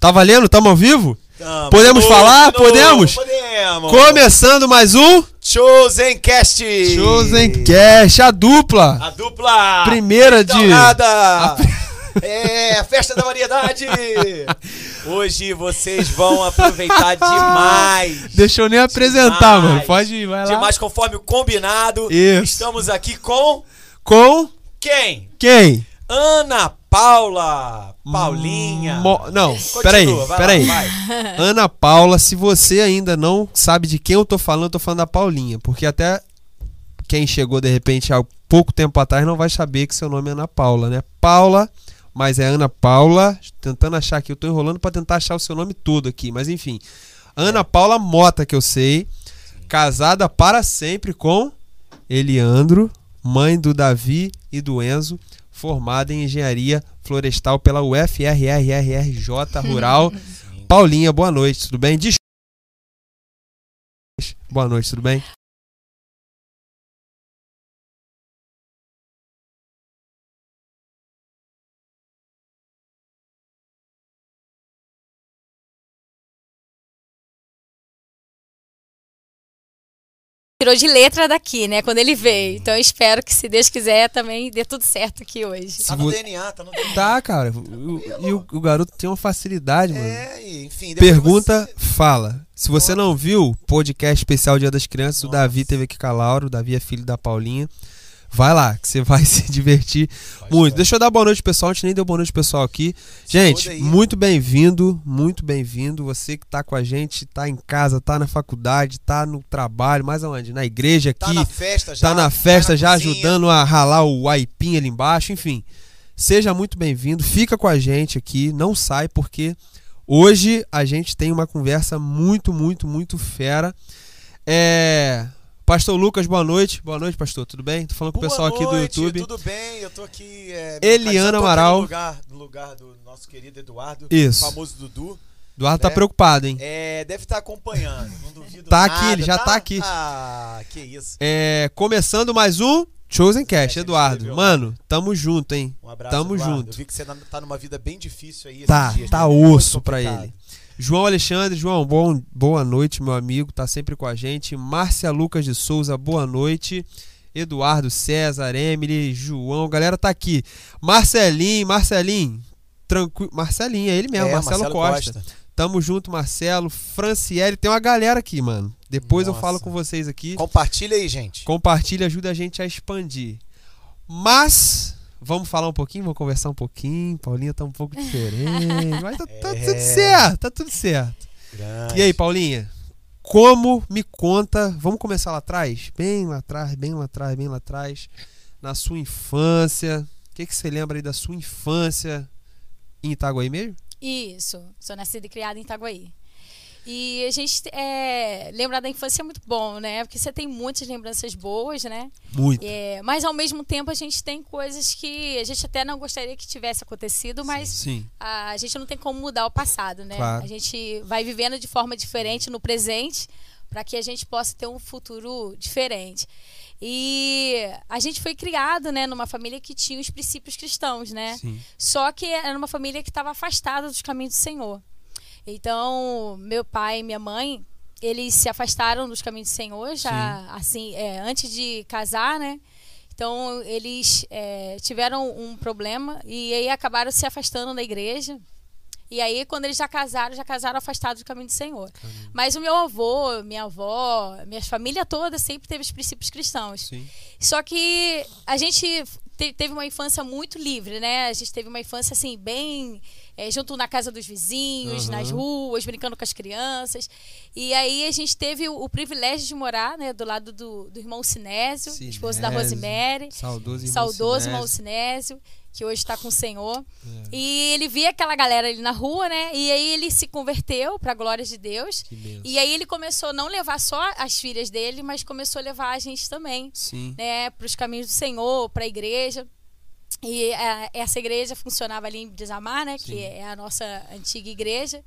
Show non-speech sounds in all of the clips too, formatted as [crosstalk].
Tá valendo? Tamo ao vivo? Tamo. Podemos novo, falar? novo, Podemos? Podemos. Começando mais um Chosen Cast. Chosen Cash, a dupla. A dupla. Primeira de- Dourada. É, a festa da variedade. [laughs] Hoje vocês vão aproveitar demais. Deixa eu nem apresentar, Demais. mano. Pode ir, vai lá. Demais conforme o combinado. Isso. Estamos aqui com Com quem? quem? Ana Paula. Paulinha. Mo- Não, Continua, peraí, vai lá, peraí. vai. [laughs] Ana Paula, se você ainda não sabe de quem eu tô falando, eu tô falando da Paulinha. Porque até quem chegou de repente há pouco tempo atrás não vai saber que seu nome é Ana Paula, né? Paula, mas é Ana Paula. Tentando achar aqui, eu tô enrolando pra tentar achar o seu nome todo aqui, mas enfim. Ana Paula Mota, que eu sei. Casada para sempre com Eliandro, mãe do Davi e do Enzo, formada em engenharia florestal pela UFRRRJ Rural. [laughs] Paulinha, boa noite, tudo bem? Des- Boa noite, tudo bem? Tirou de letra daqui, né? Quando ele veio. Então eu espero que, se Deus quiser, também dê tudo certo aqui hoje. Tá Se no DNA, tá no DNA. Tá, cara. o- E o, o garoto tem uma facilidade, mano. É, enfim. Pergunta, você- fala. Se você não viu o podcast especial Dia das Crianças, o Nossa. Davi teve aqui com a Laura, o Davi é filho da Paulinha. Vai lá, que você vai [laughs] se divertir muito. Deixa eu dar boa noite, pessoal. A gente nem deu boa noite, pessoal, aqui. Gente, aí. muito bem-vindo, muito bem-vindo. Você que tá com a gente, tá em casa, tá na faculdade, tá no trabalho, mais aonde? Na igreja Tá aqui. na festa já. tá na festa na já cozinha. ajudando a ralar o aipim ali embaixo, enfim. Seja muito bem-vindo, fica com a gente aqui, não sai porque hoje a gente tem uma conversa muito, muito, muito fera. É, Pastor Lucas, boa noite. Boa noite, pastor. Tudo bem? Tô falando com o Boa pessoal aqui do noite, YouTube. Tudo bem? Eu tô aqui. É, Eliana tô aqui Amaral. No lugar, no lugar do nosso querido Eduardo. Isso. Famoso Dudu. Eduardo tá né? preocupado, hein? É, deve estar acompanhando. Não duvido. Tá aqui, nada, ele já tá aqui. Ah, que isso. É, começando mais um Chosen Cast, É, Eduardo. Mano, tamo junto, hein? Um abraço. Tamo Eduardo. junto. Eu vi que você tá numa vida bem difícil aí. Tá, dias, tá né? Osso pra ele. João Alexandre, João, bom, boa noite, meu amigo, tá sempre com a gente. Márcia Lucas de Souza, boa noite. Eduardo César, Emily, João, galera tá aqui. Marcelinho, Marcelinho, tranquilo. Marcelinho, é ele mesmo, É, Marcelo, Costa. Tamo junto, Marcelo. Franciele, tem uma galera aqui, mano. Depois eu Nossa. falo com vocês aqui. Compartilha aí, gente. Compartilha, ajuda a gente a expandir. Mas, vamos falar um pouquinho, vamos conversar um pouquinho. Paulinha tá um pouco [laughs] diferente. Mas tá, tá É. tudo certo, tá tudo certo. Grande. E aí, Paulinha? Como me conta? Vamos começar lá atrás? Bem lá atrás, bem lá atrás, bem lá atrás. Na sua infância. O que, que você lembra aí da sua infância em Itaguaí mesmo? Isso. Sou nascida e criada em Itaguaí. E a gente é, lembrar da infância é muito bom, né? Porque você tem muitas lembranças boas, né? Muito. É, mas ao mesmo tempo a gente tem coisas que a gente até não gostaria que tivesse acontecido, mas Sim. a gente não tem como mudar o passado, né? Claro. A gente vai vivendo de forma diferente no presente para que a gente possa ter um futuro diferente. E a gente foi criado, né, numa família que tinha os princípios cristãos, né? Sim. Só que era uma família que estava afastada dos caminhos do Senhor. Então, meu pai e minha mãe, eles se afastaram dos caminhos do Senhor já assim, é, antes de casar, né? Então, eles é, tiveram um problema e aí acabaram se afastando da igreja. E aí, quando eles já casaram, já casaram afastados do caminho do Senhor. Mas o meu avô, minha avó, minha família toda sempre teve os princípios cristãos. Sim. Só que a gente te- teve uma infância muito livre, né? A gente teve uma infância assim, bem. Eh, junto na casa dos vizinhos, Aham. nas ruas, brincando com as crianças. E aí a gente teve o, o privilégio de morar, né, do lado do, do irmão Sinésio, esposo da Sinésio. Rosemary. Saudoso irmão Saudoso Sinésio. irmão Sinésio, que hoje está com o Senhor. É. E ele via aquela galera ali na rua, né? E aí ele se converteu para a glória de Deus. E aí ele começou a não levar só as filhas dele, mas começou a levar a gente também Sim. né, para os caminhos do Senhor, para a igreja. E eh, essa igreja funcionava ali em Desamar, né, Sim. que é a nossa antiga igreja.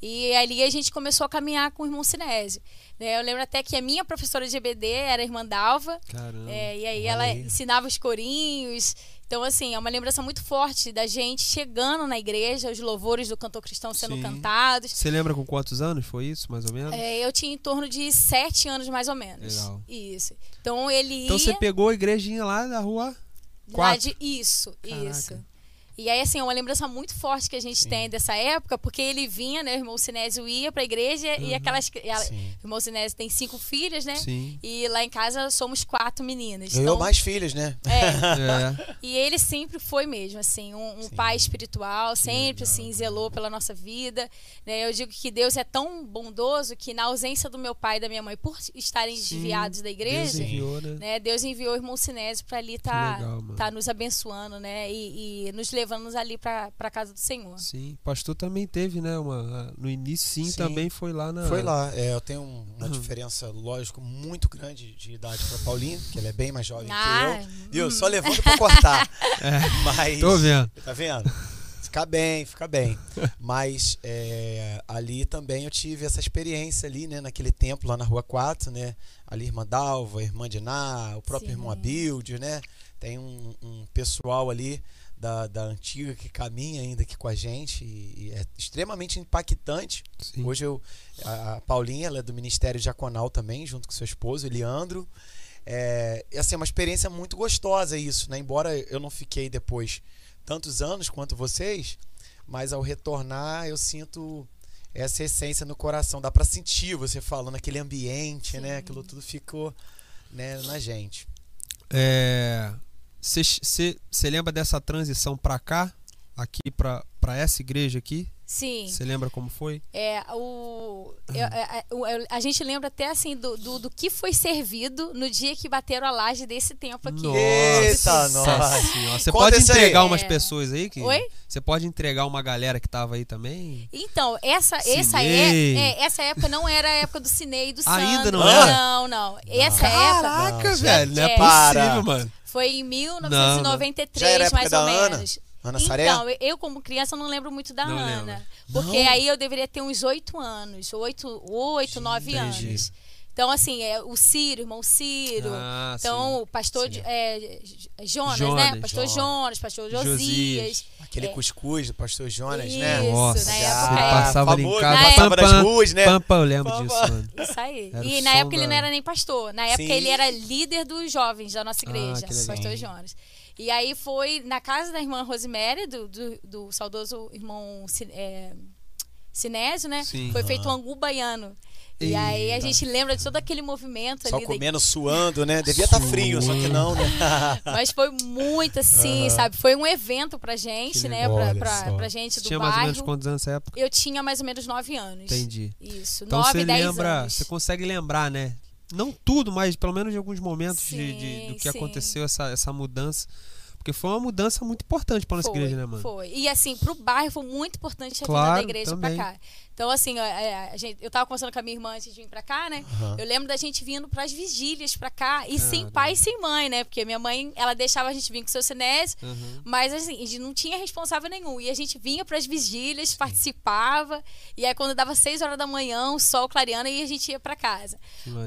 E ali a gente começou a caminhar com o irmão Sinésio. Né? Eu lembro até que a minha professora de EBD era a irmã Dalva. Caramba. É, e aí ela ensinava os corinhos. Então, assim, é uma lembrança muito forte da gente chegando na igreja, os louvores do cantor cristão sendo Sim. cantados. Você lembra com quantos anos foi isso, mais ou menos? É, eu tinha em torno de sete anos, mais ou menos. Legal. Isso. Então, ele Então ia... você pegou a igrejinha lá da rua? Quatro. de- isso, Caraca. isso. E aí, assim, é uma lembrança muito forte que a gente tem dessa época, porque ele vinha, né? O irmão Sinésio ia pra igreja e aquelas. ela- Sim. o irmão Sinésio tem cinco filhas, né? Sim. E lá em casa somos quatro meninas. Ganhou Então, mais filhos, né? é, É. [laughs] e ele sempre foi mesmo, assim, um, um Sim. pai espiritual, sempre, assim, zelou pela nossa vida. né? Eu digo que Deus é tão bondoso que na ausência do meu pai e da minha mãe, por estarem Sim. desviados da Deus igreja, enviou, né? né, Deus enviou o irmão Sinésio para ali estar legal, mano. tá nos abençoando, né, e, e nos levando ali para a casa do Senhor. Sim. Pastor também teve, né? Uma, no início, sim, Sim. também foi lá na. Foi lá. É, eu tenho Uhum. uma [laughs] diferença, lógico, muito grande de idade pra Paulinha, que ela é bem mais jovem Ah, que eu. Viu? Só levando pra cortar. [laughs] É, Mas. tô vendo. Tá vendo? Fica bem, fica bem. Mas é, ali também eu tive essa experiência ali, né? Naquele templo lá na Rua 4, né? Ali irmã Dalva, irmã Diná, o próprio Sim. irmão Abilde, né? Tem um, um pessoal ali da, da antiga que caminha ainda aqui com a gente e, e é extremamente impactante. Sim. Hoje eu, a a Paulinha, ela é do Ministério Diaconal também, junto com seu esposo, Eliandro. É, e, assim, é uma experiência muito gostosa isso, né? Embora eu não fiquei depois tantos anos quanto vocês, mas ao retornar eu sinto essa essência no coração. Dá pra sentir você falando aquele ambiente, né? Sim. Aquilo tudo ficou né, na gente. É, Você lembra dessa transição pra cá? Aqui pra, pra essa igreja aqui? Sim. Você lembra como foi? É, o, eu- é, é, eu- a gente lembra até assim do, do, do que foi servido no dia que bateram a laje desse templo aqui. Eita, Nossa nossa. senhora. Você Conta pode isso aí. entregar umas É. pessoas aí? Que... Oi? Você pode entregar uma galera que tava aí também? Então, essa, essa, é, é, essa época não era a época do Cinei e do Ainda Sandro. não era? Não, não. Essa época Caraca, Não, velho, não é, é. Para. possível, mano. foi em Já 1993, era a época mais da ou Ana? menos. Ana Saré? Então, eu como criança não lembro muito da Não Ana. lembra. Porque Não? aí eu deveria ter uns oito anos. Oito, oito nove Entendi. anos. Então, assim, é, o Ciro, irmão Ciro. Ah, então, sim. o pastor Sim. é, Jonas, Jonas, né? Pastor Jonas. Jonas, pastor Josias. Josias. Aquele É. cuscuz do pastor Jonas, Isso, né? Nossa, na época é. passava ali em casa. Na passava pam, nas ruas, né? pam, pam, eu lembro Pam, disso, mano. Isso aí. Era e na época ele da- não era nem pastor. Na época Sim. ele era líder dos jovens da nossa Ah, igreja, legal. pastor. Jonas. E aí foi na casa da irmã Rosemary, do, do, do saudoso irmão é, Sinésio, né? Sim. Foi feito um angu baiano. E aí a Eita. gente lembra de todo aquele movimento Só ali. da- comendo, suando, né? Devia estar frio, só que não, né? [laughs] Mas foi muito assim, Aham. sabe? Foi um evento pra gente, Que né? Pra, pra, só. pra gente Você do tinha mais ou menos bairro. quantos anos nessa época? Eu tinha mais ou menos nove anos. Entendi. Isso, Então nove, dez lembra, anos. você consegue lembrar, né? Não tudo, mas pelo menos em alguns momentos de, de- Sim, do que sim. aconteceu, essa, essa mudança. Porque foi uma mudança muito importante pra nossa foi, igreja, né, mano? Foi. E assim, pro bairro foi muito importante a vinda Claro, da igreja pra cá. Então, assim, a, a- a gente, eu tava conversando com a minha irmã antes de vir pra cá, né? Aham. Eu lembro da gente vindo pras vigílias pra cá e sem pai e sem mãe, né? Porque minha mãe, ela deixava a gente vir com o seu Sinésio, Uhum. mas assim, a gente não tinha responsável nenhum. E a gente vinha pras vigílias, participava, e aí quando dava seis horas da manhã, o sol clareando, aí a gente ia pra casa.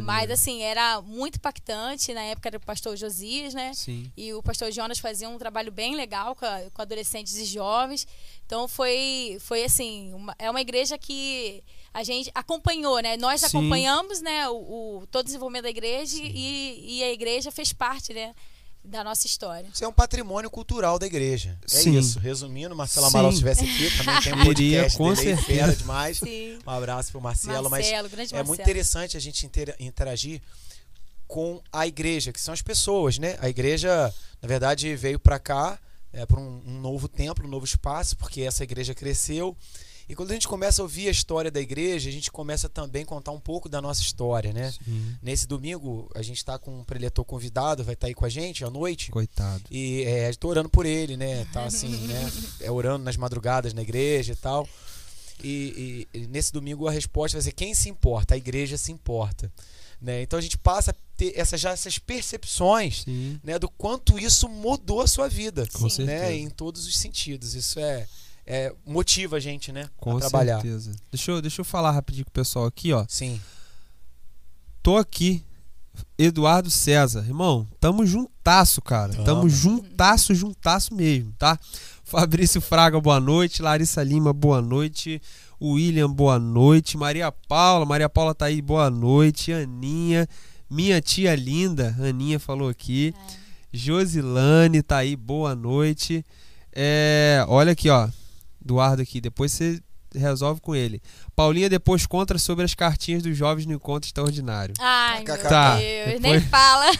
Mas assim, era muito impactante. Na época era o pastor Josias, né? Sim. E o pastor Jonas fazia um trabalho bem legal com, a- com adolescentes e jovens. Então foi, foi assim, uma- é uma igreja que a gente acompanhou, né? Nós Sim. acompanhamos, né, o, o- todo o desenvolvimento da igreja e, e a igreja fez parte, né, da nossa história. Isso é um patrimônio cultural da igreja. É Sim. isso. Resumindo, Marcelo. Amaral se estivesse aqui, [laughs] também tem um podcast com dele fera demais. Sim. Um abraço pro Marcelo, Marcelo, mas grande é muito Marcelo. interessante a gente intera- interagir com a igreja, que são as pessoas, né? A igreja, na verdade, veio para cá é, para um, um novo templo, um novo espaço, porque essa igreja cresceu. E quando a gente começa a ouvir a história da igreja, a gente começa também a contar um pouco da nossa história, né? Sim. Nesse domingo, a gente está com um preletor convidado, vai estar aí com a gente à noite. Coitado. E é, tô orando por ele, né? Tá assim, né? [laughs] É orando nas madrugadas na igreja e tal. E, e- e nesse domingo a resposta vai ser quem se importa? A igreja se importa. Né? Então a gente passa ter essas, já essas percepções Sim. né, do quanto isso mudou a sua vida. Com Sim. Né? Em todos os sentidos. Isso é, é motiva a gente, né? Com a trabalhar. certeza. Deixa eu, deixa eu falar rapidinho com o pessoal aqui, ó. Sim. Tô aqui Eduardo César. Irmão, tamo juntasso, cara. Tamo, Tamo. juntasso, juntasso mesmo, tá? Fabrício Fraga, boa noite. Larissa Lima, boa noite. William, boa noite. Maria Paula, Maria Paula tá aí, boa noite. Aninha, minha tia linda, Aninha falou aqui. Josilane tá aí, boa noite. É, olha aqui, ó. Eduardo aqui, depois você resolve com ele. Paulinha depois conta sobre as cartinhas dos jovens no encontro extraordinário. Ai, meu Tá, Deus, depois- nem fala.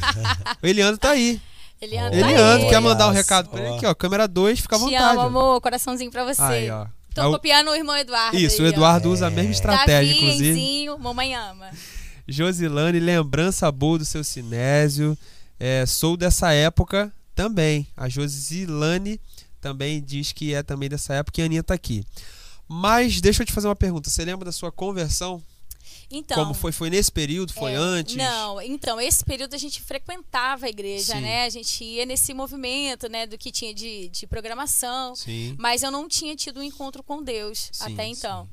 [laughs] O Eliandro tá aí. Eliandro, Olha tá aí. quer mandar um recado pra ele aqui, ó. Câmera 2, fica à Te vontade. amo, ó. amor. Coraçãozinho pra você. Aí, ó. Tô É copiando o irmão Eduardo. Isso, aí, o ó. Eduardo usa a mesma estratégia, Davi, inclusive. Enzinho, mamãe ama. Josilane, lembrança boa do seu cinésio. É, sou dessa época também. A Josilane também diz que é também dessa época e a Aninha tá aqui. Mas deixa eu te fazer uma pergunta. Você lembra da sua conversão? Então, Como foi? Foi nesse período? Foi é, antes? Não, então, esse período a gente frequentava a igreja, Sim. né? A gente ia nesse movimento, né, do que tinha de, de programação. Sim. Mas eu não tinha tido um encontro com Deus Sim, até então. sim.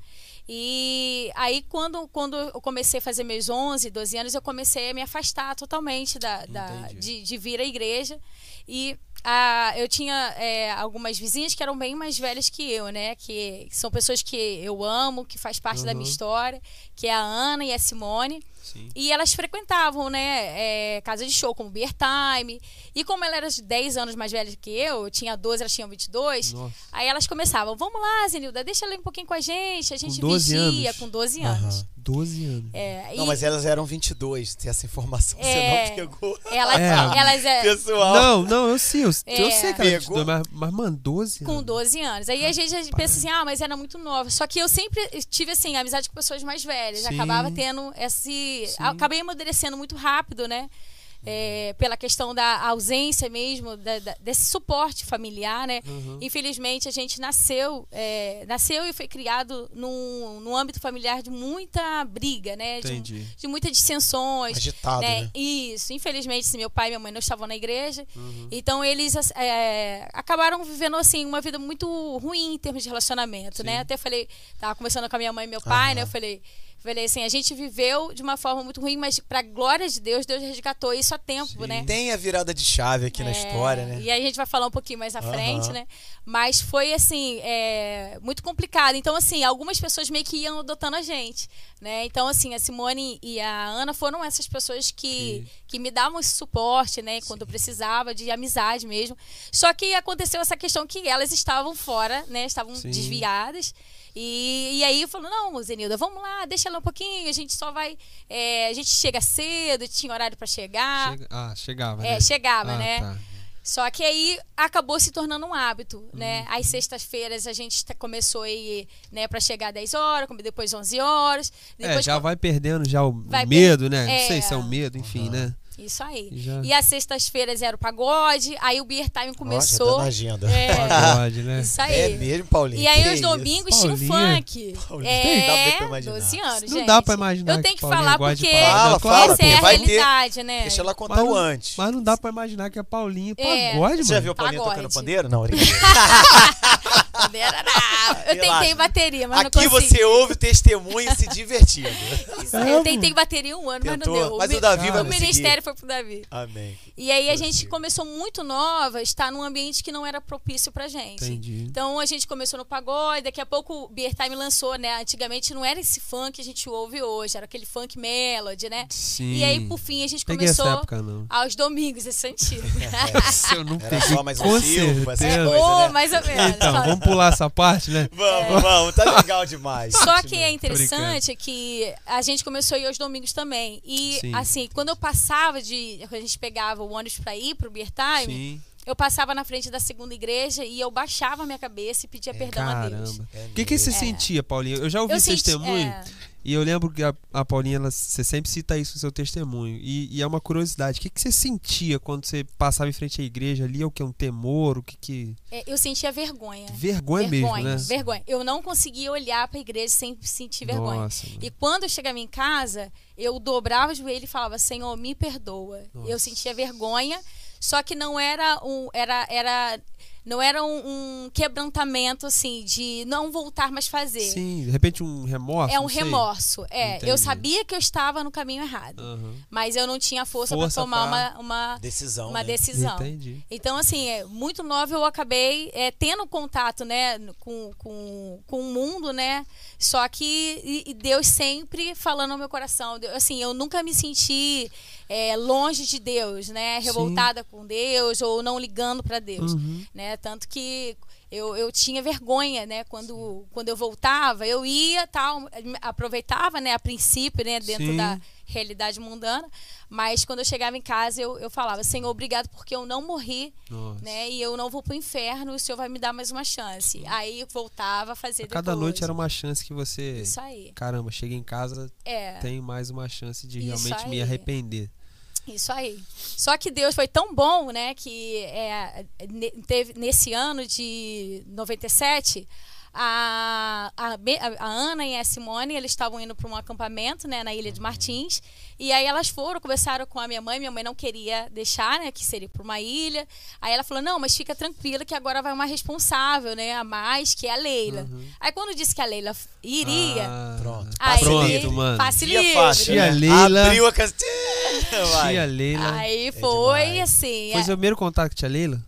E aí, quando, quando eu comecei a fazer meus 11, 12 anos, eu comecei a me afastar totalmente da, da- de, de vir à igreja. E ah, eu tinha é, algumas vizinhas que eram bem mais velhas que eu, né? Que são pessoas que eu amo, que faz parte da minha Uhum. história, que é a Ana e a Simone. Sim. E elas frequentavam, né, é, casa de show, como Beer Time. E como elas eram 10 anos mais velhas que eu, eu tinha 12, elas tinham 22. Nossa. Aí elas começavam, vamos lá, Zenilda, deixa ela ir um pouquinho com a gente. A gente 12 vigia anos? com 12 anos. Aham. 12 anos. É, Não, e mas elas eram 22. Se essa informação É. você não pegou. elas, [laughs] É. elas é, Pessoal. Não, não, eu sei. Eu, eu É. sei que ela é Pegou? 22, mas, mas, mano, 12 com anos. 12 anos. Aí a gente pensa assim, ah, mas era muito nova. Só que eu sempre tive, assim, amizade com pessoas mais velhas. Sim. Acabava tendo esse... Sim. Acabei amadurecendo muito rápido, né? É, pela questão da ausência mesmo, da- da- desse suporte familiar, né? Uhum. Infelizmente, a gente nasceu, é, nasceu e foi criado num, num âmbito familiar de muita briga, né? De, Entendi. de muitas dissensões. Agitado, né? né? Isso. Infelizmente, assim, meu pai e minha mãe não estavam na igreja. Uhum. Então, eles é, acabaram vivendo, assim, uma vida muito ruim em termos de relacionamento, Sim. né? Até falei, tava conversando com a minha mãe e meu pai, Aham. né? Eu falei... Falei assim, a gente viveu de uma forma muito ruim, mas pra glória de Deus, Deus resgatou isso a tempo, Sim. né? Tem a virada de chave aqui na É, história, né? E a gente vai falar um pouquinho mais à Aham. frente, né? Mas foi assim, é, muito complicado. Então, assim, algumas pessoas meio que iam adotando a gente, né? Então, assim, a Simone e a Ana foram essas pessoas que, que me davam esse suporte, né? Quando eu precisava, de amizade mesmo. Só que aconteceu essa questão que elas estavam fora, né? Estavam Sim. desviadas. E, e aí eu falo, não, Zenilda, vamos lá, deixa ela um pouquinho, a gente só vai. é, a gente chega cedo, tinha horário pra chegar. Chega- Ah, chegava, É, né? chegava, Ah, né? tá. Só que aí acabou se tornando um hábito, Uhum. né? Às sextas-feiras a gente t- começou a ir, né, para chegar às 10 horas, como depois 11 horas. É, Depois já co- vai perdendo já o Vai medo, né? Não é. sei se é o medo, enfim, Aham. né? Isso aí. Já- E às sextas-feiras era o pagode, aí o Beer Time começou. tá na agenda. É, [laughs] Pagode, né? isso aí. É mesmo, Paulinho? E aí Que os domingos tinha o funk. Paulinha, É, dá pra imaginar. 12 anos, Não gente. dá pra imaginar Eu tenho que que Paulinha falar porque. Fala, Não, fala, essa é a vai ter- realidade, né? Deixa ela contar Mas o não- antes. Mas não dá pra imaginar que é Paulinha É. pagode, Você já mano. viu a Paulinha Pagode. tocando pandeiro? Não, [laughs] brincadeira. Não. Eu Relaxa. tentei bateria, mas Aqui não consegui. você ouve o testemunho se divertindo. Isso Eu tentei bateria um ano, mas Tentou, não deu. mas mi- o Davi vai O conseguir. ministério foi pro Davi. Amém. E aí a gente sim. começou muito nova, a estar num ambiente que não era propício pra gente. Entendi. Então a gente começou no pagode, daqui a pouco o Beer Time lançou, né? Antigamente não era esse funk que a gente ouve hoje, era aquele funk melody, né? Sim. E aí, por fim, a gente Peguei começou época, aos domingos, esse antigo. [laughs] Se eu não Era peguei, só mais um com Silva, essas certeza. Ou né? mais ou menos. Então, vamos pular essa parte, né? Vamos, vamos, tá legal demais. Só que é interessante que a gente começou a ir aos domingos também. E, Sim. assim, quando eu passava de. Quando a gente pegava o ônibus pra ir pro Beer Time, Sim. eu passava na frente da segunda igreja e eu baixava a minha cabeça e pedia perdão a Deus. Caramba. É O que, que você mesmo. sentia, Paulinha? Eu já ouvi Eu senti- testemunho é, e eu lembro que a, a Paulinha, ela, você sempre cita isso no seu testemunho. E, e é uma curiosidade. O que, que você sentia quando você passava em frente à igreja ali? É o que? Um temor? O que que... é, eu sentia vergonha. Vergonha, vergonha, mesmo, né? vergonha. Eu não conseguia olhar pra igreja sem sentir vergonha. Nossa, mano. E quando eu chegava em casa, eu dobrava o joelho e falava: Senhor, me perdoa. Nossa. Eu sentia vergonha, só que não era um. Era, era não era um, um quebrantamento assim de não voltar mais fazer. Sim, de repente um remorso. É um remorso. É, Entendi. eu sabia que eu estava no caminho errado, Aham. mas eu não tinha força, Força para tomar pra- uma, uma, Decisão. uma né? decisão. Entendi. Então, assim, é, muito nova eu acabei é, tendo contato, né, com, com, com o mundo, né? Só que Deus sempre falando no meu coração. Assim, eu nunca me senti é, longe de Deus, né? Sim. Revoltada com Deus ou não ligando para Deus, Uhum. né? Tanto que eu, eu tinha vergonha, né? Quando, quando eu voltava, eu ia, tal, aproveitava, né? A princípio, né? Dentro Sim. da realidade mundana. Mas quando eu chegava em casa, eu, eu falava, Senhor, obrigado porque eu não morri Nossa. né? E eu não vou pro inferno, o senhor vai me dar mais uma chance. Aí voltava a fazer A cada depois. noite era uma chance que você. Isso aí. Caramba, cheguei em casa, É. tenho mais uma chance de Isso realmente me aí. arrepender. Isso aí. Só que Deus foi tão bom, né, que é, teve, nesse ano de 97, a, a, a Ana e a Simone, eles estavam indo para um acampamento, né, na Ilha de Martins, e aí elas foram, conversaram com a minha mãe, minha mãe não queria deixar, né, que seria para uma ilha. Aí ela falou: "Não, mas fica tranquila que agora vai uma responsável, né, a mais, que é a Leila". Aí quando disse que a Leila iria, Ah, Pronto. aí Pronto, ele- mano. passe livre. fácil, Tia né? Leila. Abriu a. [laughs] Tia Leila. Aí foi demais. assim. Foi é- o seu primeiro contato com a tia Leila?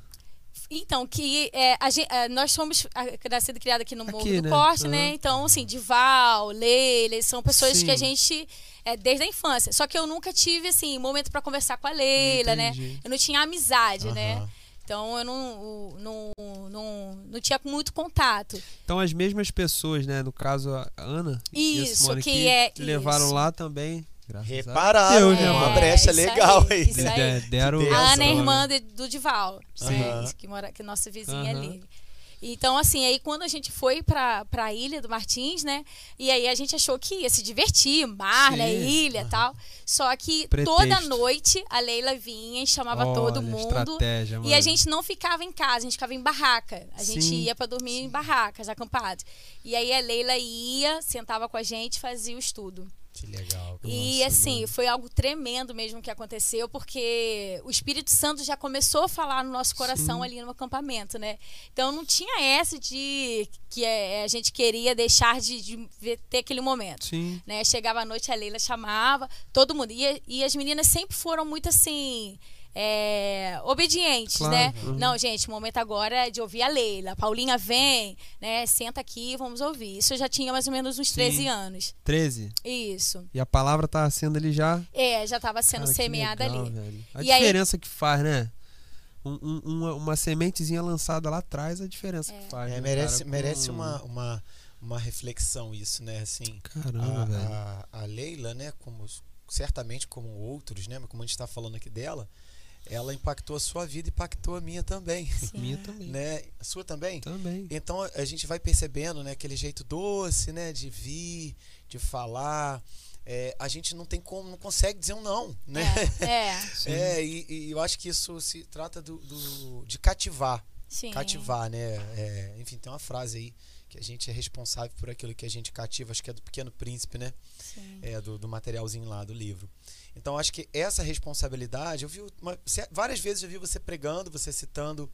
Então, que é, a gen- é, nós somos ah, nascido criado aqui no Morro Aqui, do né? Corte, Aham. né? Então, assim, Dival, Leila, são pessoas Sim. que a gente é desde a infância. Só que eu nunca tive, assim, momento pra conversar com a Leila, Entendi. né? Eu não tinha amizade, né? Aham. Então, eu não, não, não, não tinha muito contato. Então as mesmas pessoas, né? No caso a Ana e a Isso, Simone que que é- levaram isso. lá também. Graças a Repararam, Deus, né? né, Uma mano? brecha É, legal aí, aí. isso aí. der- deram A Ana é né? irmã de- do Dival, sim, Aham. que mora que é nossa vizinha ali. Então, assim, aí quando a gente foi pra, pra ilha do Martins, né? E aí a gente achou que ia se divertir, mar, né? Sim. Ilha e tal. Só que Pretexto. toda noite a Leila vinha e chamava todo Olha, mundo. estratégia, E a gente não ficava em casa, a gente ficava em barraca. A gente Sim. ia pra dormir em barracas, acampados. E aí a Leila ia, sentava com a gente, fazia o estudo. Que legal. E Nossa, assim, foi algo tremendo mesmo que aconteceu, porque o Espírito Santo já começou a falar no nosso coração Sim. ali no acampamento, né? Então não tinha essa de que é, a gente queria deixar de, de ter aquele momento. Sim. Né? Chegava à noite, a Leila chamava, todo mundo. E, e as meninas sempre foram muito assim. É, obedientes, Claro, né? uhum. Não, gente, o momento agora é de ouvir a Leila. Paulinha vem, né? Senta aqui, vamos ouvir. Isso eu já tinha mais ou menos uns Sim. 13 anos. 13. Isso. E a palavra tá sendo ali já. É, já estava sendo Cara, semeada legal, ali. velho. A E aí- diferença que faz, né? Um- um- uma, uma sementezinha lançada lá atrás, a diferença que faz. É, né, merece cara? merece Com- uma, uma, uma reflexão isso, né? Assim, Caramba, velho. a, a, a Leila, né? Como, certamente como outros, né? Mas como a gente está falando aqui dela, ela impactou a sua vida e impactou a minha também, Sim. Minha também. né? A sua também? Também. Então a gente vai percebendo, né, aquele jeito doce, né, de vir, de falar. É, a gente não tem como, não consegue dizer um não, né? É, é. [laughs] É, e, e eu acho que isso se trata do, do- de cativar, sim. cativar, né? É, enfim, tem uma frase aí que a gente é responsável por aquilo que a gente cativa, acho que é do Pequeno Príncipe, né? Sim. É, do, do materialzinho lá do livro. Então acho que essa responsabilidade, eu vi uma- várias vezes eu vi você pregando, você citando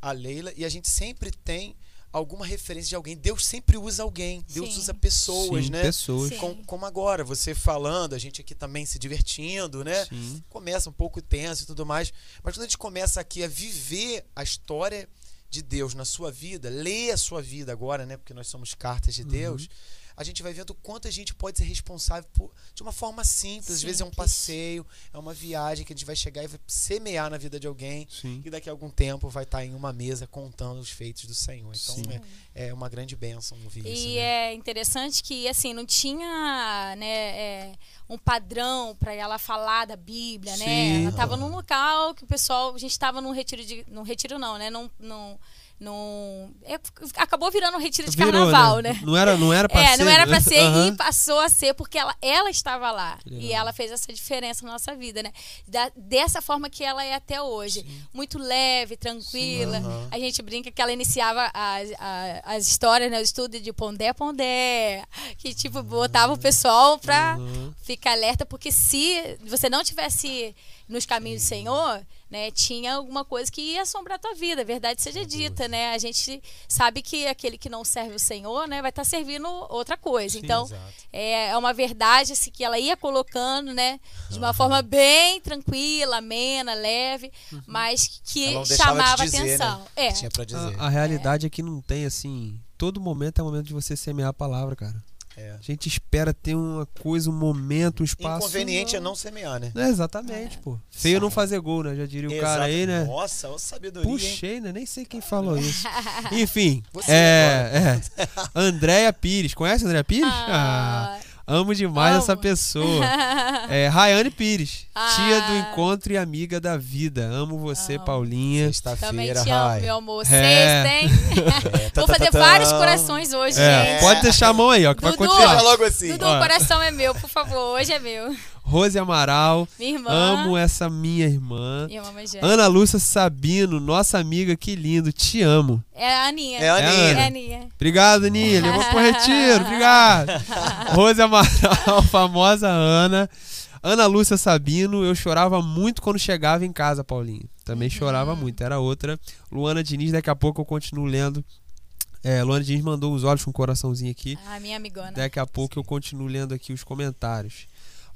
a Leila, e a gente sempre tem alguma referência de alguém. Deus sempre usa alguém, Deus Sim. usa pessoas, Sim, né? Pessoas. Com- como agora, você falando, a gente aqui também se divertindo, né? Sim. Começa um pouco tenso e tudo mais, mas quando a gente começa aqui a viver a história de Deus na sua vida, ler a sua vida agora, né? Porque nós somos cartas de Deus. A gente vai vendo o quanto a gente pode ser responsável por, de uma forma simples. Às vezes é um Simples. passeio, é uma viagem que a gente vai chegar e vai semear na vida de alguém. Sim. E daqui a algum tempo vai estar em uma mesa contando os feitos do Senhor. Então Sim. é, é uma grande bênção ouvir isso. E né? é interessante que, assim, não tinha né, é, um padrão para ela falar da Bíblia, né? Sim. Ela estava num local que o pessoal... A gente estava num retiro de... Num retiro não, né? Num, num, num é, acabou virando um retiro de Virou, carnaval, né? Não era, não era pra É, ser. não era pra né? ser Aham. e passou a ser porque ela, ela estava lá. Legal. E ela fez essa diferença na nossa vida, né? Da- dessa forma que ela é até hoje. Muito leve, tranquila. Aham. A gente brinca que ela iniciava as, a- as histórias, né? O estudo de Pondé Pondé. Que, tipo, botava o pessoal pra Uhum. ficar alerta, porque se você não tivesse nos caminhos do Senhor, né, tinha alguma coisa que ia assombrar a tua vida, a verdade seja dita, né? A gente sabe que aquele que não serve o Senhor, né, vai estar servindo outra coisa. então, Exato. é, é uma verdade assim, que ela ia colocando, né, de uma forma bem tranquila, amena, leve, mas que chamava dizer, atenção. né? É. Tinha pra dizer. A, a realidade é que não tem assim. Todo momento é o momento de você semear a palavra, cara. É. A gente espera ter uma coisa, um momento, um espaço. Inconveniente é não semear, né? É, exatamente, pô. Feio não fazer gol, né? Já diria o cara aí, né? Nossa, ô sabedoria. hein? Puxei, né? Nem sei quem falou [laughs] isso. Enfim, Você é, é. Andréia Pires. Conhece a Andréia Pires? Ah, amo demais amo. essa pessoa. [laughs] É, Rayane Pires, tia do Ah. encontro e amiga da vida. Amo você, Amo. Paulinha. Também Sexta-feira, te amo, meu amor. É. Sexta, hein? É, [laughs] Vou tá, fazer tá, tá, vários tá. corações hoje, É, gente. pode deixar a mão aí, ó, que vai Dudu. continuar. Deixa logo assim. Dudu, Ó. o coração é meu, por favor. Hoje é meu. Rose Amaral, Minha irmã. amo essa minha irmã. Minha mamãe. Ana Lúcia Sabino, nossa amiga, que lindo, te amo. É a Aninha. É a Aninha. É a Aninha. Obrigado, Aninha. Levou pro retiro. Obrigado. [laughs] Rose Amaral, [laughs] famosa Ana. Ana Lúcia Sabino, eu chorava muito quando chegava em casa, Paulinho. Também Uhum. chorava muito, era outra. Luana Diniz, daqui a pouco eu continuo lendo. É, Luana Diniz mandou os olhos com um coraçãozinho aqui. A minha amigona. Daqui a pouco eu continuo lendo aqui os comentários.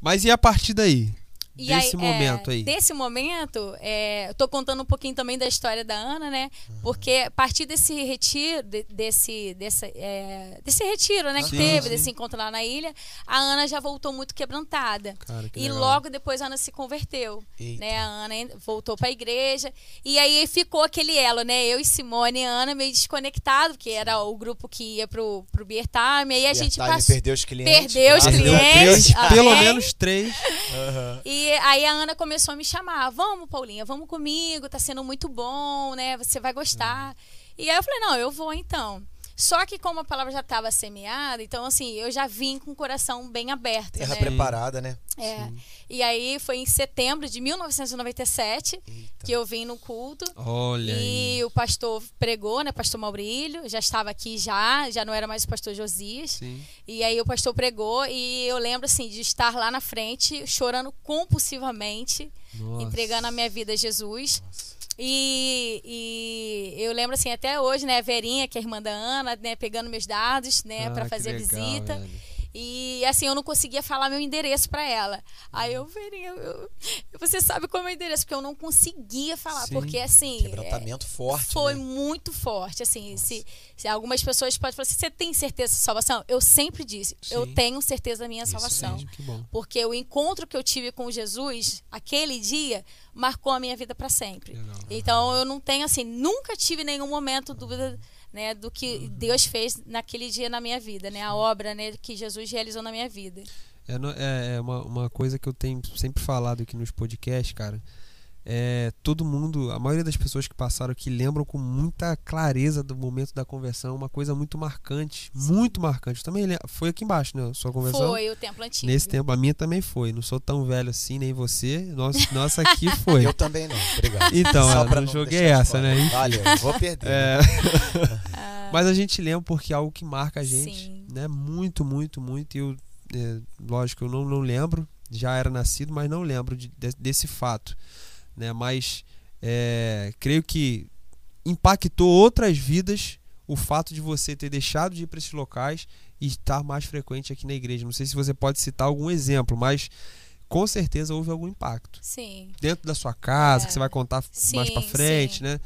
Mas e a partir daí? E Desse é, momento aí. Desse momento, é, tô contando um pouquinho também da história da Ana, né? Uhum. Porque a partir desse retiro, de- desse, desse, é, desse retiro, né, que Sim, teve, sim. desse encontro lá na ilha, a Ana já voltou muito quebrantada. Cara, que E legal. logo depois a Ana se converteu. Eita. Né? A Ana voltou pra igreja. E aí ficou aquele elo, né? Eu e Simone e a Ana meio desconectado, porque era o grupo que ia pro, pro Beer Time. Aí a gente passou. perdeu os clientes. Perdeu os graças a Perdeu clientes. três, pelo amém. menos três. Aham. E aí a Ana começou a me chamar, vamos, Paulinha, vamos comigo, tá sendo muito bom, né? Você vai gostar. E aí eu falei, não, eu vou então. Só que como a palavra já estava semeada, então assim, eu já vim com o coração bem aberto, Terra né? preparada, né? É. E aí foi em setembro de 1997 Eita. que eu vim no culto. Olha aí. E o pastor pregou, né? Pastor Maurílio, já estava aqui já, já não era mais o pastor Josias. Sim. E aí o pastor pregou e eu lembro assim de estar lá na frente chorando compulsivamente, Nossa. entregando a minha vida a Jesus. E, e eu lembro assim até hoje, né, a Verinha, que é a irmã da Ana, né, pegando meus dados, né, Ah, para fazer a legal, visita. velho. E assim, eu não conseguia falar meu endereço para ela. Aí eu, Verinha, eu- você sabe qual é o meu endereço? Porque eu não conseguia falar, Sim. porque assim, Quebrantamento forte. foi né? muito forte. Assim, se, se algumas pessoas podem falar assim, você tem certeza da salvação? Eu sempre disse, eu Sim. tenho certeza da minha Isso salvação. Mesmo, que bom. Porque o encontro que eu tive com Jesus, aquele dia, marcou a minha vida para sempre. Legal. Então eu não tenho assim, nunca tive nenhum momento dúvida né, do que Deus fez naquele dia na minha vida, né, a obra, né, que Jesus realizou na minha vida. É, é- é uma, uma coisa que eu tenho sempre falado aqui nos podcasts, cara. É, todo mundo, a maioria das pessoas que passaram aqui lembram com muita clareza do momento da conversão, uma coisa muito marcante, muito marcante. Também foi aqui embaixo, né? Sua conversão. Foi o templo antigo. Nesse tempo, a minha também foi. Não sou tão velho assim, nem você. Nossa, nossa aqui [laughs] foi. Eu também não, obrigado. Então, Só eu pra não joguei essa, né? Valeu, vou perder. É. né? [laughs] Mas a gente lembra porque é algo que marca a gente, Sim. né? Muito, muito, muito. E eu, é, lógico, eu não, não lembro, já era nascido, mas não lembro de- de- desse fato, né? Mas é, creio que impactou outras vidas o fato de você ter deixado de ir para esses locais e estar mais frequente aqui na igreja. Não sei se você pode citar algum exemplo, mas com certeza houve algum impacto Sim. dentro da sua casa, É. que você vai contar mais Sim, para frente, sim. né?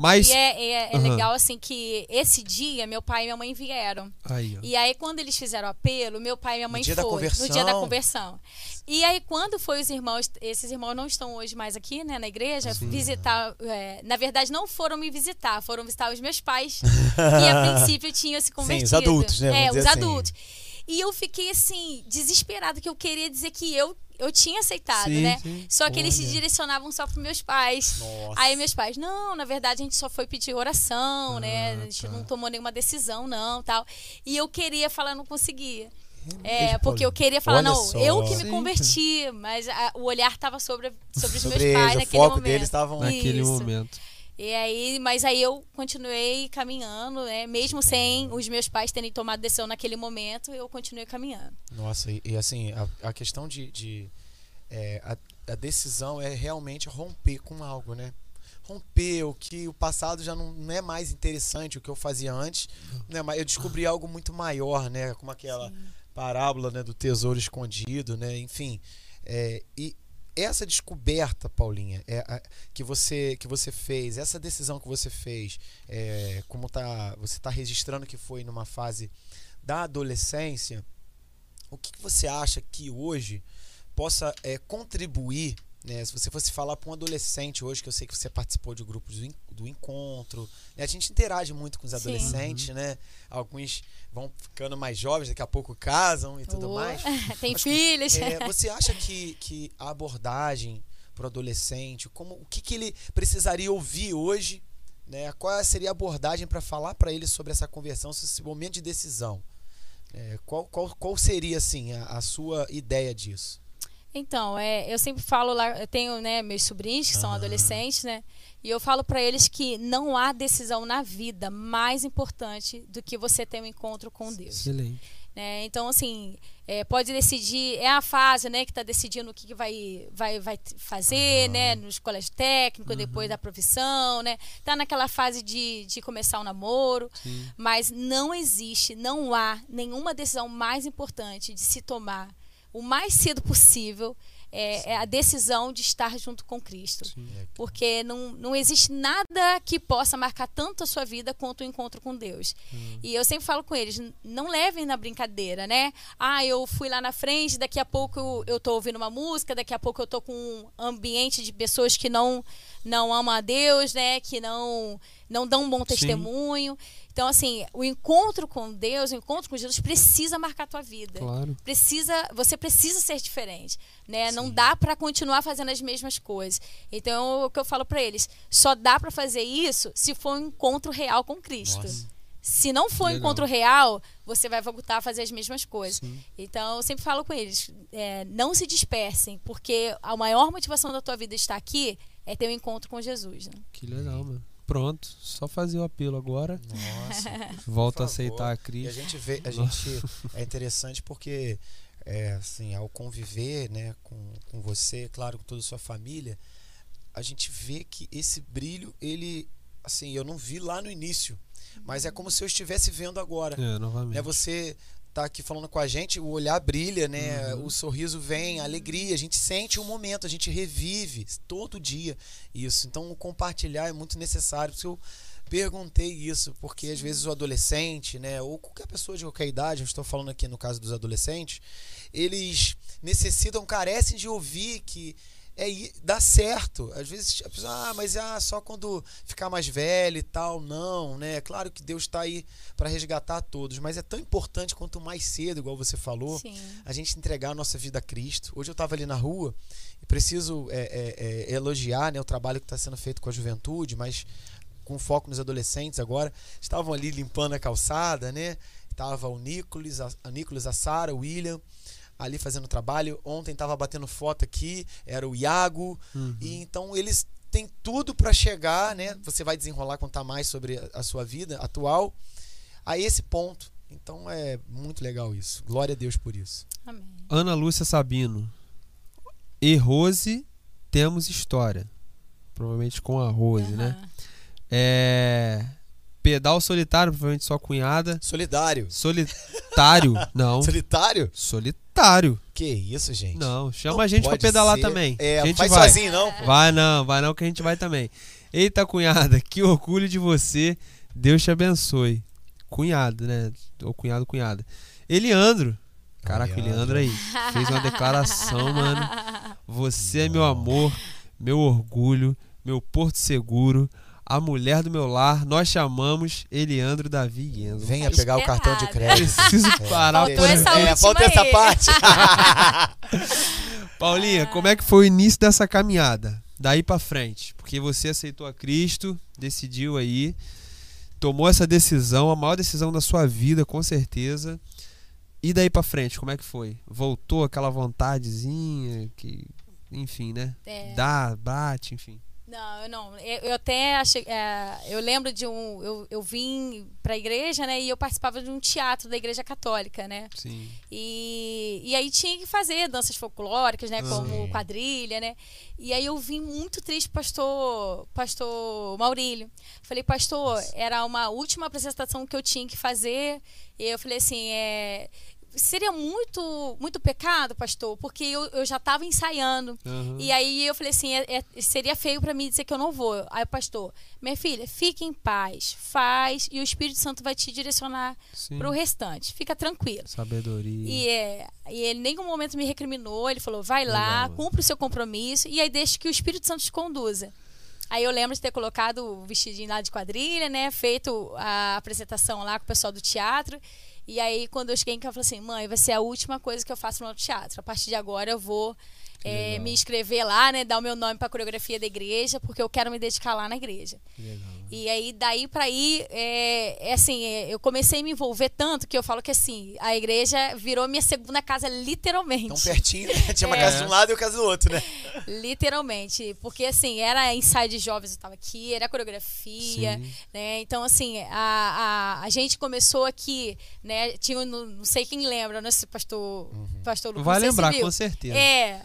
Mas E é, é- é Aham. legal assim que esse dia meu pai e minha mãe vieram. aí, ó. E aí, quando eles fizeram o apelo, meu pai e minha mãe conversão. No dia da conversão. E aí, quando foi os irmãos, esses irmãos não estão hoje mais aqui, né, na igreja, Sim. visitar. é, na verdade, não foram me visitar, foram visitar os meus pais, [laughs] que a princípio tinham se convertido. os adultos, né? É, os assim. adultos. E eu fiquei assim, desesperada, que eu queria dizer que eu eu tinha aceitado, Sim, né? sim. Só que eles se Olha. direcionavam só para meus pais. Nossa. Aí meus pais, não, na verdade a gente só foi pedir oração, né? Ah, A gente tá. não tomou nenhuma decisão, não, tal. E eu queria falar, não conseguia. É, porque eu queria falar, Olha não, só. eu que me Sim. converti, mas a- o olhar tava sobre, sobre os Sobre meus pais eles, o naquele foco momento. Naquele Isso. momento. E aí, mas aí eu continuei caminhando, né? Mesmo sem os meus pais terem tomado decisão naquele momento, eu continuei caminhando. Nossa, e, e assim, a, a questão de. de é, a, a decisão é realmente romper com algo, né? Romper o que o passado já não, não é mais interessante, o que eu fazia antes. Né? Mas eu descobri algo muito maior, né? Como aquela parábola né, do tesouro escondido, né? Enfim. é, e essa descoberta, Paulinha, é a- que você que você fez, essa decisão que você fez, é, como tá, você está registrando que foi numa fase da adolescência, o que, que você acha que hoje possa é, contribuir, né? Se você fosse falar para um adolescente hoje, que eu sei que você participou de grupos do, en- do encontro, a gente interage muito com os Sim. adolescentes, né? Alguns vão ficando mais jovens, daqui a pouco casam e tudo Oh, mais. [laughs] Tem Mas, filhos. É, você acha que, que a abordagem para o adolescente, como, o que, que ele precisaria ouvir hoje? Né? Qual seria a abordagem para falar para ele sobre essa conversão, sobre esse momento de decisão? É, qual, qual, qual seria assim a, a sua ideia disso? Então, é, eu sempre falo lá, eu tenho né, meus sobrinhos que são adolescentes, né? E eu falo para eles que não há decisão na vida mais importante do que você ter um encontro com Deus. Excelente. né? Então, assim, é, pode decidir, é a fase, né, que está decidindo o que, que vai, vai, vai fazer, Aham. né, nos colégios técnicos, depois da profissão, né? Tá naquela fase de, de começar o namoro, Sim. mas não existe, não há nenhuma decisão mais importante de se tomar o mais cedo possível é, é a decisão de estar junto com Cristo. Sim. Porque não, não existe nada que possa marcar tanto a sua vida quanto o encontro com Deus. E eu sempre falo com eles, "N- não levem na brincadeira, né? Ah, eu fui lá na frente, daqui a pouco eu, tô ouvindo uma música, daqui a pouco eu tô com um ambiente de pessoas que não não amam a Deus, né? Que não não dão um bom testemunho. Então, assim, o encontro com Deus, o encontro com Jesus precisa marcar a tua vida Claro. precisa você precisa ser diferente né não dá pra continuar fazendo as mesmas coisas então o que eu falo pra eles só dá pra fazer isso se for um encontro real com Cristo Nossa. se não for um Legal. encontro real você vai voltar a fazer as mesmas coisas Sim. então eu sempre falo com eles é, não se dispersem porque a maior motivação da tua vida estar aqui é ter um encontro com Jesus né? Que legal, mano. Pronto, só fazer o apelo agora. Nossa. [laughs] Volta a aceitar a E a gente vê, a gente [laughs] é interessante porque é, assim, ao conviver, né, com, com você, claro, com toda a sua família, a gente vê que esse brilho, ele assim, eu não vi lá no início, mas é como se eu estivesse vendo agora. É, novamente. Né, você tá aqui falando com a gente, o olhar brilha, né? Uhum. O sorriso vem, a alegria, a gente sente o momento, a gente revive todo dia isso. Então, o compartilhar é muito necessário. Por isso eu perguntei isso, porque às vezes o adolescente, né, ou qualquer pessoa de qualquer idade, eu estou falando aqui no caso dos adolescentes, eles necessitam, carecem de ouvir que é dá certo. Às vezes a pessoa, ah, mas ah, só quando ficar mais velho e tal. Não, né? É claro que Deus está aí para resgatar todos, mas é tão importante quanto mais cedo, igual você falou, sim a gente entregar a nossa vida a Cristo. Hoje eu estava ali na rua e preciso é, é, é, elogiar né, o trabalho que está sendo feito com a juventude, mas com foco nos adolescentes agora. Estavam ali limpando a calçada, né? Tava o Nicolas, a, a Nicolas, a Sara, o William ali fazendo trabalho. Ontem tava batendo foto aqui, era o Iago. Uhum. E então eles têm tudo para chegar, né? Você vai desenrolar contar mais sobre a, a sua vida atual a esse ponto. Então é muito legal isso. Glória a Deus por isso. amém Ana Lúcia Sabino. E Rose, temos história. Provavelmente com a Rose, né? Aham. É. Pedal solitário, provavelmente sua cunhada. Solidário. Solitário? [laughs] Não. Solitário? Solitário. Que isso, gente? Não, chama Não a gente pra pedalar ser. também. É, a gente vai vai. sozinho não. Vai não, vai não que a gente vai também. Eita, cunhada, [laughs] que orgulho de você. Deus te abençoe. Cunhado, né? Ou cunhado, cunhada. Eliandro. Caraca, o Eliandro. Eliandro aí. Fez uma declaração, [laughs] mano. Você é meu amor, meu orgulho, meu porto seguro, a mulher do meu lar. Nós chamamos Eliandro Davi Guenzo. Venha pegar o cartão de crédito. Preciso parar Faltou por essa é, falta essa aí. parte. [laughs] Paulinha, como é que foi o início dessa caminhada? Daí pra frente. Porque você aceitou a Cristo, decidiu aí, tomou essa decisão, a maior decisão da sua vida, com certeza. E daí pra frente, como é que foi? Voltou aquela vontadezinha que, enfim, né? É. Dá, bate, enfim. Não, eu não. Eu, eu até achei. é, eu lembro de um. Eu, eu vim pra igreja, né? E eu participava de um teatro da igreja católica, né? Sim. E, e aí tinha que fazer danças folclóricas, né? Como Sim. quadrilha, né? E aí eu vim muito triste, pastor, pastor Maurílio. Falei, pastor, era uma última apresentação que eu tinha que fazer. E eu falei assim, é, seria muito, muito pecado, pastor, porque eu, eu já estava ensaiando. Aham. E aí eu falei assim, é- é- seria feio para mim dizer que eu não vou. Aí o pastor, minha filha, fique em paz, faz e o Espírito Santo vai te direcionar para o restante. Fica tranquilo. Sabedoria. E, é, e ele em nenhum momento me recriminou, ele falou, vai lá, Legal. cumpre o seu compromisso e aí deixa que o Espírito Santo te conduza. Aí eu lembro de ter colocado o vestidinho lá de quadrilha, né? Feito a apresentação lá com o pessoal do teatro. E aí, quando eu cheguei em casa, eu falei assim: mãe, vai ser a última coisa que eu faço no teatro. A partir de agora, eu vou é, me inscrever lá, né? Dar o meu nome para a coreografia da igreja, porque eu quero me dedicar lá na igreja. Legal. E aí, daí pra aí, é, é assim, é, eu comecei a me envolver tanto que eu falo que assim, a igreja virou minha segunda casa, literalmente. Tão pertinho, né? [laughs] Tinha uma É. casa de um lado e uma casa do outro, né? Literalmente. Porque, assim, era ensaio de jovens, eu tava aqui, era coreografia, Sim. né? Então, assim, a, a, a gente começou aqui, né? Tinha, não, não sei quem lembra, né? Se pastor, pastor Lucas, Vai não sei lembrar, viu. com certeza. É.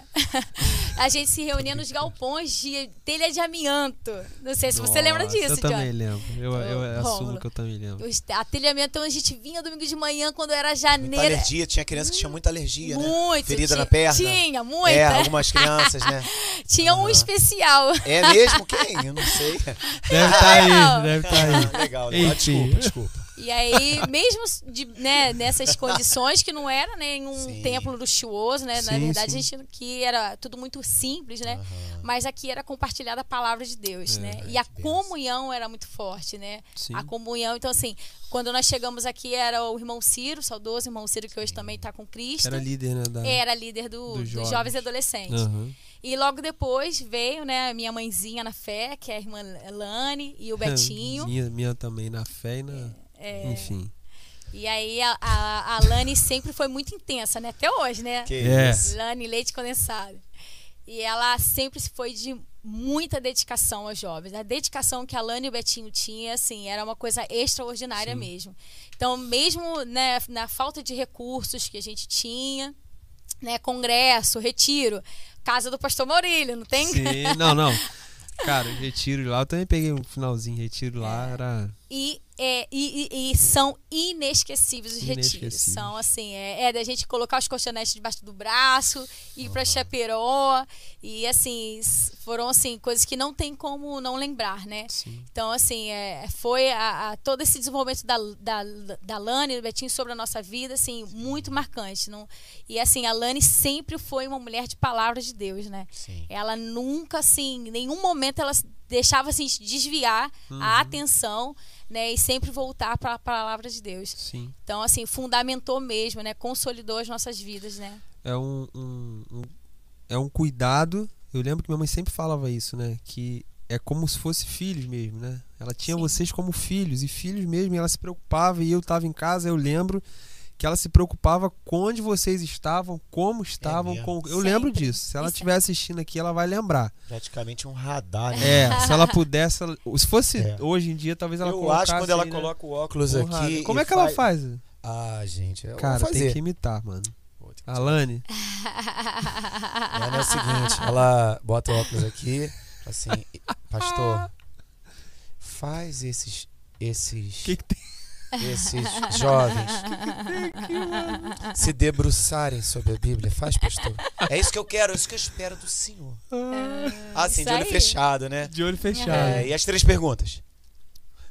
[laughs] a gente se reunia nos galpões de telha de amianto. Não sei se você lembra Nossa, disso, Eu também lembro. Eu, eu Ô, assumo Rômulo. que eu também lembro. Os- A amianto, então a gente vinha domingo de manhã, quando era Muita janeiro. alergia, tinha criança que tinha muita alergia, né? Muito. Ferida ti- na perna. Tinha, muita. É, algumas crianças, né? [laughs] Tinha um Aham. especial. É mesmo? Quem? Eu não sei. Deve estar aí, Não. deve estar aí. Ah, legal, legal. Enfim. Desculpa, desculpa. E aí, mesmo de, né, nessas condições, que não era nenhum Sim. templo luxuoso, né? Na Sim, verdade, sim. a gente que era tudo muito simples, né? Aham. Mas aqui era compartilhada a palavra de Deus, É, né? ai, E a comunhão era muito forte, né? Sim. A comunhão. Então, assim, quando nós chegamos aqui, era o irmão Ciro, saudoso irmão Ciro, que hoje também está com Cristo. Era líder, né? Da... Era líder do, dos dos jovens. jovens e adolescentes. Aham. E logo depois veio, né, a minha mãezinha na fé, que é a irmã Lani, e o [laughs] Betinho. Minha, minha também na fé e na. É, Enfim. E aí a, a, a Lani sempre foi muito intensa, né? Até hoje, né? Que É. Lani leite condensado. E ela sempre foi de muita dedicação aos jovens. A dedicação que a Lani e o Betinho tinham, assim, era uma coisa extraordinária Sim. mesmo. Então, mesmo né, na falta de recursos que a gente tinha, né, congresso, retiro, casa do pastor Maurílio, não tem? Sim, não, não. [laughs] Cara, retiro lá, eu também peguei um finalzinho, retiro É. lá, era. E, é, e, e- e são inesquecíveis os retiros. Inesquecíveis. São assim, é, é da gente colocar os colchonetes debaixo do braço, ir pra Chaperó. E assim, foram assim, coisas que não tem como não lembrar, né? Sim. Então, assim, é, foi a, a- todo esse desenvolvimento da, da, da Lani e do Betinho sobre a nossa vida, assim, muito marcante. Não? E assim, a Lani sempre foi uma mulher de palavra de Deus, né? Sim. Ela nunca, assim, em nenhum momento ela deixava assim, desviar a atenção, né? E sempre voltar para a palavra de Deus. Sim. Então, assim, fundamentou mesmo, né? Consolidou as nossas vidas, né? É um, um- um- É um cuidado. Eu lembro que minha mãe sempre falava isso, né? Que é como se fosse filhos mesmo, né? Ela tinha Sim. vocês como filhos, e filhos mesmo, ela se preocupava, e eu tava em casa, eu lembro que ela se preocupava com onde vocês estavam, como estavam. mesmo? com... Eu lembro Sempre. disso. Se ela é- estiver assistindo aqui, ela vai lembrar. Praticamente um radar, né? É, se ela pudesse. ela- Se fosse É. hoje em dia, talvez ela Eu colocasse. acho quando ela né? coloca o óculos Porra, aqui. Como é que ela faz- faz? Ah, gente, eu Cara, vou fazer. tem que imitar, mano. Alane, [laughs] Ela é o seguinte, ela bota o óculos aqui, assim, pastor, [laughs] faz esses esses que, que tem? Esses jovens se debruçarem sobre a Bíblia, faz, pastor. É isso que eu quero, é isso que eu espero do Senhor. Ah, sim, Isso de olho fechado, né? De olho fechado. É, e as três perguntas.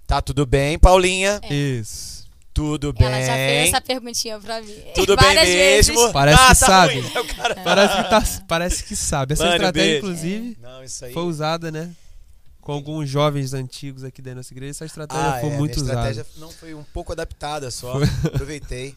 Tá tudo bem, Paulinha? Isso. Tudo bem? Ela já fez essa perguntinha pra mim. Tudo bem mesmo? vezes. Parece Ah, que tá sabe. ruim. Parece que, tá, parece que sabe. Essa Lani, estratégia, beijo. inclusive, Não, isso aí. foi usada, né? Com alguns jovens antigos aqui da nossa igreja. Essa estratégia Ah, foi é, muito usada. estratégia não foi um pouco adaptada só. Aproveitei.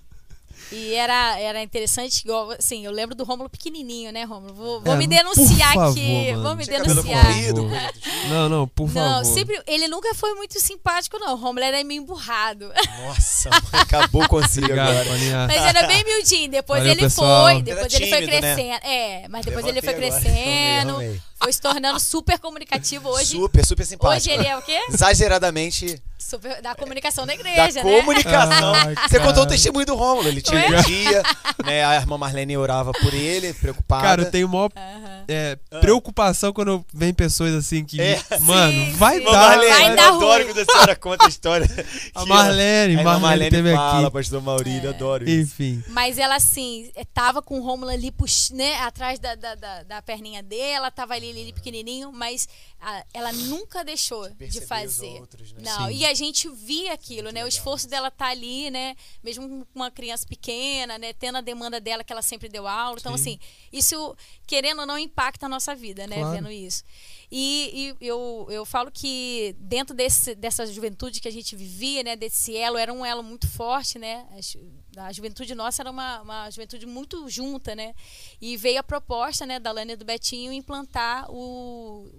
E era, era interessante, igual, assim, eu lembro do Rômulo pequenininho, né, Rômulo? Vou, vou É, me denunciar favor, aqui. mano. Vou me Tinha denunciar. comprido, Por coisa do tipo. Não, não, por Não, favor. sempre, ele nunca foi muito simpático, não. O Rômulo era meio emburrado. Nossa, [laughs] mãe, acabou com o agora. Mas era bem miudinho. Depois Valeu, ele pessoal. foi, depois era ele foi tímido, né? crescendo. É, mas depois ele foi Levantei agora. crescendo, foi se tornando super comunicativo. Hoje, Super, super simpático. hoje ele é o quê? Exageradamente Super, da comunicação da da igreja, né? comunicação. [laughs] Ai, Você cara. contou o testemunho do Rômulo. Ele um dia, né? A irmã Marlene orava por ele, preocupada. Cara, eu tenho maior Aham. é, preocupação quando vem pessoas assim que. É. Mano, Sim, vai sim. Dar. Marlene, Vai eu dar adoro ruim. quando a senhora conta a história. A Marlene, a irmã Marlene teve fala, aqui. pastor Maurílio, É. adoro isso. Enfim. Mas ela, assim, eh, tava com o Rômulo ali, pux, né, atrás da, da, da, da perninha dela, tava ali, ali pequenininho, mas ah, ela nunca deixou de fazer. outros, né? Não, Sim. e a gente via aquilo, né? O esforço dela tá ali, né? Mesmo com uma criança pequena, né? Tendo a demanda dela que ela sempre deu aula. Então, Sim. assim, isso, querendo ou não, impacta a nossa vida, né? Claro. Vendo isso. E, e eu, eu falo que dentro desse, dessa juventude que a gente vivia, né? Desse elo, era um elo muito forte, né? A ju- A juventude nossa era uma, uma juventude muito junta, né? E veio a proposta, né, da Lânia e do Betinho implantar o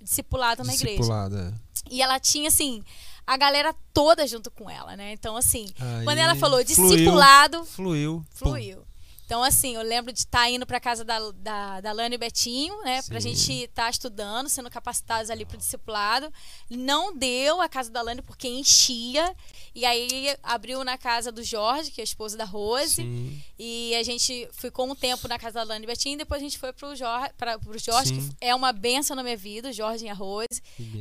discipulado na igreja. Discipulada. E ela tinha, assim, a galera toda junto com ela, né? Então, assim, Aí, quando ela falou discipulado, Fluiu. fluiu. Então, assim, eu lembro de estar indo para casa da, da, da Lana e Betinho, né? Pra Sim. gente estar estudando, sendo capacitados ali pro discipulado. Não deu a casa da Lana porque enchia. E aí abriu na casa do Jorge, que é o esposo da Rose. Sim. E a gente ficou um tempo na casa da Lana e Betinho. E depois a gente foi pro Jorge, pra, pro Jorge Sim. que é uma benção na minha vida, o Jorge e a Rose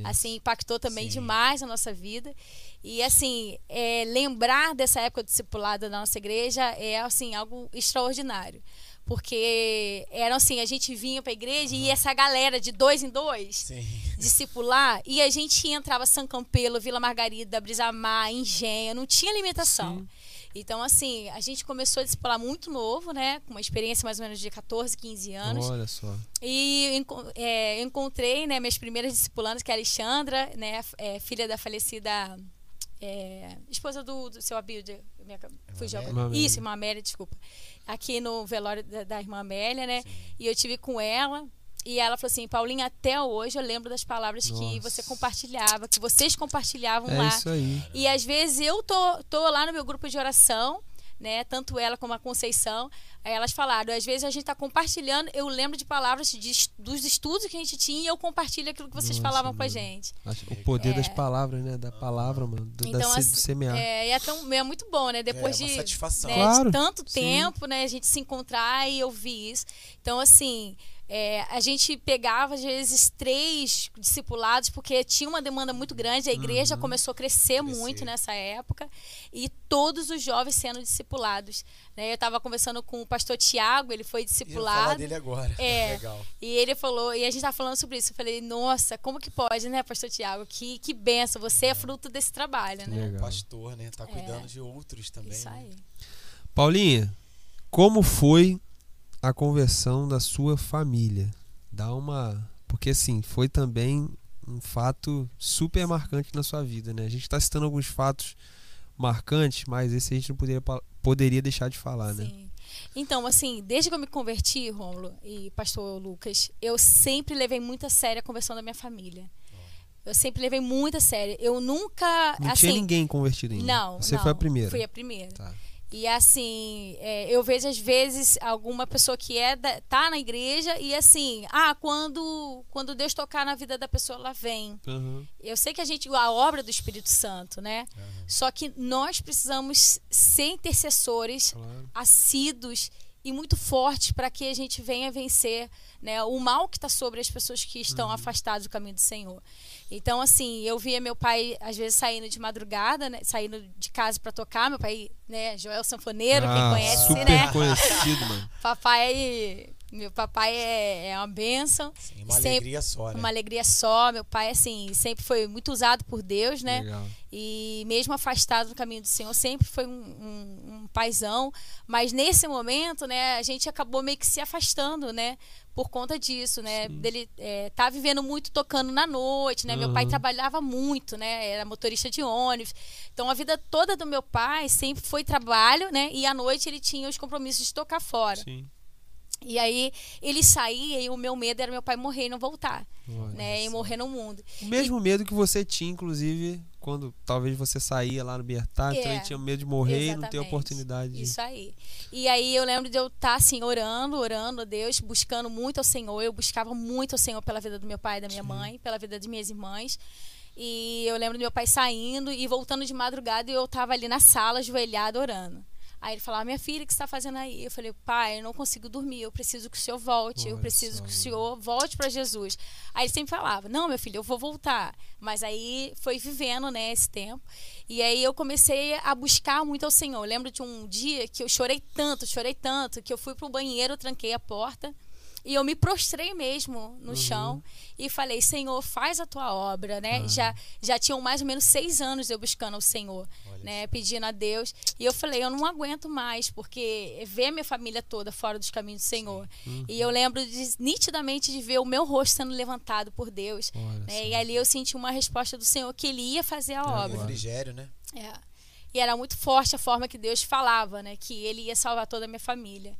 assim impactou também demais a nossa vida e assim é, lembrar dessa época do discipulado da nossa igreja é assim algo extraordinário porque era assim a gente vinha para a igreja e essa galera de dois em dois Sim. discipular e a gente entrava São Campelo Vila Margarida Brisamar Engenho não tinha limitação Sim. então assim a gente começou a discipular muito novo né com uma experiência mais ou menos de 14 15 anos Olha só. e é, encontrei né, minhas primeiras discipulandas, que é a Alexandra, né, é, filha da falecida é, esposa do, do seu Abilde. Minha, Amélia. Isso, irmã Amélia, desculpa. Aqui no velório da, da irmã Amélia, né? E eu tive com ela. E ela falou assim, Paulinha, até hoje eu lembro das palavras que Nossa. você compartilhava, que vocês compartilhavam É lá. isso aí. E às vezes eu tô, tô lá no meu grupo de oração, né? Tanto ela como a Conceição. Aí elas falaram, às vezes a gente está compartilhando, eu lembro de palavras de, dos estudos que a gente tinha e eu compartilho aquilo que vocês Nossa, falavam com a mano. gente. Acho- O poder das palavras, né? Da palavra, mano. Do, da Então, se- assim, do semear. É, é, tão, é muito bom, né? Depois É, uma de, satisfação. né, Claro, de tanto sim. tempo, né? A gente se encontrar e ouvir isso. Então, assim, é, a gente pegava, às vezes, três discipulados, porque tinha uma demanda muito grande. A igreja Uhum. começou a crescer, Crescer. muito nessa época. E todos os jovens sendo discipulados. Né? Eu estava conversando com o pastor Tiago, ele foi E eu vou falar discipulado. dele agora. É. [laughs] Legal. E ele falou, e a gente tá falando sobre isso. Eu falei, nossa, como que pode, né, pastor Tiago? Que, que benção, você é fruto desse trabalho, né? Legal. Pastor, né? Tá cuidando de outros também. Isso né? aí. Paulinha, como foi a conversão da sua família? Dá uma. Porque assim, foi também um fato super marcante na sua vida, né? A gente tá citando alguns fatos marcantes, mas esse a gente não poderia, poderia deixar de falar, né? Sim. Então, assim, desde que eu me converti, Rômulo e pastor Lucas, eu sempre levei muito a sério a conversão da minha família. Eu sempre levei muito a sério. Eu nunca, Não assim, tinha ninguém convertido ainda. não, Você não, foi a primeira. Fui a primeira. Tá. E assim, é, eu vejo às vezes alguma pessoa que é da, tá na igreja e assim, ah, quando quando Deus tocar na vida da pessoa, ela vem. Uhum. Eu sei que a gente a obra do Espírito Santo, né? Só que nós precisamos ser intercessores Claro. assíduos e muito fortes para que a gente venha vencer né, o mal que está sobre as pessoas que estão afastadas do caminho do Senhor. Então, assim, eu via meu pai, às vezes, saindo de madrugada, né, saindo de casa para tocar. Meu pai, né, Joel Sanfoneiro, quem Ah, conhece, super né? conhecido, mano. Papai Meu papai é, é uma bênção. Sim, uma Sempre- alegria só, né? Uma alegria só. Meu pai, assim, sempre foi muito usado por Deus, né? Legal. E mesmo afastado do caminho do Senhor, sempre foi um, um, um paizão. Mas nesse momento, né, a gente acabou meio que se afastando, né? Por conta disso, né? Dele é, tá vivendo muito tocando na noite, né? Meu pai Uhum. trabalhava muito, né? Era motorista de ônibus. Então a vida toda do meu pai sempre foi trabalho, né? E à noite ele tinha os compromissos de tocar fora. Sim. E aí ele saía e o meu medo era meu pai morrer e não voltar, Olha né? E só. morrer no mundo. O mesmo medo que você tinha, inclusive, quando talvez você saía lá no Bertá, então É, ele tinha medo de morrer e não ter oportunidade de. Isso aí. E aí eu lembro de eu estar assim, orando, orando a Deus, buscando muito ao Senhor. Eu buscava muito ao Senhor pela vida do meu pai e da minha mãe, pela vida das minhas irmãs. E eu lembro do meu pai saindo e voltando de madrugada e eu tava ali na sala, ajoelhada, orando. Aí ele falava, minha filha, o que você está fazendo aí? Eu falei, pai, eu não consigo dormir, eu preciso que o senhor volte, eu preciso só, que o né? senhor volte para Jesus. Aí ele sempre falava, não, meu filho, eu vou voltar. Mas aí foi vivendo, né, esse tempo. E aí eu comecei a buscar muito ao Senhor. Eu lembro de um dia que eu chorei tanto, chorei tanto, que eu fui pro banheiro, tranquei a porta. E eu me prostrei mesmo no chão e falei, Senhor, faz a tua obra, né? Já, já tinham mais ou menos seis anos eu buscando o Senhor, né? Pedindo a Deus. E eu falei, eu não aguento mais, porque ver minha família toda fora dos caminhos do Senhor. E eu lembro de- nitidamente de ver o meu rosto sendo levantado por Deus. Né? E ali eu senti uma resposta do Senhor que Ele ia fazer a Agora. obra. Refrigério, né? É. E era muito forte a forma que Deus falava, né? Que Ele ia salvar toda a minha família.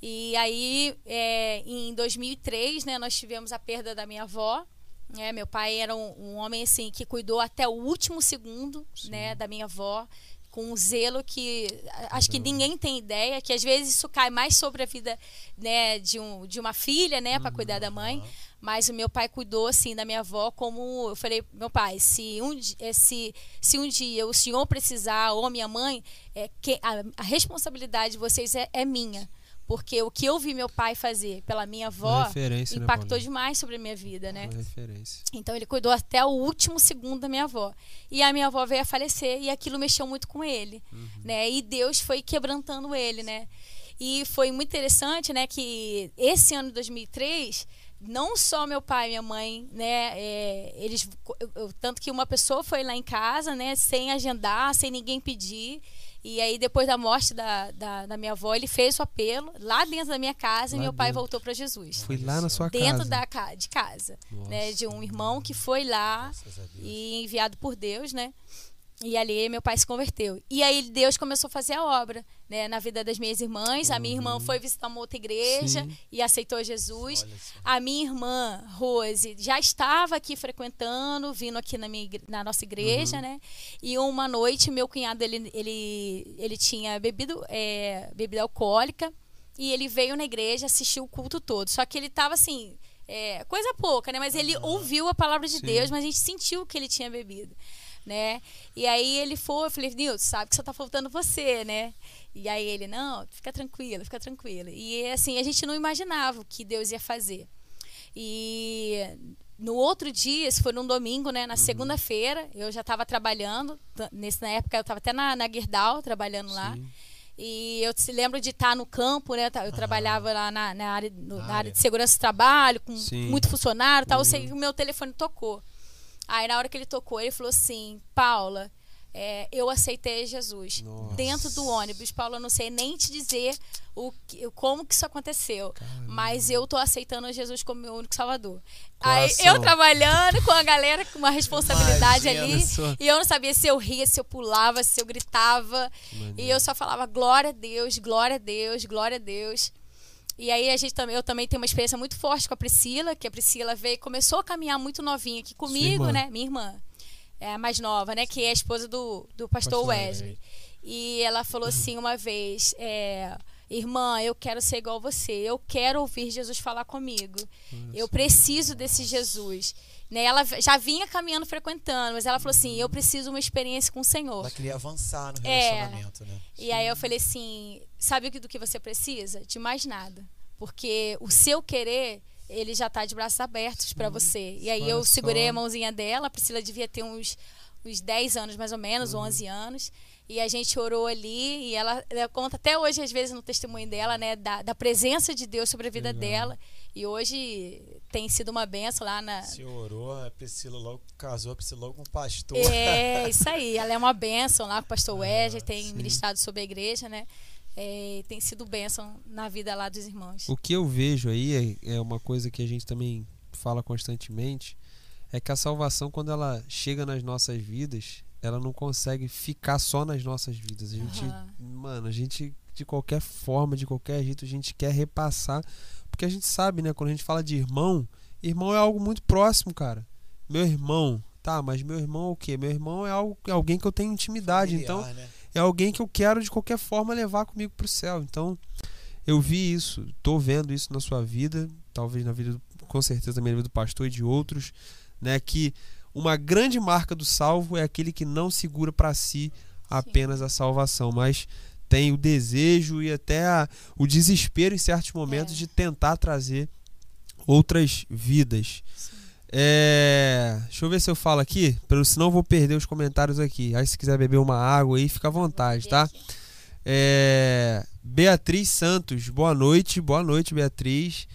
E aí, é, em 2003, né, nós tivemos a perda da minha avó. Né? Meu pai era um, um homem assim que cuidou até o último segundo, né, da minha avó, com um zelo que acho que ninguém tem ideia, que às vezes isso cai mais sobre a vida, né, de, um, de uma filha, né, para cuidar da mãe. Mas o meu pai cuidou assim da minha avó, como eu falei, meu pai, se um, eh, se, se um dia o senhor precisar ou minha mãe, é, que, a, a responsabilidade de vocês é, é minha. Porque o que eu vi meu pai fazer pela minha avó né, impactou Paulinha? demais sobre a minha vida, né? Então ele cuidou até o último segundo da minha avó. E a minha avó veio a falecer e aquilo mexeu muito com ele, né? E Deus foi quebrantando ele, né? E foi muito interessante, né, que esse ano de 2003, não só meu pai e minha mãe, né, é, eles eu- eu- tanto que uma pessoa foi lá em casa, né, sem agendar, sem ninguém pedir. E aí, depois da morte da, da, da minha avó, ele fez o apelo lá dentro da minha casa Lá e meu pai dentro. voltou para Jesus Fui lá na sua dentro casa. da ca- de casa, Nossa. né, de um irmão que foi lá e enviado por Deus, né? E ali meu pai se converteu. E aí Deus começou a fazer a obra, né, na vida das minhas irmãs. A minha irmã foi visitar uma outra igreja Sim. e aceitou Jesus. A minha irmã Rose já estava aqui frequentando, vindo aqui na, minha, na nossa igreja, né? E uma noite meu cunhado ele, ele, ele tinha bebido é, bebida alcoólica e ele veio na igreja, assistiu o culto todo. Só que ele estava assim, é, coisa pouca, né? Mas ele ouviu a palavra de Sim. Deus, mas a gente sentiu que ele tinha bebido. Né? E aí ele foi, eu falei, Nilton, sabe que só tá faltando você, né? E aí ele, não, fica tranquila, fica tranquila. E assim, a gente não imaginava o que Deus ia fazer. E no outro dia, isso foi num domingo, né? Na Uhum. segunda-feira, eu já estava trabalhando. Nesse, na época, eu estava até na, na Gerdau, trabalhando lá. Sim. E eu se lembro de estar no campo, né? Eu trabalhava lá na, na área, no- Na área de segurança do trabalho, com Sim. muito funcionário e tal. Eu sei Uhum. que o meu telefone tocou. Aí, na hora que ele tocou, ele falou assim: Paula, é, eu aceitei Jesus. Nossa. Dentro do ônibus. Paula, eu não sei nem te dizer o que- como que isso aconteceu. Mas eu tô aceitando Jesus como meu único salvador. Aí eu trabalhando com a galera com uma responsabilidade Imagina ali. E eu não sabia se eu ria, se eu pulava, se eu gritava. E eu só falava glória a Deus, glória a Deus, glória a Deus. E aí a gente também, eu também tenho uma experiência muito forte com a Priscila, que a Priscila veio e começou a caminhar muito novinha aqui comigo, né? Minha irmã. É a mais nova, né? Que é a esposa do, do pastor, Pastor Wesley. E ela falou assim uma vez, é, irmã, eu quero ser igual você. Eu quero ouvir Jesus falar comigo. Eu preciso desse Jesus. Né? Ela já vinha caminhando, frequentando, mas ela falou assim, eu preciso uma experiência com o Senhor. Ela queria avançar no É. relacionamento, né? E aí eu falei assim, sabe o que- do que você precisa? De mais nada. Porque o seu querer, ele já tá de braços abertos para você. E aí olha eu segurei só. a mãozinha dela, a Priscila devia ter uns, uns 10 anos mais ou menos, 11 anos. E a gente orou ali e ela, ela conta até hoje, às vezes, no testemunho dela, né, da, da presença de Deus sobre a vida Legal. dela. E hoje tem sido uma benção lá na. Se orou, a Priscila logo casou, a Priscila logo com o pastor. É, isso aí. Ela é uma benção lá com o pastor Wesley, tem sim. ministrado sobre a igreja, né? É, tem sido bênção na vida lá dos irmãos. O que eu vejo aí é, é uma coisa que a gente também fala constantemente, é que a salvação, quando ela chega nas nossas vidas, ela não consegue ficar só nas nossas vidas. A gente, Aham. mano, a gente de qualquer forma, de qualquer jeito, a gente quer repassar, porque a gente sabe, né, quando a gente fala de irmão, irmão é algo muito próximo, cara. Meu irmão, tá, mas meu irmão é o quê? Meu irmão é algo, é alguém que eu tenho intimidade, então Familiar, né? é alguém que eu quero de qualquer forma levar comigo pro céu. Então, eu vi isso, tô vendo isso na sua vida, talvez na vida, do- com certeza também na vida do pastor e de outros, né, que uma grande marca do salvo é aquele que não segura para si apenas a salvação, mas tem o desejo e até a- o desespero em certos momentos É. de tentar trazer outras vidas. É, deixa eu ver se eu falo aqui, pelo senão eu vou perder os comentários aqui. Aí se quiser beber uma água aí, fica à vontade, tá? É, Beatriz Santos, boa noite, boa noite, Beatriz.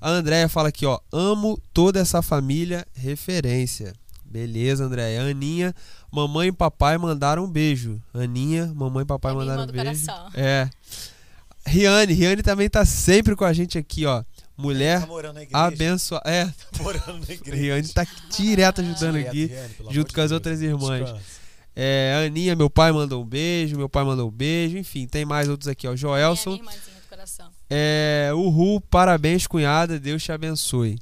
A Andréia fala aqui, ó, amo toda essa família, referência. Beleza, Andréia. Aninha, mamãe e papai mandaram um beijo. Aninha, mamãe e papai É minha mandaram irmã um do beijo. coração. É. Riane, Riane também tá sempre com a gente aqui, ó. Mulher Tá morando na igreja. abençoada. É, [laughs] Tá morando na igreja. Riane tá direto ajudando aqui. Riane, junto com as de Deus. outras irmãs. Descansa. É, Aninha, meu pai mandou um beijo, meu pai mandou um beijo, enfim, tem mais outros aqui, ó. É Joelson, minha irmãzinha do coração. é, Uhul, parabéns, cunhada, Deus te abençoe.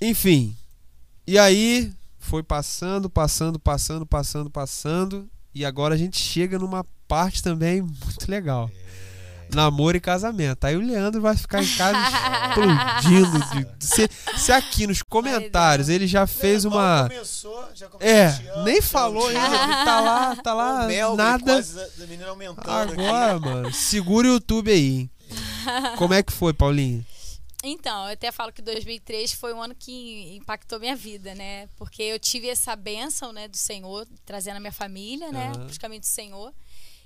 Enfim, e aí foi passando, passando, passando, passando, passando, e agora a gente chega numa parte também muito legal. Namoro e casamento. Aí o Leandro vai ficar em casa [laughs] explodindo. De, se, se aqui nos comentários ele já fez Mal uma. Começou, já começou É, amo, nem falou ainda. Tá lá, tá lá, O mel, nada. quase Agora, aqui. mano, segura o YouTube aí. hein? [laughs] Como é que foi, Paulinho? Então, eu até falo que 2003 foi um ano que impactou minha vida, né? Porque eu tive essa bênção, né, do Senhor, trazendo a minha família, né, Aham. para os caminhos do Senhor.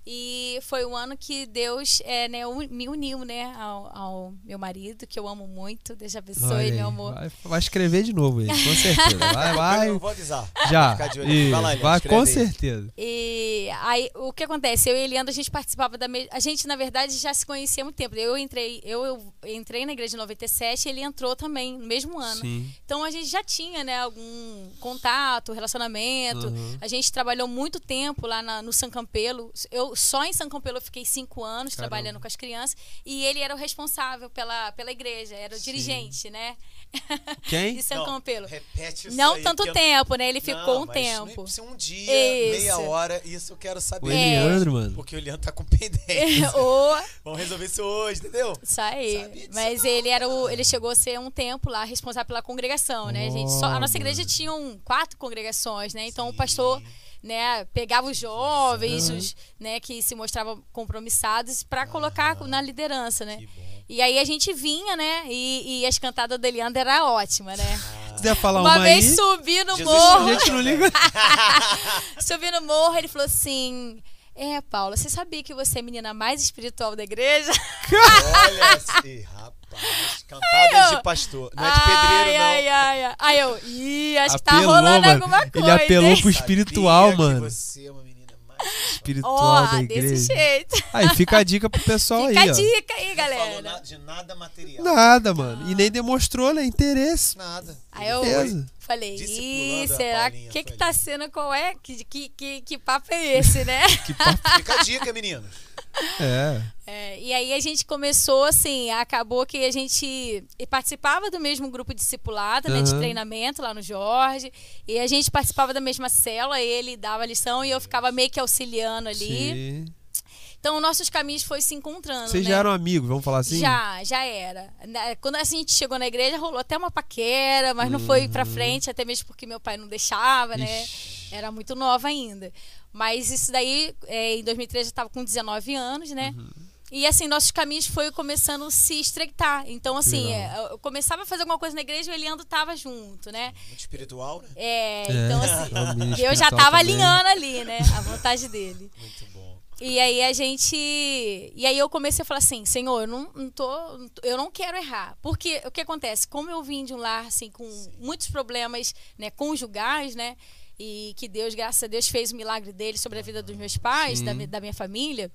E foi um ano que Deus é, né, me uniu, né, ao, ao meu marido, que eu amo muito. Deus abençoe, meu amor. Vai, vai escrever de novo aí, com certeza. [laughs] Vai, vai. Eu vou avisar. Já. Ficar de olho. Isso, Vai lá, vai com certeza. E aí, o que acontece? Eu e Eliandro, a gente participava da mesma. A gente, na verdade, já se conhecia há muito tempo. Eu entrei, eu, eu entrei na igreja em 97 e ele entrou também no mesmo ano. Sim. Então a gente já tinha, né, algum contato, relacionamento. Uhum. A gente trabalhou muito tempo lá na- no São Campelo. Eu só em São Campelo eu fiquei cinco anos Caramba. trabalhando com as crianças e ele era o responsável pela, pela igreja, era o Sim. dirigente, né? [laughs] Quem? De São Não, Campelo. Repete isso Não aí, tanto que eu- tempo, né? Ele ficou Não, um mas tempo. Se um dia, Isso. meia hora, isso eu quero O saber. É. Eliandro, mano. Porque o Leandro tá com pendente. [laughs] Ô, Vamos resolver isso hoje, entendeu? Isso aí. Mas não, ele era o, ele chegou a ser um tempo lá responsável pela congregação, né? A, gente só- a nossa igreja tinha um, quatro congregações, né? Então o Sim. pastor, né, pegava os jovens, os, né, que se mostravam compromissados para colocar na liderança, né? E aí a gente vinha, né? E, e as cantadas do Eliandro era ótima, né? Quiser falar Uma uma, vez aí, subi no Jesus a morro, gente não liga. [laughs] subi no morro, ele falou assim: É, Paula, você sabia que você é a menina mais espiritual da igreja? Olha [laughs] esse rapaz. Cantadas eu- de pastor. Não é de pedreiro, ai, não. ai, ai, ai. Aí eu, ih, acho que tá Apelou, rolando mano. alguma coisa. Ele apelou hein? pro espiritual, Sabia mano. Que você é uma menina. Espiritual Ó, da desse igreja. jeito. Aí fica a dica pro pessoal Fica aí, a ó. dica aí, Não falou galera. nada, de nada material. Nada, mano. E nem demonstrou, né? Interesse. Nada. Aí eu Beleza. falei, ih, será Paulinha, que que foi tá sendo qual é? Que, que, que, que papo é esse, né? [laughs] Que papo Fica a dica, meninos. É. [laughs] É, e aí a gente começou assim, acabou que a gente participava do mesmo grupo discipulado, né, de treinamento lá no Jorge, e a gente participava da mesma célula, ele dava lição e eu ficava meio que auxiliando ali. Sim. Então nossos caminhos foi se encontrando, Vocês né? já eram amigos, vamos falar assim? Já, já era. Quando a gente chegou na igreja, rolou até uma paquera, mas não foi pra frente, até mesmo porque meu pai não deixava, né? Uhum. Ixi. Era muito nova ainda. Mas isso daí, é, em 2013, eu estava com 19 anos, né? Uhum. E assim, nossos caminhos foi começando a se estreitar. Então, assim, Legal. é, eu começava a fazer alguma coisa na igreja e o Eliandro tava junto, né? Muito espiritual, né? É, É, então é assim, menino eu já tava também. alinhando ali, né? A vontade dele. [laughs] Muito bom. E aí a gente. E aí eu comecei a falar assim, Senhor, eu não, não tô. Eu não quero errar. Porque o que acontece? Como eu vim de um lar, assim, com muitos problemas né, conjugais, né? E que Deus, graças a Deus, fez o milagre dele sobre a vida dos meus pais, da, Sim. da minha família.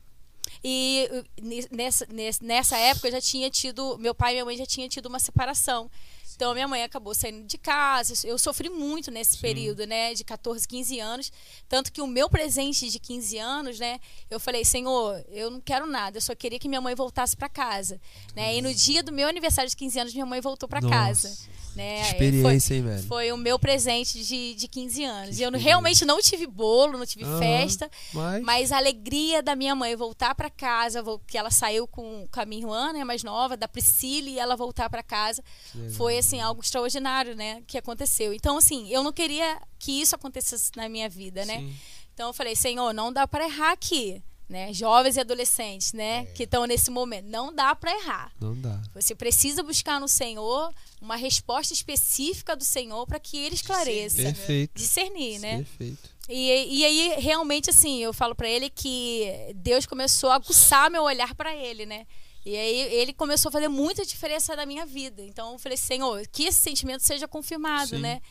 E uh, ne- nessa, nessa- época eu já tinha tido. Meu pai e minha mãe já tinham tido uma separação. Então minha mãe acabou saindo de casa. Eu sofri muito nesse período, né? De 14, 15 anos. Tanto que o meu presente de 15 anos, né? Eu falei, Senhor, eu não quero nada. Eu só queria que minha mãe voltasse para casa. Né? E no dia do meu aniversário de 15 anos, minha mãe voltou para casa. Né? Experiência, hein, velho? Foi, foi o meu presente de, de 15 anos. E eu realmente não tive bolo, não tive Aham. festa. Mas, Mas a alegria da minha mãe voltar para casa, que ela saiu com, com a minha irmã, né, mais nova, da Priscila, e ela voltar para casa, legal. foi assim algo extraordinário, né, que aconteceu. Então assim, eu não queria que isso acontecesse na minha vida, né? Sim. Então eu falei, Senhor, não dá para errar aqui, né? Jovens e adolescentes, né, É. que estão nesse momento, não dá para errar. Não dá. Você precisa buscar no Senhor uma resposta específica do Senhor para que ele esclareça, Perfeito. discernir, né? Perfeito. E, e aí, realmente, assim, eu falo pra ele que Deus começou a aguçar meu olhar pra ele, né? E aí ele começou a fazer muita diferença na minha vida. Então eu falei, Senhor, que esse sentimento seja confirmado, Sim. né?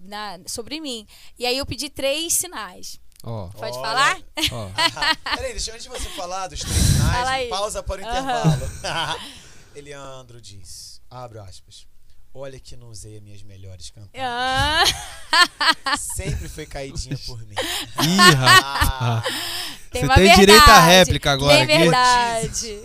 Na, sobre mim. E aí eu pedi três sinais. Ó, Pode Olha. falar? ó. [laughs] Peraí, deixa antes de você falar dos três sinais, Fala aí. pausa para o intervalo. [laughs] [laughs] Eliandro diz, abre aspas, olha que não usei as minhas melhores cantadas. Ah, Sempre foi caidinha por mim. Ih, rapaz. Ah, tem Você tem verdade. direito à réplica agora Tem aqui. verdade.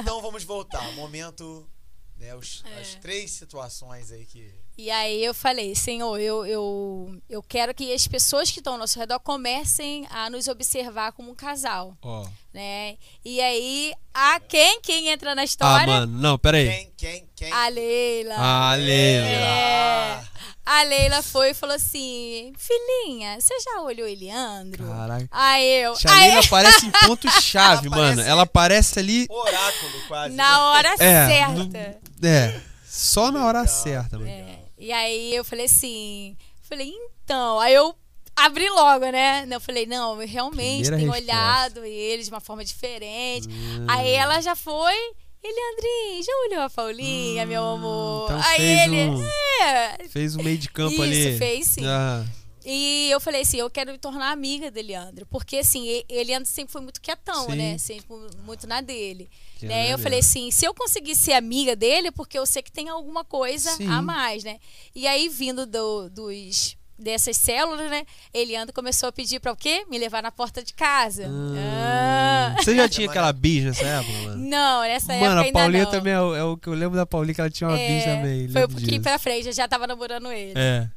então vamos voltar. Momento, né, os- É. as três situações aí que... E aí eu falei, Senhor, eu, eu, eu quero que as pessoas que estão ao nosso redor comecem a nos observar como um casal. Ó. né? E aí, a quem quem entra na Ah, história? mano. Não, peraí. Quem, quem, quem? A Leila. Ah, Leila. É. A Leila foi e falou assim: Filhinha, você já olhou Eliandro? Caraca. Aí eu. Aí, Leila aparece em ponto-chave, [laughs] mano. Ela aparece ali. Oráculo, quase. na hora É, certa. no- é. Só na hora Legal. certa, mano. É, E aí eu falei assim, falei, então, aí eu abri logo, né? Eu falei, não, eu realmente Primeira tenho resposta. olhado ele de uma forma diferente. Hum. Aí ela já foi, Eliandrinho, já olhou a Paulinha, meu amor? então aí fez ele, um- é. Fez o meio de campo Isso, ali. fez sim. Ah, E eu falei assim, eu quero me tornar amiga do Eliandro. Porque, assim, e- Eliandro sempre foi muito quietão, Sim. né? Sempre muito na dele. Né? Eu falei assim, se eu conseguir ser amiga dele, é porque eu sei que tem alguma coisa Sim. a mais, né? E aí, vindo do- dos dessas células, né? Eliandro começou a pedir pra o quê? Me levar na porta de casa. Ah. Você já tinha aquela bis nessa época, mano? Não, nessa Mano, época a ainda Paulinha não. também é o, é o que eu lembro da Paulinha, que ela tinha uma bis É, também. Foi um pouquinho disso. pra frente, eu já tava namorando ele. É.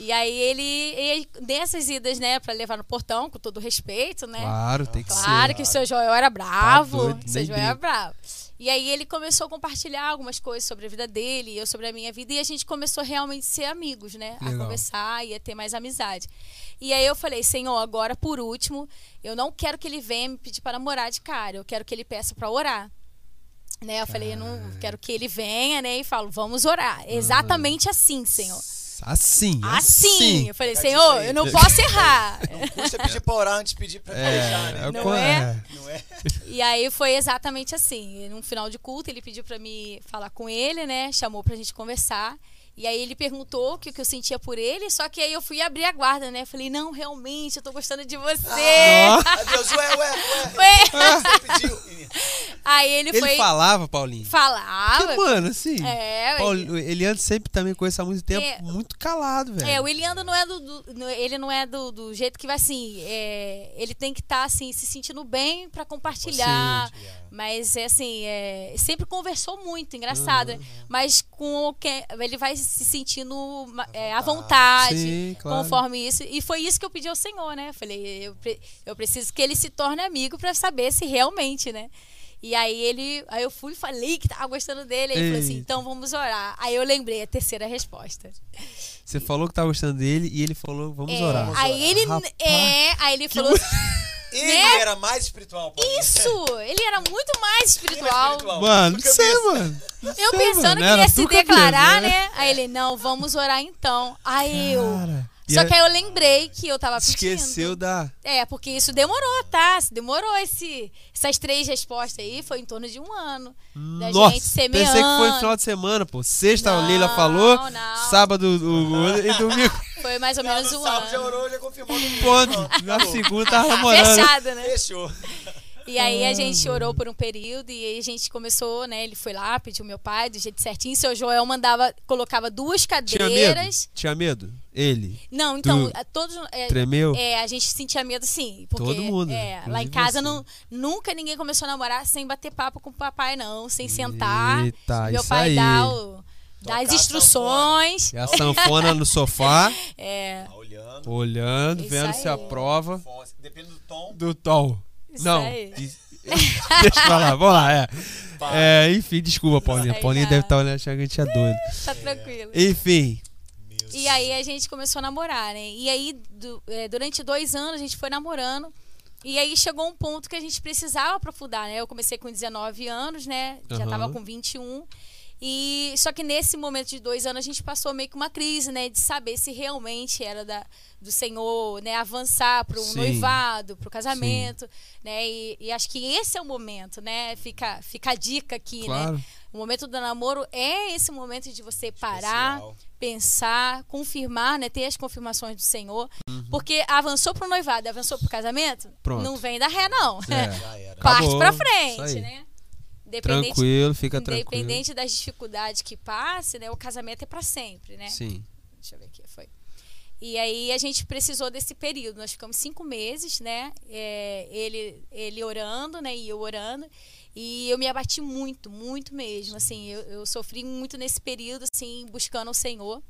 E aí ele, e nessas idas, né, pra levar no portão, com todo respeito, né? Claro, tem que Claro ser. que o seu Joel era bravo. Tá doido, seu Joel era bravo. E aí ele começou a compartilhar algumas coisas sobre a vida dele, e eu sobre a minha vida, e a gente começou realmente a ser amigos, né? A Legal. conversar e a ter mais amizade. E aí eu falei, Senhor, agora por último, eu não quero que ele venha me pedir para namorar de cara, eu quero que ele peça para orar. Né? Eu falei, eu não quero que ele venha, né? E falo, vamos orar. Exatamente assim, Senhor. Assim, Assim. Eu falei, Senhor, eu não posso errar. Não custa pedir pra orar antes de pedir pra É, beijar, né? é, Não é? Não é? E aí foi exatamente assim. No final de culto, ele pediu pra me falar com ele, né? Chamou pra gente conversar. E aí ele perguntou o que, que eu sentia por ele, só que aí eu fui abrir a guarda, né? Falei, não, realmente, eu tô gostando de você. Nossa. Adeus, ué, ué, ué. [laughs] Ué. Você pediu. Aí ele, Ele foi. falava, Paulinho? Falava. Porque, mano, assim. É, Paulo, ele antes sempre também com isso há muito tempo, É. muito calado, velho. É, o Eliandro não é do, do- ele não é do, do jeito que vai assim, é, ele tem que estar assim se sentindo bem pra compartilhar. Sim. Mas é assim, é, sempre conversou muito, engraçado. né? Mas com o que ele vai se sentindo é, à vontade, Sim, claro. conforme isso. E foi isso que eu pedi ao Senhor, né? Falei, eu, pre- eu preciso que ele se torne amigo pra saber se realmente, né? E aí ele, aí eu fui e falei que tava gostando dele, aí ele falou assim, então vamos orar. Aí eu lembrei a terceira resposta. Você falou que tava gostando dele e ele falou, vamos É, orar. aí ele Rapaz, é, aí ele falou Ele Né? era mais espiritual. Paulinho. isso, ele era muito mais espiritual. espiritual. Mano, não sei, mano. Eu sei, pensando mano. que Era ia se tu cabeça, declarar, né? né? Aí ele, não, vamos orar então. Aí eu, Cara, E Só que aí eu lembrei que eu tava pedindo. Esqueceu da. É, porque isso demorou, tá? Demorou esse, essas três respostas aí, foi em torno de um ano. Da Nossa, gente pensei que foi semeando. final de semana, pô. Sexta a Não, Leila falou, não. sábado o, o- [laughs] e domingo. Foi mais ou menos um sábado já ano. orou, já confirmou. no domingo. Ponto. Pronto, Na segunda tava namorando. Fechado, né? Fechou. E aí a gente orou por um período e aí a gente começou, né? Ele foi lá, pediu meu pai do jeito certinho. Seu Joel mandava, colocava duas Tinha medo? cadeiras. Tinha medo? Ele. Não, então, Tu a- todos. É, Tremeu? é, a gente sentia medo sim. Porque, Todo mundo, É, lá em casa não, nunca ninguém começou a namorar sem bater papo com o papai, não. Sem sentar. Eita, meu isso pai aí. dá o, dá Tocar as instruções. E a sanfona no sofá, [laughs] É, Tá olhando. olhando, Isso vendo se aí. aprova. Depende do tom. Do tom. Isso Não. aí. [laughs] Deixa pra lá, vamos lá, é. É, enfim, desculpa, Paulinha. aí Paulinha já. deve estar olhando achando que a gente é doido. [laughs] tá tranquilo. Enfim, Meu E aí a gente começou a namorar, né? E aí, du- é, durante dois anos, a gente foi namorando. E aí chegou um ponto que a gente precisava aprofundar, né? Eu comecei com 19 anos, né? Já Aham. tava com 21. E só que nesse momento de dois anos a gente passou meio que uma crise, né? De saber se realmente era da, do Senhor, né? Avançar para um Sim. noivado, para o casamento, né? E, e acho que esse é o momento, né? Fica, fica a dica aqui, né? claro. O momento do namoro é esse momento de você parar, Especial. pensar, confirmar, né? Ter as confirmações do Senhor. Uhum. Porque avançou pro noivado, avançou pro casamento, Pronto. não vem da ré, não. É. [laughs] Parte isso frente, né? Independente, Tranquilo, fica tranquilo. independente das dificuldades que passe, né? O casamento é pra sempre, né? Sim. Deixa eu ver aqui, foi. E aí a gente precisou desse período. Nós ficamos cinco meses, né? É, ele, ele orando, né? E eu orando. E eu me abati muito, muito mesmo. Assim, eu, eu sofri muito nesse período, assim, buscando o Senhor.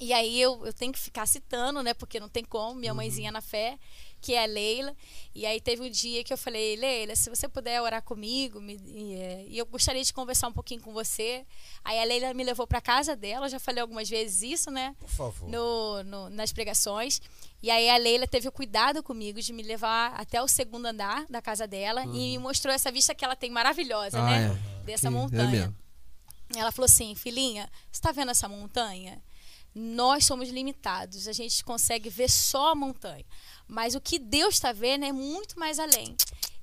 E aí eu, eu tenho que ficar citando, né? Porque não tem como, minha mãezinha na fé, que é a Leila. E aí teve um dia que eu falei, Leila, se você puder orar comigo, me- e, é, e eu gostaria de conversar um pouquinho com você. Aí a Leila me levou para casa dela, eu já falei algumas vezes isso, né? Por favor. no, no- nas pregações. E aí a Leila teve o cuidado comigo de me levar até o segundo andar da casa dela e me mostrou essa vista que ela tem maravilhosa, Uhum. Ah, né? é. Dessa Que- é montanha. mesmo. ela falou assim, filhinha, você tá vendo essa montanha? Nós somos limitados, a gente consegue ver só a montanha. Mas o que Deus está vendo é muito mais além.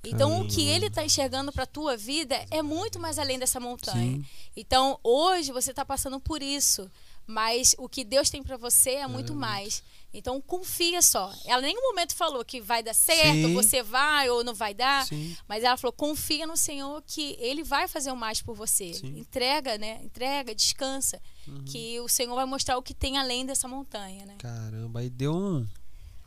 Então, o que Ele está enxergando para a tua vida é muito mais além dessa montanha. Sim. Então, hoje você está passando por isso, mas o que Deus tem para você é muito mais. Então, confia só. Ela em nenhum momento falou que vai dar certo, Sim. você vai ou não vai dar. Sim. Mas ela falou: confia no Senhor que Ele vai fazer o mais por você. Uhum. Entrega, né? Entrega, descansa. Que o Senhor vai mostrar o que tem além dessa montanha, né? Caramba, aí deu um.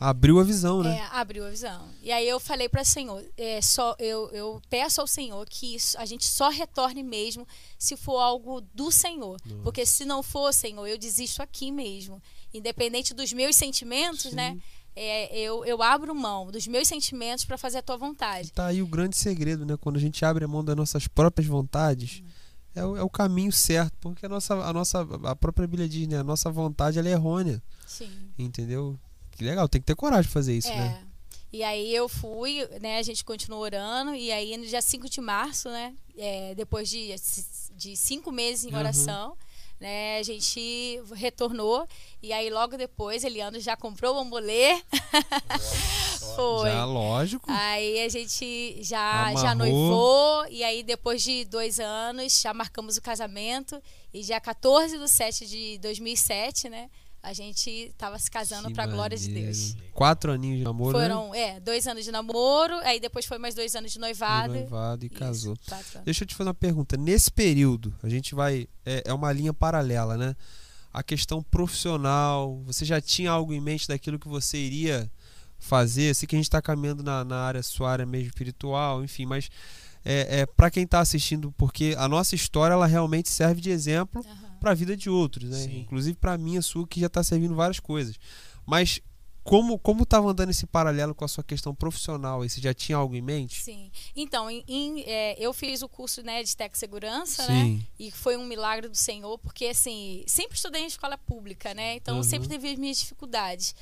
Abriu a visão, né? É, abriu a visão. E aí eu falei para o Senhor, é, só, eu, eu peço ao Senhor que isso- a gente só retorne mesmo se for algo do Senhor. Porque se não for, Senhor, eu desisto aqui mesmo. Independente dos meus sentimentos, né? É, eu, eu abro mão dos meus sentimentos para fazer a tua vontade. Tá aí o grande segredo, né? Quando a gente abre a mão das nossas próprias vontades, é o, é o caminho certo. Porque a nossa, a nossa, a própria Bíblia diz, né? A nossa vontade ela é errônea, Sim. entendeu? Que legal, tem que ter coragem de fazer isso, É. né? E aí eu fui, né? A gente continuou orando. E aí no dia 5 de março, né? é, depois de, de cinco meses em Uhum. oração, né? A gente retornou. E aí logo depois, Eliano já comprou o ambolê. [laughs] Foi. Já, lógico. Aí a gente já, já noivou. E aí depois de dois anos, já marcamos o casamento. E dia 14 de 7 de 2007, né? A gente estava se casando para a glória de. Deus. Quatro aninhos de namoro, né? Foram, é, dois anos de namoro, aí depois foi mais dois anos de noivado. De noivado e casou. Deixa eu te fazer uma pergunta. Nesse período, a gente vai. É, é uma linha paralela, né? A questão profissional. Você já tinha algo em mente daquilo que você iria fazer? Eu sei que a gente está caminhando na, na área, sua área mesmo espiritual, enfim, mas é, é para quem está assistindo, porque a nossa história ela realmente serve de exemplo Aham. Para a vida de outros, né? Sim. Inclusive para mim, a sua, que já está servindo várias coisas. Mas como como estava andando esse paralelo com a sua questão profissional? aí? Você já tinha algo em mente? Sim. Então, em- em, é, eu fiz o curso né, de Tec Segurança, né? Sim. E foi um milagre do Senhor, porque assim, sempre estudei em escola pública, né? Então Uhum. sempre teve as minhas dificuldades.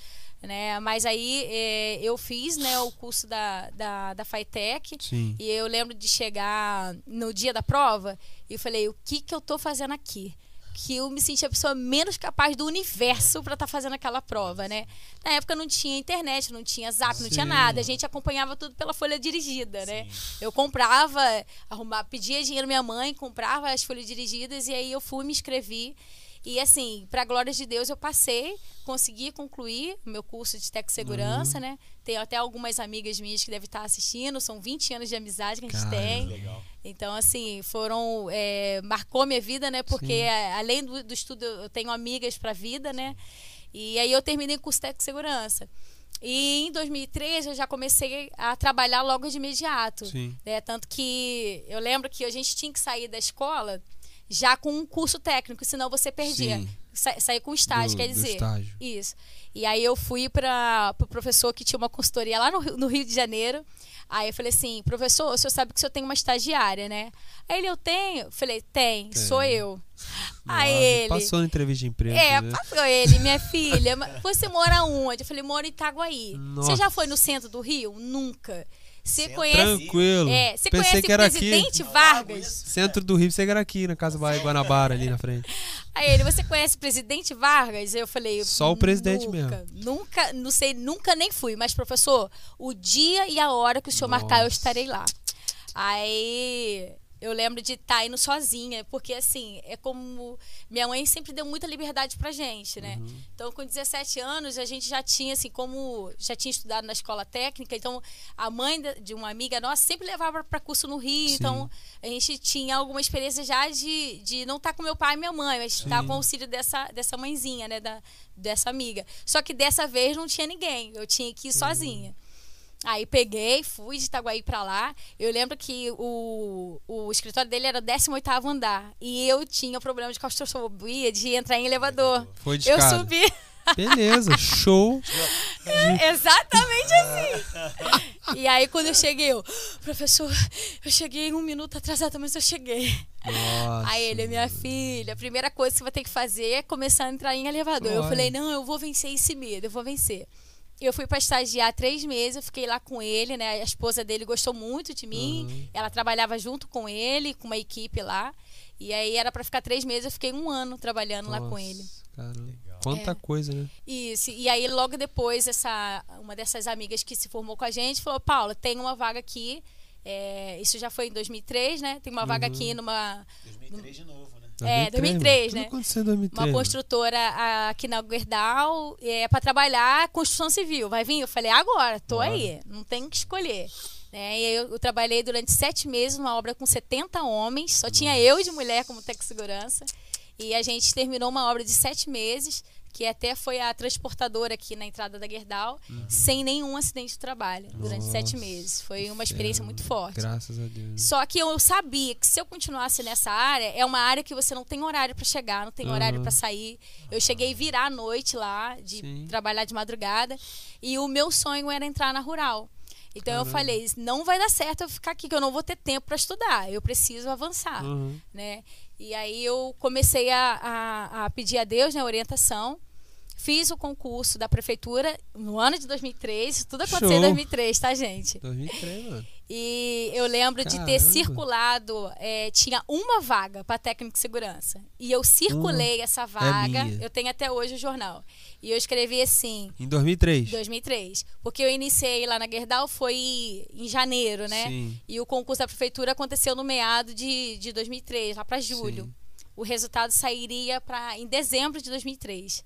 Né? Mas aí é, eu fiz né, o curso da, da, da FITEC Sim. e eu lembro de chegar no dia da prova e eu falei, o que, que eu tô fazendo aqui? Que eu me sentia a pessoa menos capaz do universo para estar tá fazendo aquela prova, né? Na época não tinha internet, não tinha zap, não tinha nada. A gente acompanhava tudo pela folha dirigida, né? Eu comprava, arrumava, pedia dinheiro minha mãe, comprava as folhas dirigidas e aí eu fui me inscrevi. E assim, para glória de Deus, eu passei, consegui concluir o meu curso de Tec Segurança, uhum. né? Tenho até algumas amigas minhas que devem estar assistindo, são 20 anos de amizade que a gente Caramba. tem. Legal. Então, assim, foram. É, marcou minha vida, né? Porque a, além do, do, estudo, eu tenho amigas para a vida, né? E aí eu terminei o curso de Segurança. E em 2013 eu já comecei a trabalhar logo de imediato. Sim. Né? Tanto que eu lembro que a gente tinha que sair da escola já com um curso técnico, senão você perdia. Sa sair com estágio, do, quer dizer. Estágio. Isso. E aí eu fui para o pro professor que tinha uma consultoria lá no, no Rio de Janeiro. Aí eu falei assim, professor, o senhor sabe que o senhor tem uma estagiária, né? Aí ele, eu tenho? Eu falei, tem, tem. sou eu. Nossa, aí ele. Passou na entrevista de emprego. É, né? passou ele, minha filha. Você mora onde? Eu falei, moro em Itaguaí. Nossa. Você já foi no centro do Rio? Nunca. Você conhece. Tranquilo. É, você Pensei conhece que era o presidente aqui. Vargas? Centro do Rio, você era aqui, na Casa Bahia Guanabara, ali na frente. Aí ele, você conhece o presidente Vargas? Eu falei. Só o presidente nunca, mesmo. Nunca, não sei, nunca nem fui. Mas, professor, o dia e a hora que o senhor Nossa. marcar, eu estarei lá. Aí eu lembro de estar tá indo sozinha, porque assim, é como. Minha mãe sempre deu muita liberdade pra gente, né? Uhum. Então, com 17 anos, a gente já tinha, assim, como. Já tinha estudado na escola técnica, então a mãe de uma amiga nossa sempre levava para curso no Rio, Sim. então a gente tinha alguma experiência já de, de não estar tá com meu pai e minha mãe, mas estar tá com o auxílio dessa, dessa mãezinha, né? Da, dessa amiga. Só que dessa vez não tinha ninguém, eu tinha que ir uhum. sozinha. Aí peguei, fui de Itaguaí para lá. Eu lembro que o, o escritório dele era 18 andar. E eu tinha problema de claustrofobia de entrar em elevador. Foi de Eu subi. Beleza, show. É, [laughs] exatamente assim. e aí, quando eu cheguei, eu, professor, eu cheguei um minuto atrasada, mas eu cheguei. Nossa. Aí ele, minha filha, a primeira coisa que você vai ter que fazer é começar a entrar em elevador. Olha. Eu falei, não, eu vou vencer esse medo, eu vou vencer. Eu fui para estagiar três meses, eu fiquei lá com ele, né? A esposa dele gostou muito de mim. Uhum. Ela trabalhava junto com ele, com uma equipe lá. E aí era para ficar três meses, eu fiquei um ano trabalhando Nossa, lá com ele. Caramba. Quanta é. coisa, né? Isso. E aí, logo depois, essa, uma dessas amigas que se formou com a gente falou: Paula, tem uma vaga aqui. É, isso já foi em 2003, né? Tem uma uhum. vaga aqui numa. 2003 de novo. É, 2003, né? aconteceu em 2003? Uma construtora aqui na Guerdal é para trabalhar construção civil. Vai vir? Eu falei, agora, tô Bora. aí, não tem que escolher. É, e eu, eu, trabalhei durante sete meses numa obra com 70 homens, só Nossa. tinha eu de mulher como técnico segurança. E a gente terminou uma obra de sete meses que até foi a transportadora aqui na entrada da Gerdau, uhum. sem nenhum acidente de trabalho durante Nossa, sete meses. Foi uma experiência muito forte. Graças a Deus. Só que eu sabia que se eu continuasse nessa área, é uma área que você não tem horário para chegar, não tem uhum. horário para sair. Eu cheguei a virar à noite lá, de Sim. trabalhar de madrugada, e o meu sonho era entrar na rural. Então Caramba. eu falei, não vai dar certo eu ficar aqui, que eu não vou ter tempo para estudar. Eu preciso avançar, uhum. né? E aí eu comecei a, a, a pedir a Deus né, orientação. Fiz o concurso da prefeitura no ano de 2003. Tudo aconteceu Show. em 2003, tá, gente? 2003, mano. E eu lembro Caramba. de ter circulado, é, tinha uma vaga para técnico de segurança. E eu circulei essa é vaga. É eu tenho até hoje o jornal. E eu escrevi assim. Em 2003? 2003. Porque eu iniciei lá na Gerdau foi em janeiro, né? Sim. E o concurso da prefeitura aconteceu no meado de, de 2003, lá para julho. Sim. O resultado sairia pra, em dezembro de 2003.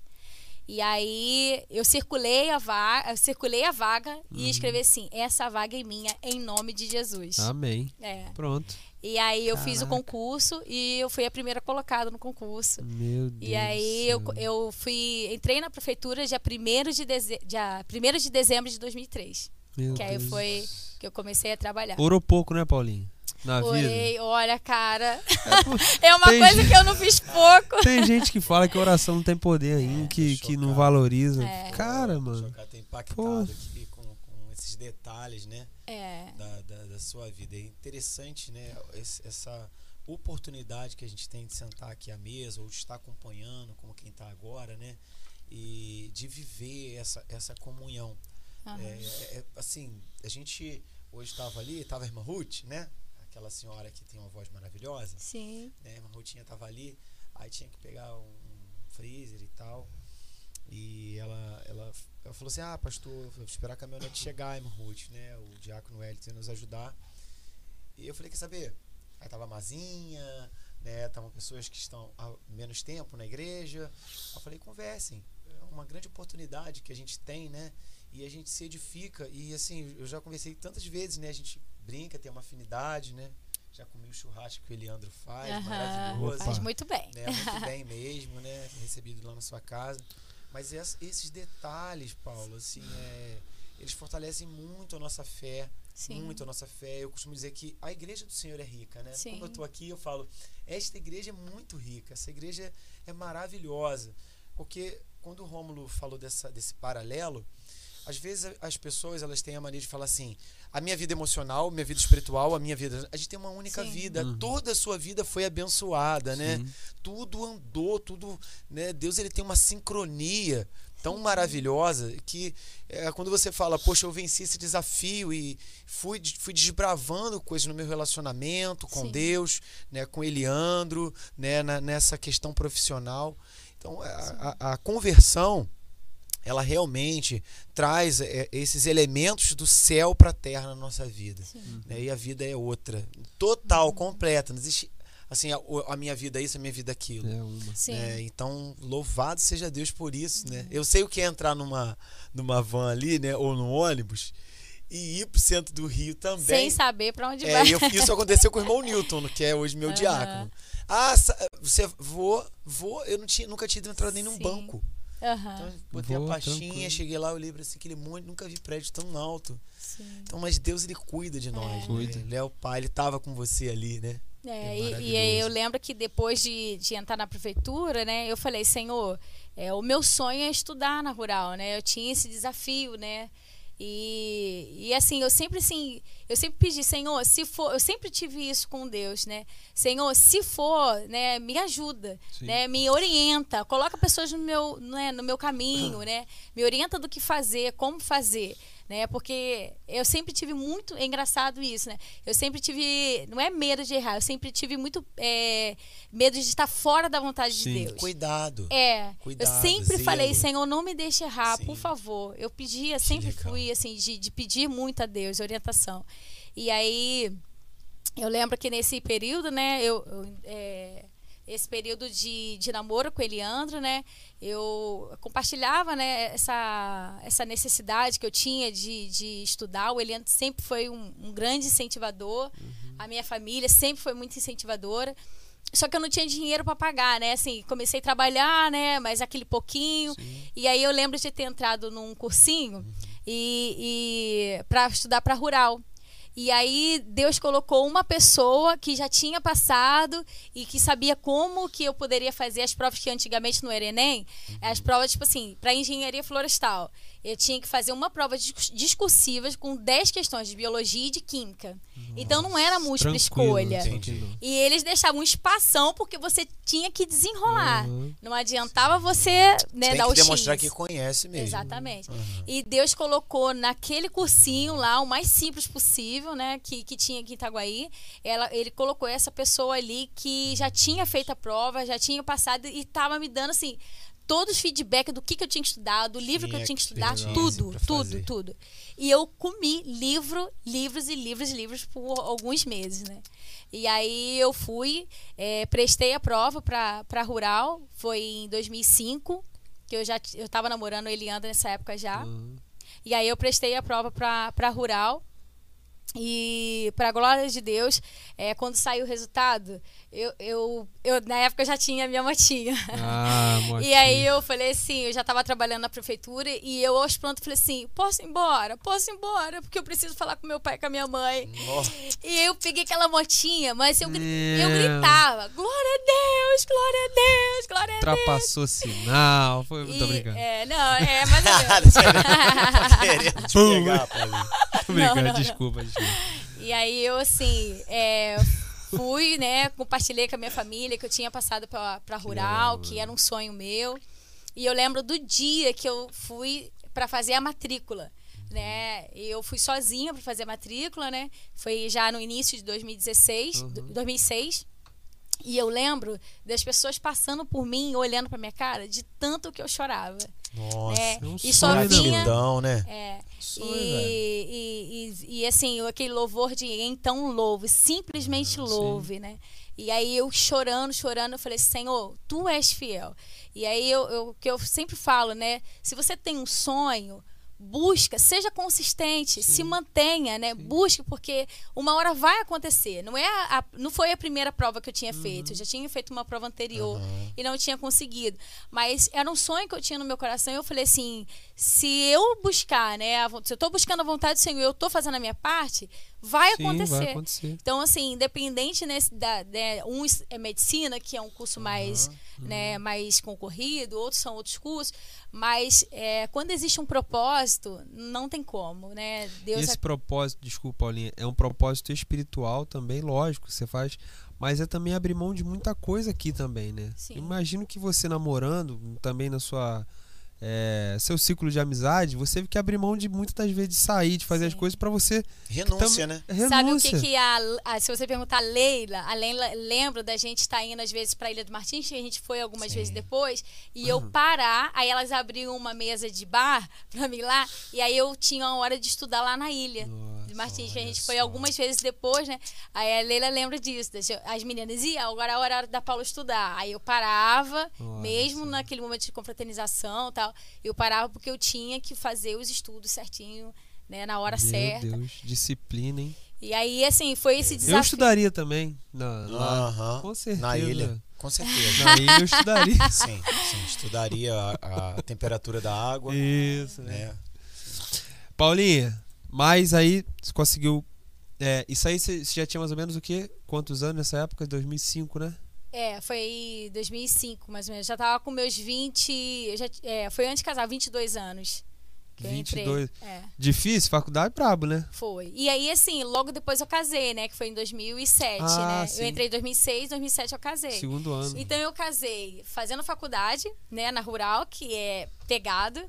E aí eu circulei a vaga, eu circulei a vaga uhum. e escrevi assim: essa vaga é minha, em nome de Jesus. Amém. É. Pronto. E aí eu Caraca. fiz o concurso e eu fui a primeira colocada no concurso. Meu Deus. E aí eu, eu fui. Entrei na prefeitura dia 1 de, deze, dia 1 de dezembro de 2003. Meu que aí foi que eu comecei a trabalhar. Orou pouco, né, Paulinho? Na Orei, vida. olha, cara. É, [laughs] é uma coisa gente, que eu não fiz pouco. Tem gente que fala que oração não tem poder ainda, é, que, que não valoriza. É. Cara, mano. Chocado, tem impactado Pô. aqui com, com esses detalhes, né? É. Da, da, da, sua vida. É interessante, né? Esse, essa oportunidade que a gente tem de sentar aqui à mesa ou de estar acompanhando, como quem está agora, né? E de viver essa, essa comunhão. Uhum. É, é, assim, a gente hoje estava ali, estava a irmã Ruth, né? Aquela senhora que tem uma voz maravilhosa. Sim. Né? A Rutinha estava ali. Aí tinha que pegar um, freezer e tal. E ela, ela, ela falou assim: Ah, pastor, vou esperar a caminhonete chegar, irmão Ruth, né? O diácono Wellington nos ajudar. E eu falei: Quer saber? Aí tava a Mazinha, né? Estavam pessoas que estão há menos tempo na igreja. Eu falei: Conversem. É uma grande oportunidade que a gente tem, né? E a gente se edifica. E assim, eu já conversei tantas vezes, né? A gente brinca, tem uma afinidade, né? Já comi o churrasco que o Eliandro faz, maravilhoso. Faz muito bem. né? Muito bem mesmo, né? Recebido lá na sua casa. Mas es- esses detalhes, Paulo, assim, é, eles fortalecem muito a nossa fé. Sim. Muito a nossa fé. Eu costumo dizer que a igreja do Senhor é rica, né? Sim. Como eu tô aqui, eu falo, esta igreja é muito rica, essa igreja é maravilhosa. Porque quando o Rômulo falou dessa, desse paralelo, às vezes as pessoas elas têm a mania de falar assim: a minha vida emocional, minha vida espiritual, a minha vida. A gente tem uma única Sim. vida. Uhum. Toda a sua vida foi abençoada, né? Sim. Tudo andou, tudo. Né? Deus ele tem uma sincronia tão maravilhosa que é, quando você fala, poxa, eu venci esse desafio e fui, fui desbravando coisas no meu relacionamento com Sim. Deus, né, com Eliandro, né, na- nessa questão profissional. Então, a, a- a conversão, ela realmente traz é, esses elementos do céu para a terra na nossa vida. Né? E a vida é outra, total, completa. Não existe assim, a, a minha vida é isso, a minha vida é aquilo. É uma. Sim. né? Então, louvado seja Deus por isso, né? Eu sei o que é entrar numa, numa van ali, né? Ou num ônibus e ir pro centro do Rio também. Sem saber pra onde É, vai. eu- isso aconteceu com o irmão Newton, que é hoje meu Aham. diácono. Ah, você vou, vou, eu não tinha, nunca tinha entrado nem num Sim. banco. Aham. Então, botei Vou, a pastinha, tranquilo. cheguei lá, eu lembro assim, aquele monte, nunca vi prédio tão alto. Sim. Então, mas Deus ele cuida de nós, né? Cuida. Ele é o pai, ele tava com você ali, né? É, É e, e eu lembro que depois de, de entrar na prefeitura, né, eu falei, Senhor, é, o meu sonho é estudar na rural, né? Eu tinha esse desafio, né? E, e assim, eu sempre assim, eu sempre pedi, Senhor, se for, eu sempre tive isso com Deus, né? Senhor, se for, né, me ajuda, Sim. né? Me orienta, coloca pessoas no meu, né, no meu caminho, [clears throat] né? Me orienta do que fazer, como fazer, né? Porque eu sempre tive muito, é engraçado isso, né? Eu sempre tive, não é medo de errar, eu sempre tive muito é, medo de estar fora da vontade Sim. de Deus. Cuidado. É, Cuidado, eu sempre zelo. falei, Senhor, não me deixe errar, Sim. por favor. Eu pedia, sempre fui assim, de, de pedir muito a Deus, orientação. E aí, eu lembro que nesse período, né, eu, eu, é, esse período de, de namoro com o Eliandro, né, eu compartilhava, né, essa, essa necessidade que eu tinha de, de estudar. O Eliandro sempre foi um, um grande incentivador, a minha família sempre foi muito incentivadora. Só que eu não tinha dinheiro para pagar, né? Assim, comecei a trabalhar, né? Mas aquele pouquinho. E aí eu lembro de ter entrado num cursinho e, e para estudar para rural. E aí Deus colocou uma pessoa que já tinha passado e que sabia como que eu poderia fazer as provas que antigamente no era Enem, as provas tipo assim, para engenharia florestal. Eu tinha que fazer uma prova dis- discursiva com 10 questões de biologia e de química. Então não era múltipla escolha. entendi. E eles deixavam um espação porque você tinha que desenrolar. Uhum. Não adiantava você né, Tem dar que o demonstrar X. que conhece mesmo. Exatamente. Uhum. E Deus colocou naquele cursinho lá, o mais simples possível, né? Que, que tinha aqui em Itaguaí. Ela, ele colocou essa pessoa ali que já tinha feito a prova, já tinha passado e estava me dando assim. Todos os feedback do que, que eu tinha que estudar, do livro que eu Tinha que estudar, tudo, tudo, tudo. E eu comi livro, livros e livros e livros por alguns meses, né? E aí eu fui, eh, prestei a prova para rural, foi em 2005, que eu já eu tava namorando o Eliandro nessa época já. Uhum. E aí eu prestei a prova para rural. E para glória de Deus, é, quando saiu o resultado, eu, eu, eu na época eu já tinha minha [laughs] motinha. Ah, E aí eu falei assim, eu já estava trabalhando na prefeitura e eu aos pronto falei assim, posso ir embora? Posso ir embora? Porque eu preciso falar com meu pai e com a minha mãe. Nossa, E eu peguei aquela motinha, mas eu, eu gritava, glória a Deus, glória a Deus, glória a Deus. Ultrapassou sinal. Foi muito obrigado. É, não, é, mas [laughs] tá querendo te pegar, Paulinho. [laughs] Não, não. desculpa, desculpa. E aí eu, assim, é, fui, né, compartilhei com a minha família que eu tinha passado pra, pra rural, que era um sonho meu. E eu lembro do dia que eu fui para fazer a matrícula, né? E Eu fui sozinha para fazer a matrícula, né? Foi já no início de 2016, Uhum. do- 2006. E eu lembro das pessoas passando por mim, olhando pra minha cara, de tanto que eu chorava. Nossa. né? é um E só né, vinha. Né? É, Sonho, e, e, e, e, assim, aquele louvor de então louve, simplesmente louve, né? E aí eu chorando, chorando, eu falei, Senhor, tu és fiel. E aí eu, eu, o que eu sempre falo, né? Se você tem um sonho, busca, seja consistente, se mantenha, né? Busque, porque uma hora vai acontecer. Não, é a, a- não foi a primeira prova que eu tinha feito. Eu já tinha feito uma prova anterior e não tinha conseguido. Mas era um sonho que eu tinha no meu coração e eu falei assim: se eu buscar, né? se eu tô buscando a vontade do Senhor eu tô fazendo a minha parte, vai Sim, acontecer. vai acontecer. Então, assim, independente nesse da, né, um é medicina, que é um curso mais, né, mais concorrido, outros são outros cursos, mas é, quando existe um propósito, não tem como, né? Deus Esse propósito, desculpa, Paulinha, é um propósito espiritual também, lógico, você faz. Mas é também abrir mão de muita coisa aqui também, né? Sim. Imagino que você namorando, também na sua. É, seu ciclo de amizade, você teve que abrir mão de muitas das vezes de sair, de fazer as Sim. coisas pra você. Renúncia, tam- né? Renúncia. Sabe o que, que a, a- Se você perguntar a Leila, a Leila lembra da gente estar indo às vezes pra Ilha do Martins, que a gente foi algumas Sim. vezes depois, e eu parar, aí elas abriam uma mesa de bar [laughs] pra mim lá, e aí eu tinha uma hora de estudar lá na ilha. Nossa, de Martins, que a gente foi algumas vezes depois, né? Aí a Leila lembra disso. As meninas iam, agora é a hora da Paula estudar. Aí eu parava, Olha mesmo naquele momento de confraternização e tal, eu parava porque eu tinha que fazer os estudos certinho, né? Na hora Meu certa. Deus, disciplina, hein? E aí, assim, foi esse Eu desafio. estudaria também. Na, lá. Com certeza. Na ilha. Com certeza. Na ilha eu estudaria. [laughs] sim, sim. Estudaria a, a temperatura da água. Isso, né? Né? Paulinha, mas aí você conseguiu. é, isso aí você você já tinha mais ou menos o quê? Quantos anos nessa época? 2005, né? É, foi 2005, mais ou menos. Já tava com meus 20. eu Já, é, foi antes de casar, 22 anos. Que 22. Eu entrei. É, Difícil, faculdade brabo, né? foi. E aí, assim, logo depois eu casei, né? Que foi em 2007, Ah, né? sim. Eu entrei em 2006, 2007 eu casei. Segundo ano. Então eu casei fazendo faculdade, né, na rural, que é pegado,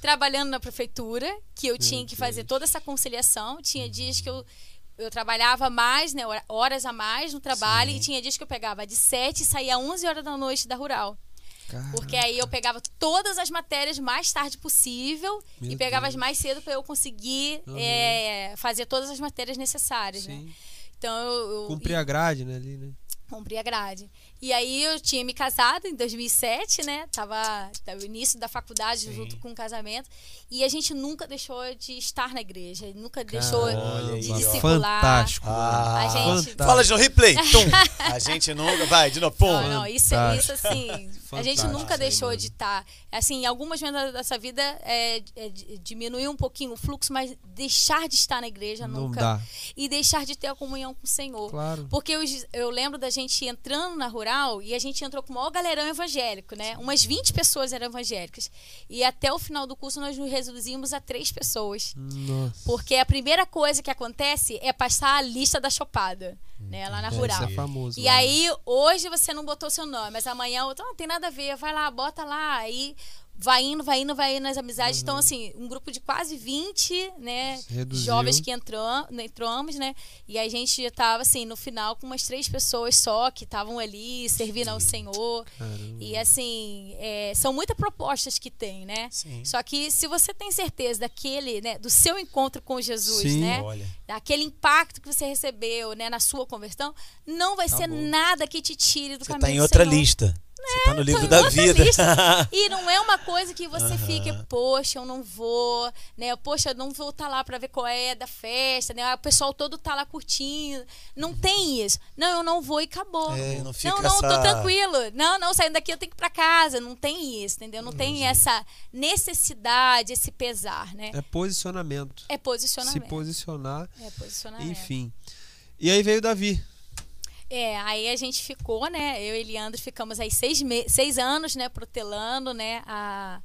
trabalhando na prefeitura, que eu tinha que fazer Deus. toda essa conciliação. Tinha dias que eu, eu trabalhava mais, né, hora- horas a mais no trabalho, Sim. e tinha dias que eu pegava de 7 e saía 11 horas da noite da rural. Caraca, Porque aí eu pegava todas as matérias mais tarde possível Meu e pegava Deus. as mais cedo para eu conseguir Uhum. é, fazer todas as matérias necessárias, né? Sim. Então eu, eu Cumprir a grade, né? Ali, né? cumpri a grade. E aí eu tinha me casado em 2007, né? Tava, tava o início da faculdade Sim. junto com o casamento. E a gente nunca deixou de estar na igreja. Nunca deixou Olha aí, de discipular. Fantástico. Ah, A gente- Fantástico. Fala de replay. [laughs] Tum. A gente nunca. Vai, de novo. Pum. Não, não, isso, Fantástico. isso assim, a gente Fantástico, nunca deixou de estar. Assim, em algumas momentos dessa vida é, é, di- diminuir um pouquinho o fluxo, mas deixar de estar na igreja Não nunca. dá. E deixar de ter a comunhão com o Senhor. Claro. Porque eu, eu lembro da gente entrando na rural e a gente entrou com o maior galerão evangélico, né? Umas 20 pessoas eram evangélicas. E até o final do curso nós nos reduzimos a três pessoas. Nossa. Porque a primeira coisa que acontece é passar a lista da chopada, né? Lá na É, rural. Isso é famoso. E lá, aí, hoje você não botou seu nome, mas amanhã outro, não tem nada a ver, vai lá, bota lá. Aí vai indo, vai indo, vai indo nas amizades. Então, assim, um grupo de quase 20, né? Reduziu. Jovens que entram, entramos, né? E a gente já tava, assim, no final com umas três pessoas só que estavam ali servindo ao Senhor. Caramba. E assim, é, são muitas propostas que tem, né? Sim. Só que se você tem certeza daquele, né, do seu encontro com Jesus, Sim. né? Olha. Daquele impacto que você recebeu, né, na sua conversão, não vai ser Acabou. nada que te tire do Você caminho tá em outra Senhor. lista. Você tá no livro Tô da vida. [laughs] E não é uma coisa que você Aham. fique, poxa, eu não vou, né? Poxa, eu não vou estar lá para ver qual é da festa, né? O pessoal todo tá lá curtindo. Não tem isso. Não, eu não vou e acabou. É, não fica não, não, tô essa- tranquilo. Não, não, saindo daqui eu tenho que ir pra casa. Não tem isso, entendeu? Não tem essa necessidade, esse pesar, né? É posicionamento. É Se posicionamento. posicionar, É posicionamento. enfim. E aí veio Davi. É, aí a gente ficou, né? Eu e Leandro ficamos aí seis, me seis anos, né? Protelando, né? A,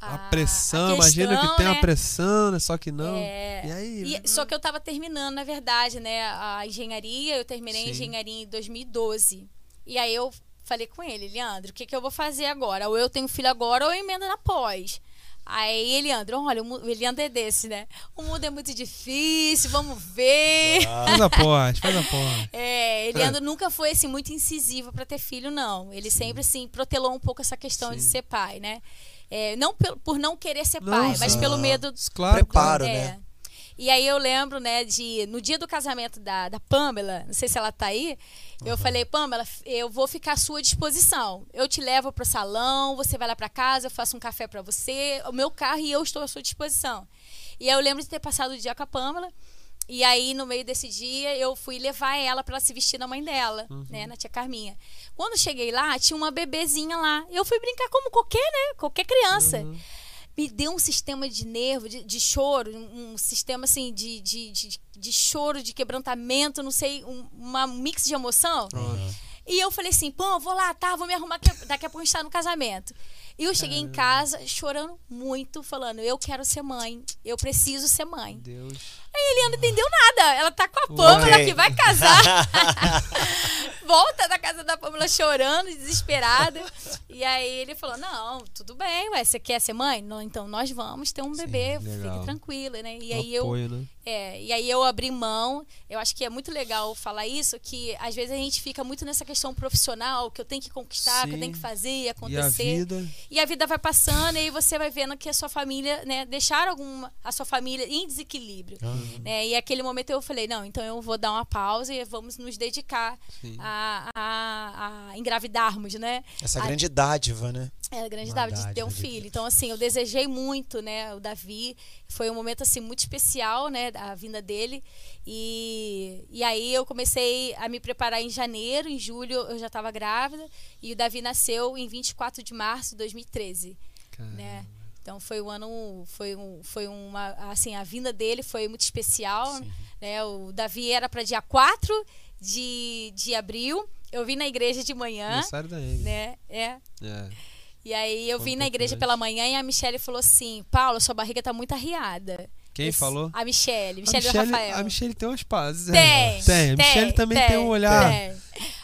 A, pressão, a imagina questão, que tem né? a pressão, né? Só que não. É, E aí? e- só que eu tava terminando, na verdade, né? A engenharia, eu terminei Sim. a engenharia em 2012. E aí eu falei com ele, Leandro, o que, que eu vou fazer agora? Ou eu tenho filho agora ou eu emendo na pós. Aí Eliandro, olha, o Eliandro é desse, né? O mundo é muito difícil, vamos ver. Faz a porte, faz a porte. É, Eliandro nunca foi assim muito incisivo para ter filho, não. Ele sempre assim protelou um pouco essa questão de Sim. ser pai, né? É, não por não querer ser Não, pai, mas sim. pelo medo Claro, Preparo, é. né? E aí eu lembro, né, de no dia do casamento da, da Pamela, não sei se ela tá aí, eu falei, Pamela, eu vou ficar à sua disposição. Eu te levo pro salão, você vai lá para casa, eu faço um café para você, o meu carro e eu estou à sua disposição. E aí eu lembro de ter passado o dia com a Pamela. E aí, no meio desse dia, eu fui levar ela para ela se vestir na mãe dela, né, na tia Carminha. Quando cheguei lá, tinha uma bebezinha lá. Eu fui brincar como qualquer, né, qualquer criança me deu um sistema de nervo, de, de choro, um, sistema assim de, de, de, de choro, de quebrantamento, não sei, um, uma mix de emoção. E eu falei assim, pô, vou lá, tá, vou me arrumar, que daqui a pouco a gente tá no casamento. E eu cheguei em casa chorando muito, falando, eu quero ser mãe, eu preciso ser mãe. Deus. Aí a Eliana não entendeu nada. Ela tá com a Pâmela que vai casar. [laughs] Volta da casa da Pâmela chorando, desesperada. E aí ele falou: Não, tudo bem, ué, você quer ser mãe? Não, então nós vamos ter um bebê, legal. fique tranquila, né? E Um aí eu. apoio, né? É, e aí eu abri mão. Eu acho que é muito legal falar isso, que às vezes a gente fica muito nessa questão profissional, que eu tenho que conquistar, que eu tenho que Sim. fazer, E a acontecer. vida. E a vida vai passando e aí você vai vendo que a sua família, né, deixar alguma a sua família em desequilíbrio, né? E aquele momento eu falei, não, então eu vou dar uma pausa e vamos nos dedicar a, a, a engravidarmos, né? Essa A- grande dádiva, né? é a grande Uma dádiva de ter dádiva um filho. Então, assim, eu desejei muito, né, o Davi. Foi um momento, assim, muito especial, né, a vinda dele. E, e aí eu comecei a me preparar em janeiro, em julho eu já estava grávida. E o Davi nasceu em 24 de março de 2013, Caramba. né? Então foi um ano, foi, um, foi uma, assim, a vinda dele foi muito especial, né? O Davi era para dia 4 de, de abril. Eu vim na igreja de manhã, Aniversário da né? É. É. E aí eu Foi um vim na pouco igreja pela manhã e a Michelle falou assim: Paula, sua barriga tá muito arriada. Quem Esse- falou? A Michelle, A Michelle, do Michelle, Rafael. a Michelle tem umas pazes. Tem, é. tem. A Michelle também tem, um olhar. tem. É,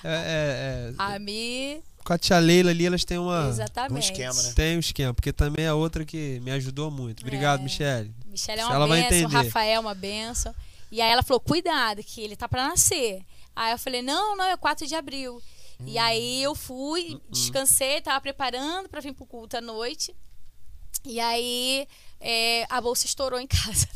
é, é. A Mi, Com a tia Leila ali, elas têm uma. exatamente. Um esquema, né? Tem um esquema, porque também é outra que me ajudou muito. Obrigado, É. Michelle. Michelle é uma ela vai benção, o entender. Rafael é uma benção. E aí ela falou: cuidado, que ele tá pra nascer. Aí eu falei: não, não, é 4 de abril. E Hum. aí eu fui, descansei, tava preparando pra vir pro culto à noite. E aí é, a bolsa estourou em casa.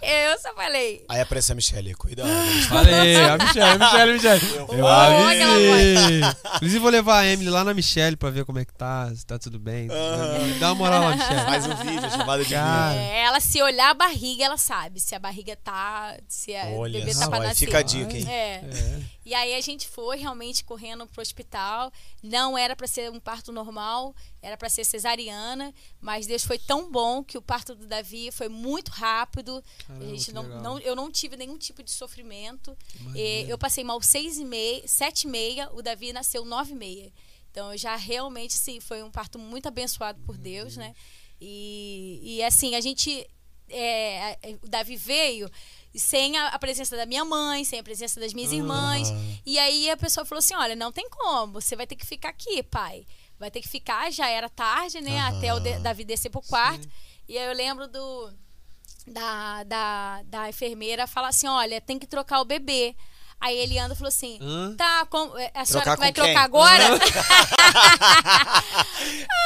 eu só falei. Aí apareceu a Michelle, cuidado. Falei, a Michelle, a Michelle, a Michelle. Eu vou. aquela avisei. Inclusive, vou levar a Emily lá na Michelle pra ver como é que tá, se tá tudo bem. Aham. Dá uma moral lá, Michelle. Faz um vídeo, chamada de Cara. É, ela se olhar a barriga, ela sabe se a barriga tá. Se a Olha bebê tá pra nascer. fica a dica, hein? É. É. E aí a gente foi realmente correndo pro hospital. Não era para ser um parto normal, era para ser cesariana, mas Deus foi tão bom que o parto do Davi foi muito rápido. Caramba, a gente não, não- eu não tive nenhum tipo de sofrimento. E eu passei mal seis e meia, sete e meia, o Davi nasceu nove e meia. Então eu já realmente sim, foi um parto muito abençoado por Deus, né? E, e assim, a gente. é, é, o Davi veio sem a, a presença da minha mãe, sem a presença das minhas irmãs. E aí a pessoa falou assim: olha, não tem como, você vai ter que ficar aqui, pai. Vai ter que ficar, já era tarde, né? Aham. Até o de- Davi descer pro quarto. E aí eu lembro do. Da, da, da enfermeira falar assim: olha, tem que trocar o bebê. Aí ele anda e falou assim: Hã? tá, com- é, a senhora Trocar vai com quem? trocar agora? [laughs]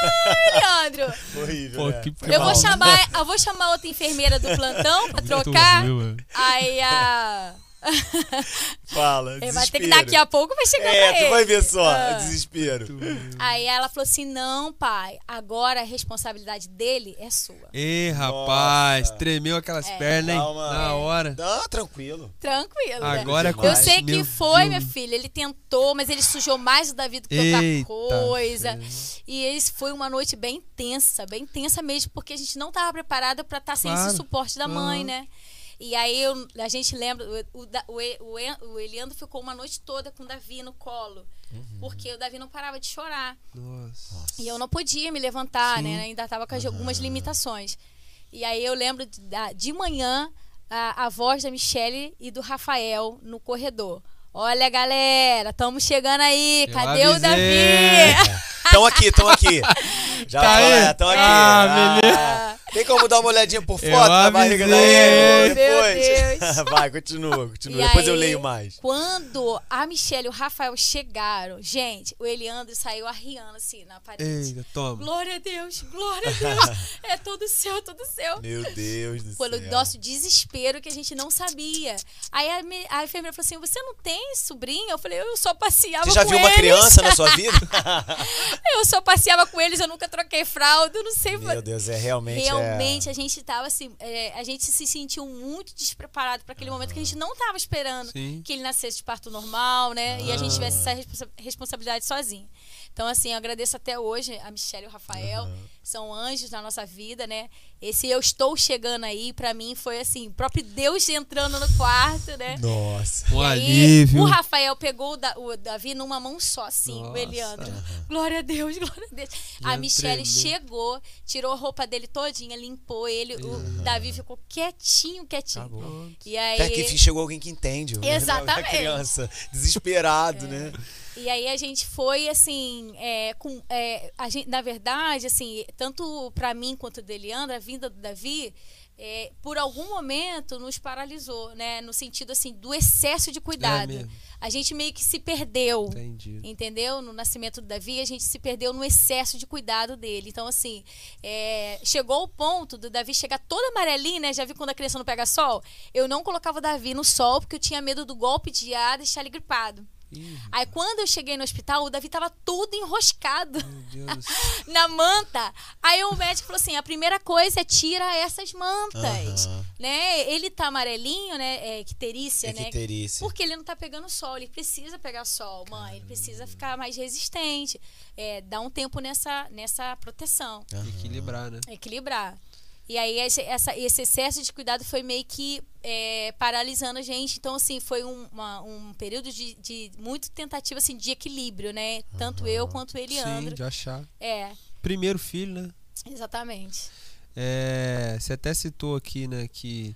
Ai, Leandro, Horrível, Pô, né? que eu vou mal. chamar, eu vou chamar outra enfermeira do plantão pra trocar. Muito mano. Aí a. [laughs] Fala, Ele vai ter que desespero. daqui a pouco vai chegar pra É, ele. tu vai ver só, Ah. desespero. Aí ela falou assim: não, pai, agora a responsabilidade dele é sua. Ê, rapaz, Nossa. tremeu aquelas É. pernas, hein? Calma. Na hora. Não, tranquilo. Tranquilo. né? Agora é Eu sei que Meu foi, Deus. minha filha. Ele tentou, mas ele sujou mais o Davi do que Eita outra coisa. E esse foi uma noite bem tensa, bem tensa mesmo, porque a gente não estava preparada para estar sem esse suporte da mãe, né? E aí eu- a gente lembra, o, o, o, E- o, E- o Eliandro ficou uma noite toda com o Davi no colo, porque o Davi não parava de chorar. Nossa. E eu não podia me levantar, Sim. né? Ainda estava com as- algumas limitações. E aí eu lembro de, da- de manhã a, a voz da Michelle e do Rafael no corredor. Olha, galera, estamos chegando aí. Eu Cadê o avisei. Davi? Estão aqui, estão aqui. [laughs] Já Tá fala, aí? é, tão aqui. Ah, beleza. Tem como dar uma olhadinha por Eu foto na barriga da. Amy depois? [laughs] Vai, continua, continua. E Depois eu aí, leio mais. Quando a Michelle e o Rafael chegaram, gente, o Eliandro saiu arriando assim na parede. Eita, toma. Glória a Deus, glória a Deus. [laughs] é todo seu, todo seu. Meu Deus do Pelo céu. nosso desespero que a gente não sabia. Aí a, me- a enfermeira falou assim: Você não tem sobrinha? Eu falei: Eu só passeava Você já com viu uma eles. criança na sua vida? [laughs] Eu só passeava com eles, eu nunca troquei fralda, eu não sei. Meu Deus, é realmente. Realmente, é... a gente tava assim, é, a gente se sentiu muito despreparado para aquele momento que a gente não tava esperando Sim. que ele nascesse de parto normal, né? E a gente tivesse essa responsa- responsabilidade sozinho. Então, assim, eu agradeço até hoje a Michelle e o Rafael, são anjos na nossa vida, né? Esse eu estou chegando aí, para mim, foi assim, o próprio Deus entrando no quarto, né? Nossa. Um E aí, alívio. o Rafael pegou o, Da- o Davi numa mão só, assim, o Nossa. Eliandro. Glória a Deus, [laughs] glória a Deus. A Leandro Michelle tremendo. chegou, tirou a roupa dele todinha, limpou ele. O Davi ficou quietinho, quietinho. Acabou. E aí, Até que enfim chegou alguém que entende. né? [laughs] Exatamente. A criança, desesperado, né? E aí a gente foi assim, é, com, é, a gente, na verdade, assim, tanto pra mim quanto do Eliandro, a vinda do Davi, é, por algum momento nos paralisou, né? No sentido assim do excesso de cuidado. É a gente meio que se perdeu. Entendi. Entendeu? No nascimento do Davi, a gente se perdeu no excesso de cuidado dele. Então, assim, é, chegou o ponto do Davi chegar todo amarelinho, né? Já vi quando a criança não pega sol? Eu não colocava o Davi no sol porque eu tinha medo do golpe de ar deixar ele gripado. Ih, Aí, quando eu cheguei no hospital, o Davi tava todo enroscado [laughs] na manta. Aí o médico falou assim: a primeira coisa é tira essas mantas. Aham. Né? Ele tá amarelinho, né? É icterícia, né? Icterícia. Porque ele não tá pegando sol, ele precisa pegar sol, mãe. Ele precisa ficar mais resistente. É, dá um tempo nessa, nessa proteção. Equilibrar, né? Equilibrar. E aí esse, essa- esse excesso de cuidado foi meio que é, paralisando a gente. Então, assim, foi um, uma- um período de, de muito tentativa assim, de equilíbrio, né? Tanto eu quanto o Sim, de achar. É, Primeiro filho, né? exatamente. É, você até citou aqui, né, que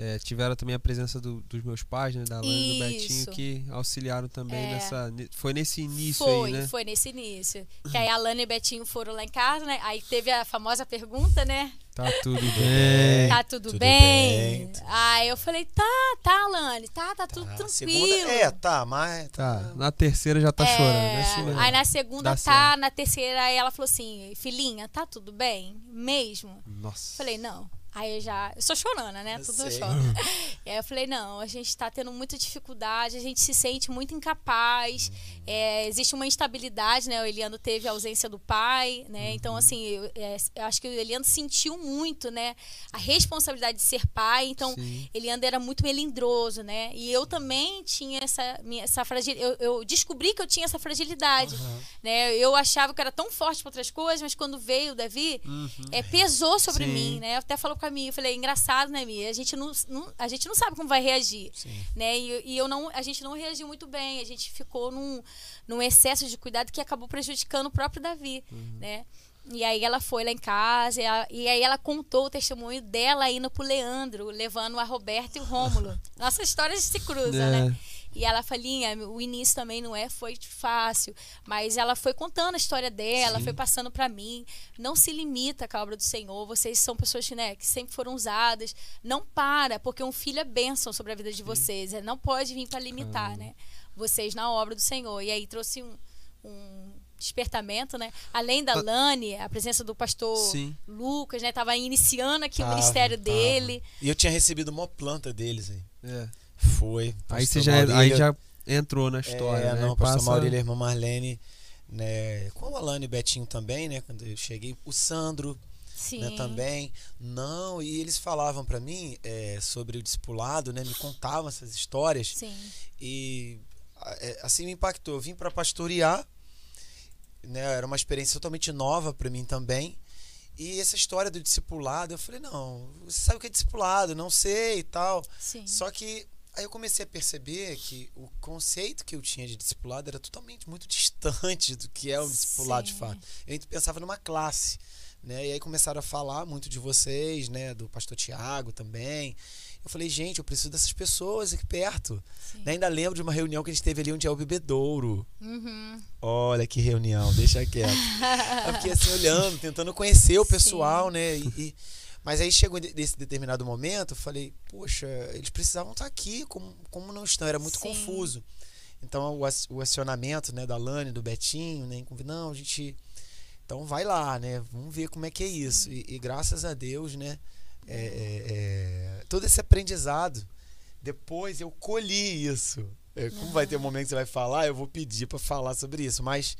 é, tiveram também a presença do- dos meus pais, né, da Lana e do Betinho, que auxiliaram também É. nessa. ne- Foi nesse início foi, aí, né? foi nesse início. Que aí a Lana e o Betinho foram lá em casa, né? Aí teve a famosa pergunta, né? Tá tudo [laughs] bem. Tá tudo, tudo bem? bem. Aí eu falei, tá, tá, Lane, tá, tá tudo Ah, tranquilo. segunda, é, tá, mas. Tá, na terceira já tá É, chorando, né? Mesmo. aí na segunda Dá tá, na terceira aí ela falou assim, filhinha, tá tudo bem? Mesmo? Nossa. Falei, não. Aí eu já. Eu sou chorona, né? Eu Tudo eu sei. choro. [laughs] e aí eu falei, não, a gente tá tendo muita dificuldade, a gente se sente muito incapaz. é, existe uma instabilidade, né? O Eliano teve a ausência do pai, né? Então, assim, eu, é, eu acho que o Eliano sentiu muito, né? A responsabilidade de ser pai. Então, Sim. Eliano era muito melindroso, né? E eu também tinha essa, minha, essa fragilidade. Eu, eu descobri que eu tinha essa fragilidade. Né? Eu achava que eu era tão forte para outras coisas, mas quando veio o Davi, é, pesou sobre Sim. mim, né? Eu até falou pra mim, eu falei, engraçado, né, Mia? A gente não, não- a gente não sabe como vai reagir. Sim. Né? E, e eu não, a gente não reagiu muito bem. A gente ficou num, num excesso de cuidado que acabou prejudicando o próprio Davi, né? E aí ela foi lá em casa e, a- e aí ela contou o testemunho dela indo pro Leandro, levando a Roberta e o Rômulo. [laughs] Nossas histórias se cruzam, É. né? E ela falinha, o início também não é foi fácil, mas ela foi contando a história dela, Sim. foi passando pra mim. Não se limita com a obra do Senhor. Vocês são pessoas né, que sempre foram usadas. Não para, porque um filho é bênção sobre a vida de vocês. É, Não pode vir pra limitar, né? Vocês na obra do Senhor. E aí trouxe um, um despertamento, né? Além da Ah. Lani, a presença do pastor Sim. Lucas, né? Tava iniciando aqui o Tava, ministério tava. dele. E eu tinha recebido uma planta deles aí. É. Foi. Aí você já, Maurílio- aí já entrou na história, é, né? não, pastor Passa- Maurílio e a irmã Marlene, né? Com a Alane e Betinho também, né? Quando eu cheguei. O Sandro, Sim. né, também. Não, e eles falavam pra mim é, sobre o discipulado, né? Me contavam essas histórias. Sim. E é, assim me impactou. Eu vim para pastorear, né? Era uma experiência totalmente nova para mim também. E essa história do discipulado, eu falei, não, você sabe o que é discipulado? Não sei e tal. Sim. Só que aí eu comecei a perceber que o conceito que eu tinha de discipulado era totalmente muito [laughs] distante do que é um discipulado de fato. Eu pensava numa classe, Né? E aí começaram a falar muito de vocês, né? Do pastor Tiago também. Eu falei, gente, eu preciso dessas pessoas aqui perto. Né? Ainda lembro de uma reunião que a gente teve ali onde é o bebedouro. Uhum. Olha que reunião, deixa quieto. [laughs] eu fiquei assim olhando, tentando conhecer o pessoal, Sim. né? E, e- mas aí chegou nesse determinado momento, eu falei, poxa, eles precisavam estar aqui, como, como não estão? Era muito Sim. confuso. Então o, ac- o acionamento né, da Lani, do Betinho, né? Não, a gente. Então vai lá, né? Vamos ver como é que é isso. E, e graças a Deus, né? é, é, é, todo esse aprendizado, depois eu colhi isso. É, como vai ter um momento que você vai falar, eu vou pedir para falar sobre isso. Mas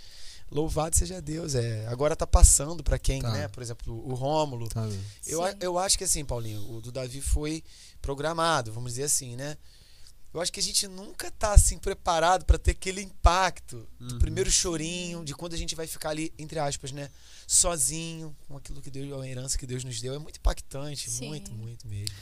louvado seja Deus. É, agora tá passando para quem, Tá. né? Por exemplo, o Rômulo. Tá? Eu, Sim. eu acho que assim, Paulinho, o do Davi foi programado, vamos dizer assim, né? Eu acho que a gente nunca tá assim preparado para ter aquele impacto do Uhum. primeiro chorinho, de quando a gente vai ficar ali, entre aspas, né? Sozinho, com aquilo que Deus, a herança que Deus nos deu. É muito impactante, Sim. muito, muito mesmo.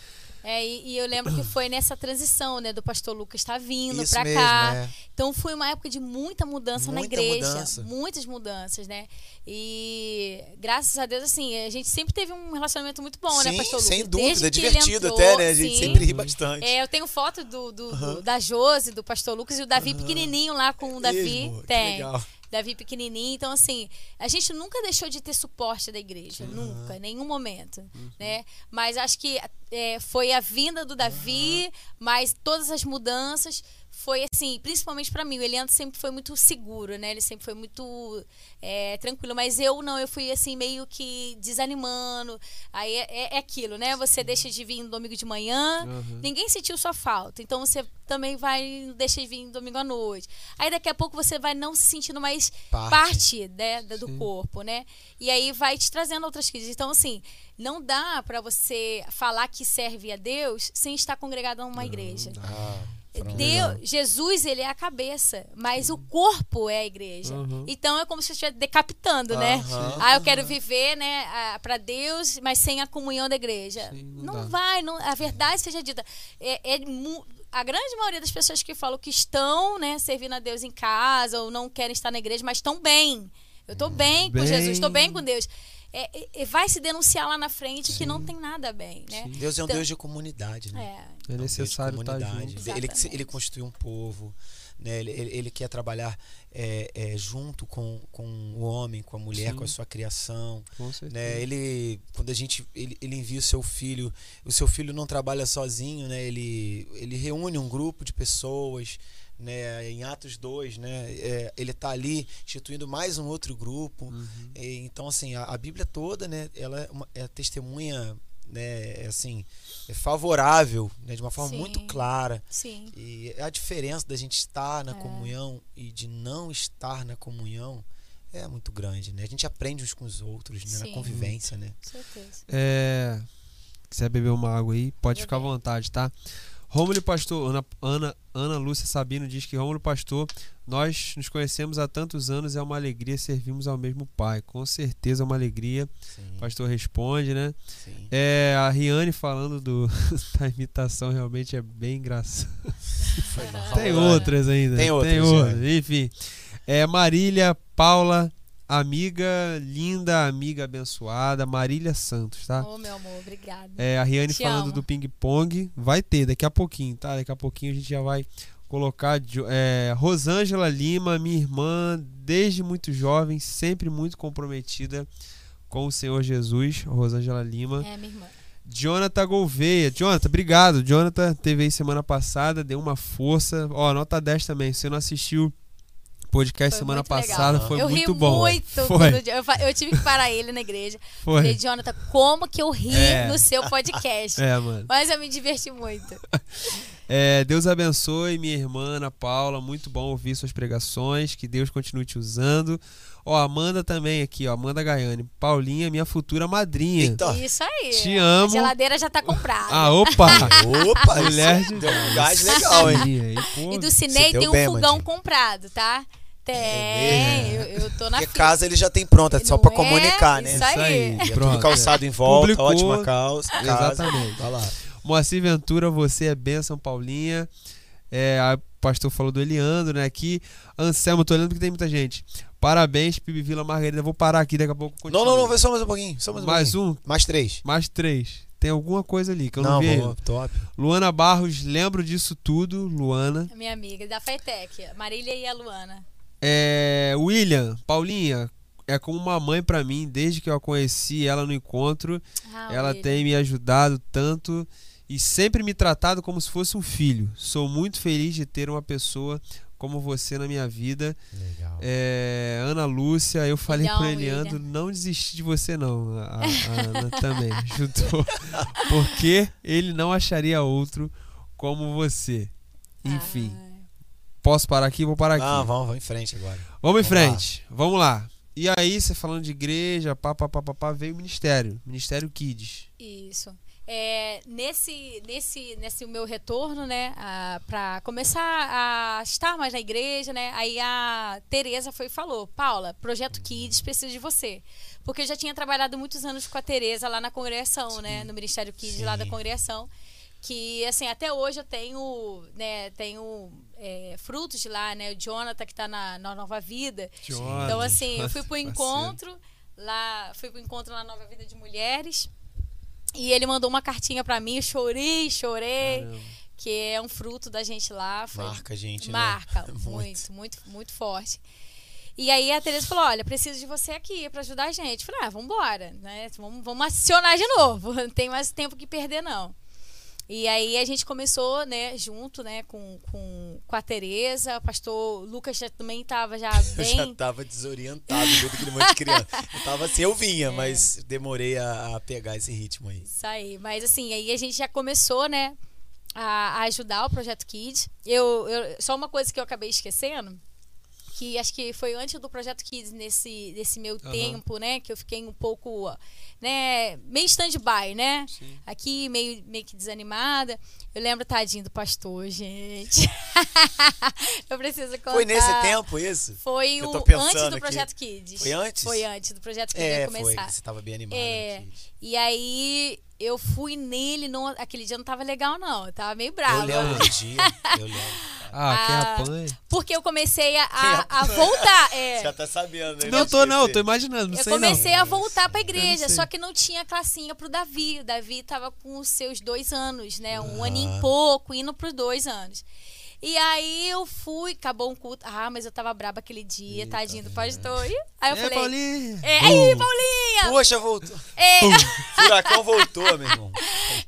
É, e, e eu lembro que foi nessa transição, né, do pastor Lucas estar vindo Isso pra mesmo, cá. é. Então foi uma época de muita mudança na Muita igreja, mudança. muitas mudanças, né? E graças a Deus assim, a gente sempre teve um relacionamento muito bom, né, Sim, pastor Lucas? sem dúvida, que ele divertido entrou, até, né? A gente sim. sempre ri bastante. É, eu tenho foto do, do- do- da Josi, do pastor Lucas e o Davi pequenininho lá com o Davi. Mesmo? Que Tem. legal. Davi pequenininho. Então, assim, a gente nunca deixou de ter suporte da igreja. Nunca, em nenhum momento. Né? Mas acho que é, foi a vinda do Davi, mas todas as mudanças. Foi assim, principalmente pra mim. O Eliandro sempre foi muito seguro, né? Ele sempre foi muito é, tranquilo. Mas eu não, eu fui assim, meio que desanimando. Aí é, é- é aquilo, né? Você deixa de vir no domingo de manhã, Uhum. ninguém sentiu sua falta. Então você também vai deixa de vir no domingo à noite. Aí daqui a pouco você vai não se sentindo mais Parte. parte, né, do Sim. corpo, né? E aí vai te trazendo outras crises. Então, assim, não dá pra você falar que serve a Deus sem estar congregado a uma igreja. Ah, pronto. Deus, Jesus, ele é a cabeça, mas o corpo é a igreja. Uhum. Então é como se estivesse decapitando, né? Aham. Ah, eu quero viver, né, para Deus, mas sem a comunhão da igreja. Sim, não não vai, não, a verdade seja dita. É, é a grande maioria das pessoas que falam que estão, né, servindo a Deus em casa ou não querem estar na igreja, mas estão bem. Eu estou bem com Bem. Jesus, estou bem com Deus. É, é, é, vai se denunciar lá na frente que não tem nada bem, né? Deus é um Então- Deus de comunidade, né? É. É de necessário estar comunidade. junto. Ele, ele, constituiu um povo, né? ele, ele, ele quer trabalhar é, é, junto com, com o homem, com a mulher, Sim. com a sua criação. Com certeza. Né? Ele, quando a gente, ele, ele envia o seu filho, o seu filho não trabalha sozinho, né? ele, ele reúne um grupo de pessoas. Né, em Atos 2, né, é, ele está ali instituindo mais um outro grupo. Uhum. E, então, assim, a, a Bíblia toda, né, ela é, uma, é testemunha, né, é, assim, é favorável, né, de uma forma Sim. muito clara. Sim. E a diferença da gente estar na É. comunhão e de não estar na comunhão é muito grande, né? A gente aprende uns com os outros, né, na convivência, né? Com certeza. É, quiser beber uma água aí, pode ficar à Beber. vontade, tá? Rômulo e Pastor, Ana, Ana, Ana Lúcia Sabino diz que Rômulo Pastor, nós nos conhecemos há tantos anos, é uma alegria servirmos ao mesmo Pai. Com certeza é uma alegria. Sim, O pastor responde, né? sim. É, a Riane falando do, [laughs] da imitação realmente é bem engraçada. Foi mal. Tem outras ainda. Tem outras, outras. Riane. Enfim. É, Marília, Paula, amiga linda, amiga abençoada, Marília Santos, tá? Ô, meu amor, obrigada. É, a Riane Te falando amo. do ping-pong. Vai ter daqui a pouquinho, tá? Daqui a pouquinho a gente já vai colocar. É, Rosângela Lima, minha irmã, desde muito jovem, sempre muito comprometida com o Senhor Jesus. Rosângela Lima. É, minha irmã. Jonathan Gouveia. Jonathan, obrigado. Jonathan teve aí semana passada, deu uma força. Ó, nota 10 também. Se você não assistiu o podcast Foi semana muito legal. passada, foi eu muito bom. muito. Foi, eu, eu tive que parar ele na igreja. Falei, foi. Jonathan, como que eu ri É. no seu podcast? É, mano. Mas eu me diverti muito. [laughs] É, Deus abençoe minha irmã Ana Paula, muito bom ouvir suas pregações, que Deus continue te usando. Ó, Amanda também aqui, ó, Amanda Gaiane. Paulinha, minha futura madrinha. Eita. Isso aí. Te A amo. geladeira já tá comprada. Ah, opa! [laughs] Opa, Mulher de deu um gás legal, hein? Sim, aí, pô. e do Cinei tem um bem, fogão Mandinha. comprado, tá? Tem. É eu, eu tô na Porque casa ele já tem pronta, só Não pra é? comunicar, né? Isso aí. Isso aí. E é Pronto, tudo calçado em volta, Publicou. ótima casa. Exatamente. Vai lá. Moacir Ventura, você é bênção, Paulinha. É, a pastor falou do Eliandro, né? Aqui, Anselmo, tô olhando porque tem muita gente. Parabéns, Pibi Vila Margarida. Vou parar aqui, daqui a pouco Não, não, não, vai só mais um pouquinho. Só mais um Mais pouquinho. um? Mais três. Mais três. Tem alguma coisa ali que eu não, vi. boa, top. Luana Barros, lembro disso tudo, Luana. Minha amiga da Fetec, Marília e a Luana. É, William, Paulinha, é como uma mãe pra mim, desde que eu a conheci ela no encontro. Ah, ela William. tem me ajudado tanto e sempre me tratado como se fosse um filho. Sou muito feliz de ter uma pessoa como você na minha vida. Legal. É, Ana Lúcia, eu falei pro Eliandro não desistir de você não. A, a [laughs] Ana também ajudou. Porque ele não acharia outro como você. Enfim, Ah, posso parar aqui? Vou parar aqui. Ah, vamos, vamos em frente agora. Vamos em Vamos frente. Vamos lá. E aí, você falando de igreja, pá, pá, pá, pá, pá, veio o ministério. Ministério Kids. Isso. É, nesse, nesse, nesse meu retorno, né, para começar a estar mais na igreja, né, aí a Tereza foi e falou, Paula, Projeto Kids precisa de você. Porque eu já tinha trabalhado muitos anos com a Tereza lá na congregação, né, no Ministério Kids lá da Sim. congregação, que, assim, até hoje eu tenho, né, tenho é, frutos de lá, né, o Jonathan que está na, na Nova Vida, então, assim, eu fui pro [laughs] Parceiro. encontro lá, fui pro encontro na Nova Vida de Mulheres. E ele mandou uma cartinha pra mim, eu chorei, chorei, Caramba. que é um fruto da gente lá. Foi, Marca a gente, né? marca, [laughs] Muito. muito, muito, muito forte. E aí a Tereza falou: olha, preciso de você aqui pra ajudar a gente. Eu falei, ah, vambora, né? Vamos, vamos acionar de novo. [laughs] Não tem mais tempo que perder, não. E aí a gente começou, né, junto, né, com, com, com a Tereza. O pastor Lucas já também estava já [laughs] Eu bem. já tava desorientado no meio daquele monte de criança. [laughs] Eu tava assim, eu É. vinha, mas demorei a, a pegar esse ritmo aí. Isso aí. Mas assim, aí a gente já começou, né, a, a ajudar o Projeto Kids. Eu, eu- só uma coisa que eu acabei esquecendo, que acho que foi antes do Projeto Kids, nesse, nesse meu Aham. tempo, né, que eu fiquei um pouco, né, meio stand-by, né? Sim. Aqui, meio, meio que desanimada. Eu lembro, tadinho do pastor, gente. [laughs] eu preciso contar. Foi nesse tempo isso? Foi o, antes do aqui? Projeto Kids. Foi antes? Foi antes do Projeto Kids É, ia foi. começar. Você tava bem animado. É. E aí eu fui nele, não, aquele dia não tava legal, não. Eu tava meio brava. Eu lembro do [laughs] dia. Eu lembro. Ah, quem Ah, apanha? Porque eu comecei a, a, a voltar. é. Já tá sabendo, né? Não tô, não, tô imaginando, não Eu sei comecei não. a voltar pra igreja, só que não tinha classinha pro Davi. O Davi tava com os seus dois anos, né? Um Aham. aninho e pouco, indo pros dois anos. E aí eu fui, acabou um culto. Ah, mas eu tava braba aquele dia, Eita, tadinho do pastor. E Aí eu É, falei. Paulinho. É, aí, Paulinha! Poxa, voltou. É. [laughs] Furacão voltou, meu irmão.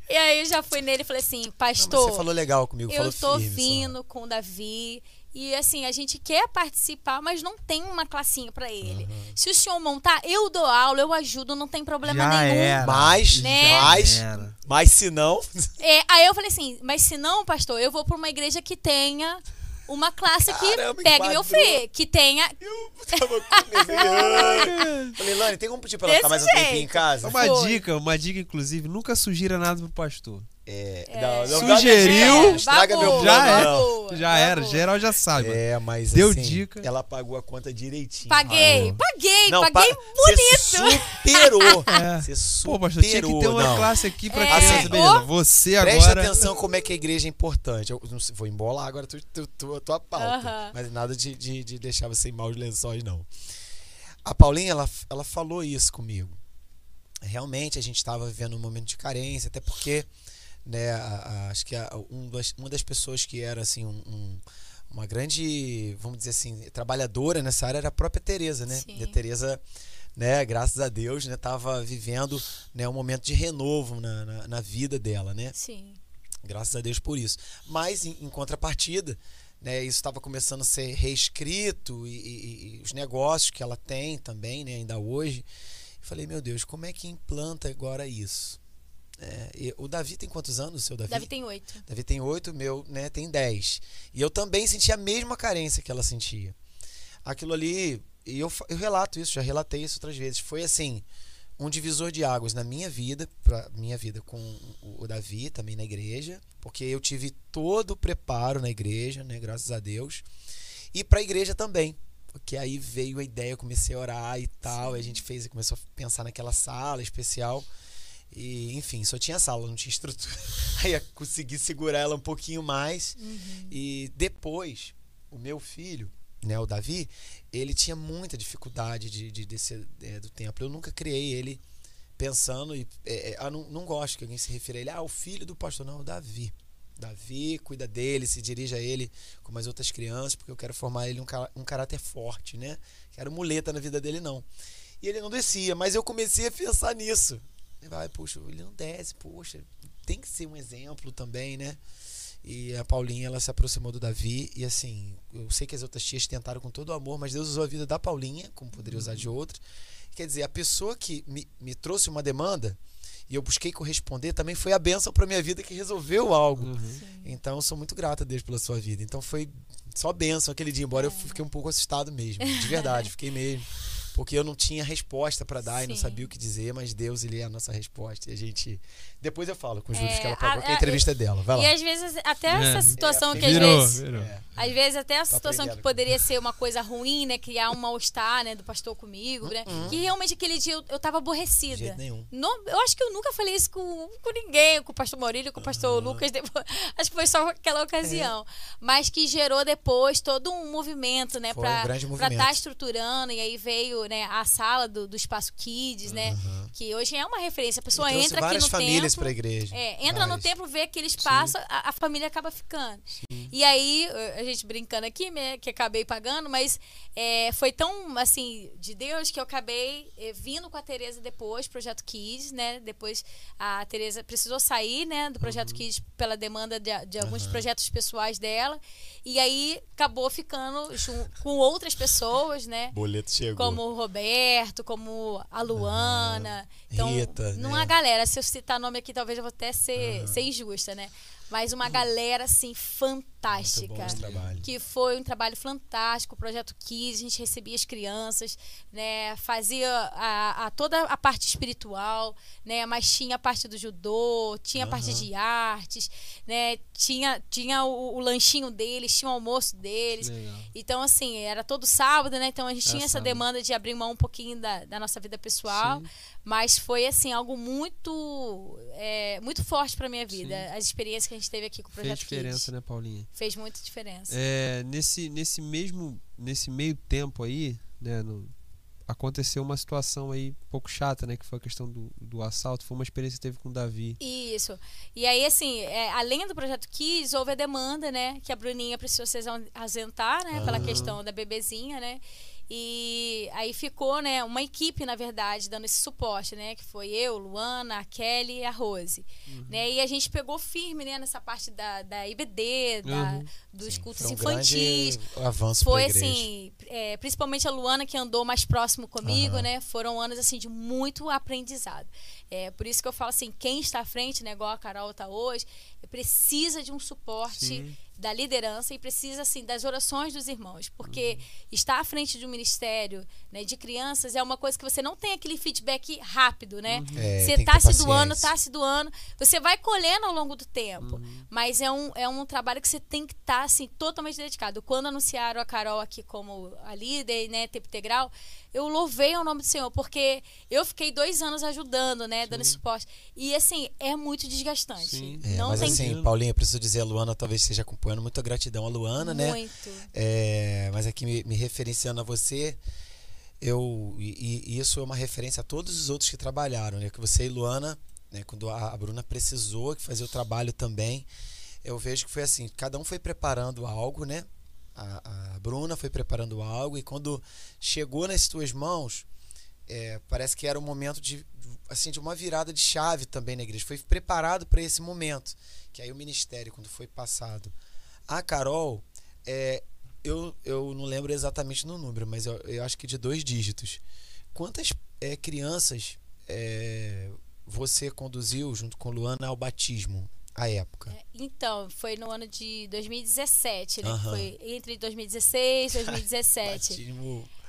E aí eu já fui nele e falei assim, Não, pastor. você falou legal comigo, eu falou tô firme. só. vindo com o Davi. E assim, a gente quer participar, mas não tem uma classinha pra ele. Se o senhor montar, eu dou aula, eu ajudo, não tem problema Já nenhum. era. Mas, Né? mas, Era. mas se não... É, aí eu falei assim, mas se não, pastor, eu vou pra uma igreja que tenha uma classe que Caramba, pegue meu filho, que tenha. Eu tava. [laughs] Falei, Lani, tem como pedir pra ela ficar mais Desse um tempinho em casa? Uma Foi. dica, uma dica, inclusive, nunca sugira nada pro pastor. É, É. não, não, Sugeriu. estraga meu Já é. não. babou, Já era, geral já sabe. É, mas Deu assim, dica. ela pagou a conta direitinho. Paguei, Ah, paguei, não, paguei pa- bonito. Você superou. [laughs] É. Você superou. Pô, pastor, tinha que ter uma não. classe aqui pra É. criança, Assim, beleza. Você Preste agora. atenção como é que a igreja é importante. Eu não sei, vou embolar agora tu, tu, tu, a tua pauta. Aham. Mas nada de, de, de deixar você em maus lençóis, não. A Paulinha, ela, ela falou isso comigo. Realmente a gente estava vivendo um momento de carência, até porque, né, a- a- acho que a- um das, uma das pessoas que era assim um- um- uma grande, vamos dizer assim, trabalhadora nessa área era a própria Tereza, né? Sim. E a Tereza, né, graças a Deus, né, tava vivendo, né, um momento de renovo na, na, na vida dela, né? Sim. Graças a Deus por isso. Mas, em, em contrapartida, né, isso estava começando a ser reescrito e, e- e os negócios que ela tem também, né, ainda hoje. Eu falei, meu Deus, como é que implanta agora isso? É, e o Davi tem quantos anos, seu Davi? Davi tem oito. Davi tem oito, meu né, tem dez. E eu também senti a mesma carência que ela sentia. Aquilo ali, e eu, eu relato isso, já relatei isso outras vezes. Foi assim, um divisor de águas na minha vida, pra minha vida com o, o Davi, também na igreja, porque eu tive todo o preparo na igreja, né, graças a Deus. E para a igreja também. Porque aí veio a ideia, eu comecei a orar e tal, e a gente fez, começou a pensar naquela sala especial. E, enfim, só tinha sala, não tinha [laughs] estrutura. Aí eu consegui segurar ela um pouquinho mais. Uhum. E depois, o meu filho, né, o Davi, ele tinha muita dificuldade de, de descer é, do templo. Eu nunca criei ele pensando e é, é, ah, não, não gosto que alguém se refira a ele, ah, o filho do pastor, não, o Davi. Davi, cuida dele, se dirige a ele como as outras crianças, porque eu quero formar ele um, um caráter forte, né? Quero muleta na vida dele, não. E ele não descia, mas eu comecei a pensar nisso. Vai, puxa, ele não desce, poxa, tem que ser um exemplo também, né? E a Paulinha, ela se aproximou do Davi e assim, eu sei que as outras tias tentaram com todo o amor, mas Deus usou a vida da Paulinha, como poderia usar de outras. Quer dizer, a pessoa que me, me trouxe uma demanda e eu busquei corresponder também foi a benção para minha vida que resolveu algo. Uhum. Então eu sou muito grato a Deus pela sua vida. Então foi só benção aquele dia, embora é. eu fiquei um pouco assustado mesmo, de verdade, [laughs] fiquei mesmo porque eu não tinha resposta para dar Sim. e não sabia o que dizer, mas Deus ele é a nossa resposta e a gente depois eu falo com os juros é, que ela pagou, a, que a entrevista é dela, vai lá. E às vezes até é. essa situação é, que virou, às vezes virou. às vezes até essa tá situação que poderia ser uma coisa ruim, né, criar um mal-estar, né, do pastor comigo, né, uhum. que realmente aquele dia eu, eu tava aborrecida. De jeito nenhum. Não, eu acho que eu nunca falei isso com, com ninguém, com o pastor Maurílio, com o pastor uhum. Lucas, depois, [laughs] acho que foi só aquela ocasião, é. mas que gerou depois todo um movimento, né, para um estar tá estruturando e aí veio, né, a sala do, do Espaço Kids, né? Que hoje é uma referência. A pessoa entra aqui no famílias templo. igreja. É, entra várias. no templo, vê aquele espaço, a, a, família acaba ficando. Sim. E aí, a gente brincando aqui, né, que acabei pagando, mas é, foi tão, assim, de Deus que eu acabei é, vindo com a Tereza depois, Projeto Kids, né? Depois a Tereza precisou sair, né, do Projeto uhum. Kids pela demanda de, de alguns uhum. projetos pessoais dela. E aí acabou ficando com outras pessoas, né? Boleto chegou. Como o Roberto, como a Luana. Uhum. Então, Rita, não né? galera. Se eu citar nome aqui, talvez eu vou até ser, ser injusta, né? Mas uma galera, assim, fantástica. Que foi um trabalho fantástico, o Projeto Kids, a gente recebia as crianças, né? Fazia a, a toda a parte espiritual, né? Mas tinha a parte do judô, tinha a parte de artes, né? Tinha, tinha o, o lanchinho deles, tinha o almoço deles. Então, assim, era todo sábado, né? Então a gente tinha essa demanda de abrir mão um pouquinho da, da nossa vida pessoal. Sim. Mas foi, assim, algo muito, é, muito forte para minha vida. Sim. As experiências que a gente teve aqui com o Projeto Fez diferença, Kids. né, Paulinha? Fez muita diferença. É, nesse, nesse mesmo, nesse meio tempo aí, né, no, aconteceu uma situação aí um pouco chata, né? Que foi a questão do, do assalto. Foi uma experiência que teve com o Davi. Isso. E aí, assim, é, além do projeto Kids, houve a demanda, né? Que a Bruninha precisou se ausentar, né? Pela questão da bebezinha, né? E aí ficou, né, uma equipe, na verdade, dando esse suporte, né? Que foi eu, Luana, a Kelly e a Rose. Uhum. Né, e a gente pegou firme, né, nessa parte da, da IBD, da, uhum. dos Sim, cultos foi um infantis. avanço Foi assim, é, principalmente a Luana que andou mais próximo comigo, uhum. né? Foram anos assim de muito aprendizado. É, por isso que eu falo assim, quem está à frente, né, igual a Carol está hoje, precisa de um suporte Sim. Da liderança e precisa assim das orações dos irmãos, porque uhum. estar à frente de um ministério né, de crianças é uma coisa que você não tem aquele feedback rápido, né? Uhum. É, você está se doando, está se doando, você vai colhendo ao longo do tempo, uhum. mas é um, é um trabalho que você tem que estar tá, assim totalmente dedicado. Quando anunciaram a Carol aqui como a líder, né, tempo integral, eu louvei ao nome do Senhor, porque eu fiquei dois anos ajudando, né, Sim. dando suporte. E assim, é muito desgastante. Sim. É, não mas tem... assim, Paulinha, preciso dizer, a Luana talvez esteja acompanhando. Muita gratidão a Luana, muito. né? Muito. É, mas aqui me, me, referenciando a você, eu. E, e, isso é uma referência a todos os outros que trabalharam, né? Que você e Luana, né, quando a, a Bruna precisou que fazer o trabalho também, eu vejo que foi assim, cada um foi preparando algo, né? A, a Bruna foi preparando algo e quando chegou nas tuas mãos, é, parece que era um momento de assim de uma virada de chave também na igreja. Foi preparado para esse momento. Que aí o ministério, quando foi passado a Carol, é, eu, eu não lembro exatamente no número, mas eu, eu acho que de dois dígitos. Quantas é, crianças é, você conduziu junto com Luana ao batismo? A época? É, então, foi no ano de 2017, né? Foi entre 2016 e 2017.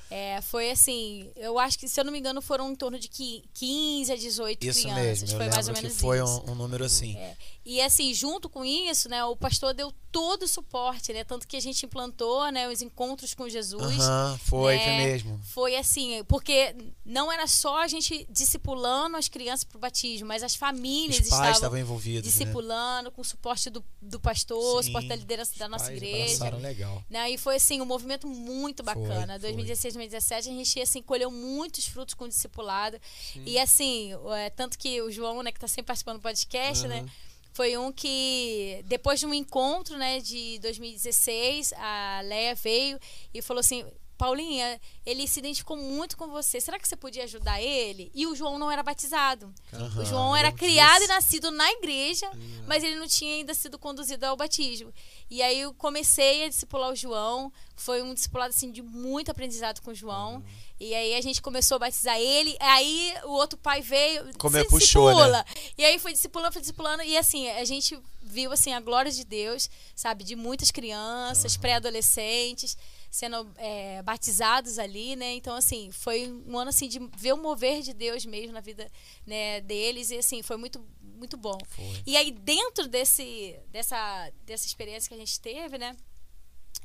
É, foi assim, eu acho que, se eu não me engano, foram em torno de 15 a 18 isso crianças. Mesmo, foi mais ou menos que foi um, um, número assim. É. E assim, junto com isso, né, o pastor deu todo o suporte, né? Tanto que a gente implantou, né, os encontros com Jesus. Aham, foi, né? foi mesmo. Foi assim, porque não era só a gente discipulando as crianças para o batismo, mas as famílias Os pais estavam estavam envolvidos, né? discipulando, com o suporte do, do pastor, Sim. suporte da liderança da nossa igreja. legal. Né? E foi assim um movimento muito Foi, bacana. foi. 2016, 2017 a gente assim colheu muitos frutos com o discipulado. E assim, é, tanto que o João, né, que está sempre participando do podcast, né, Aham. foi um que depois de um encontro, né, de 2016, a Leia veio e falou assim: Paulinha, ele se identificou muito com você. Será que você podia ajudar ele? E o João não era batizado. Aham, o João era criado disso. e nascido na igreja, mas ele não tinha ainda sido conduzido ao batismo. E aí eu comecei a discipular o João. Foi um discipulado assim, de muito aprendizado com o João. E aí a gente começou a batizar ele. Aí o outro pai veio. Como "Se é, puxou, discipula". E aí foi discipulando, foi discipulando. E assim, a gente viu assim a glória de Deus, sabe? De muitas crianças, pré-adolescentes sendo é, batizados ali, né? Então, assim, foi um ano assim de ver o mover de Deus mesmo na vida né, deles. E assim, foi muito, muito bom. Foi. E aí, dentro desse, dessa, dessa experiência que a gente teve, né?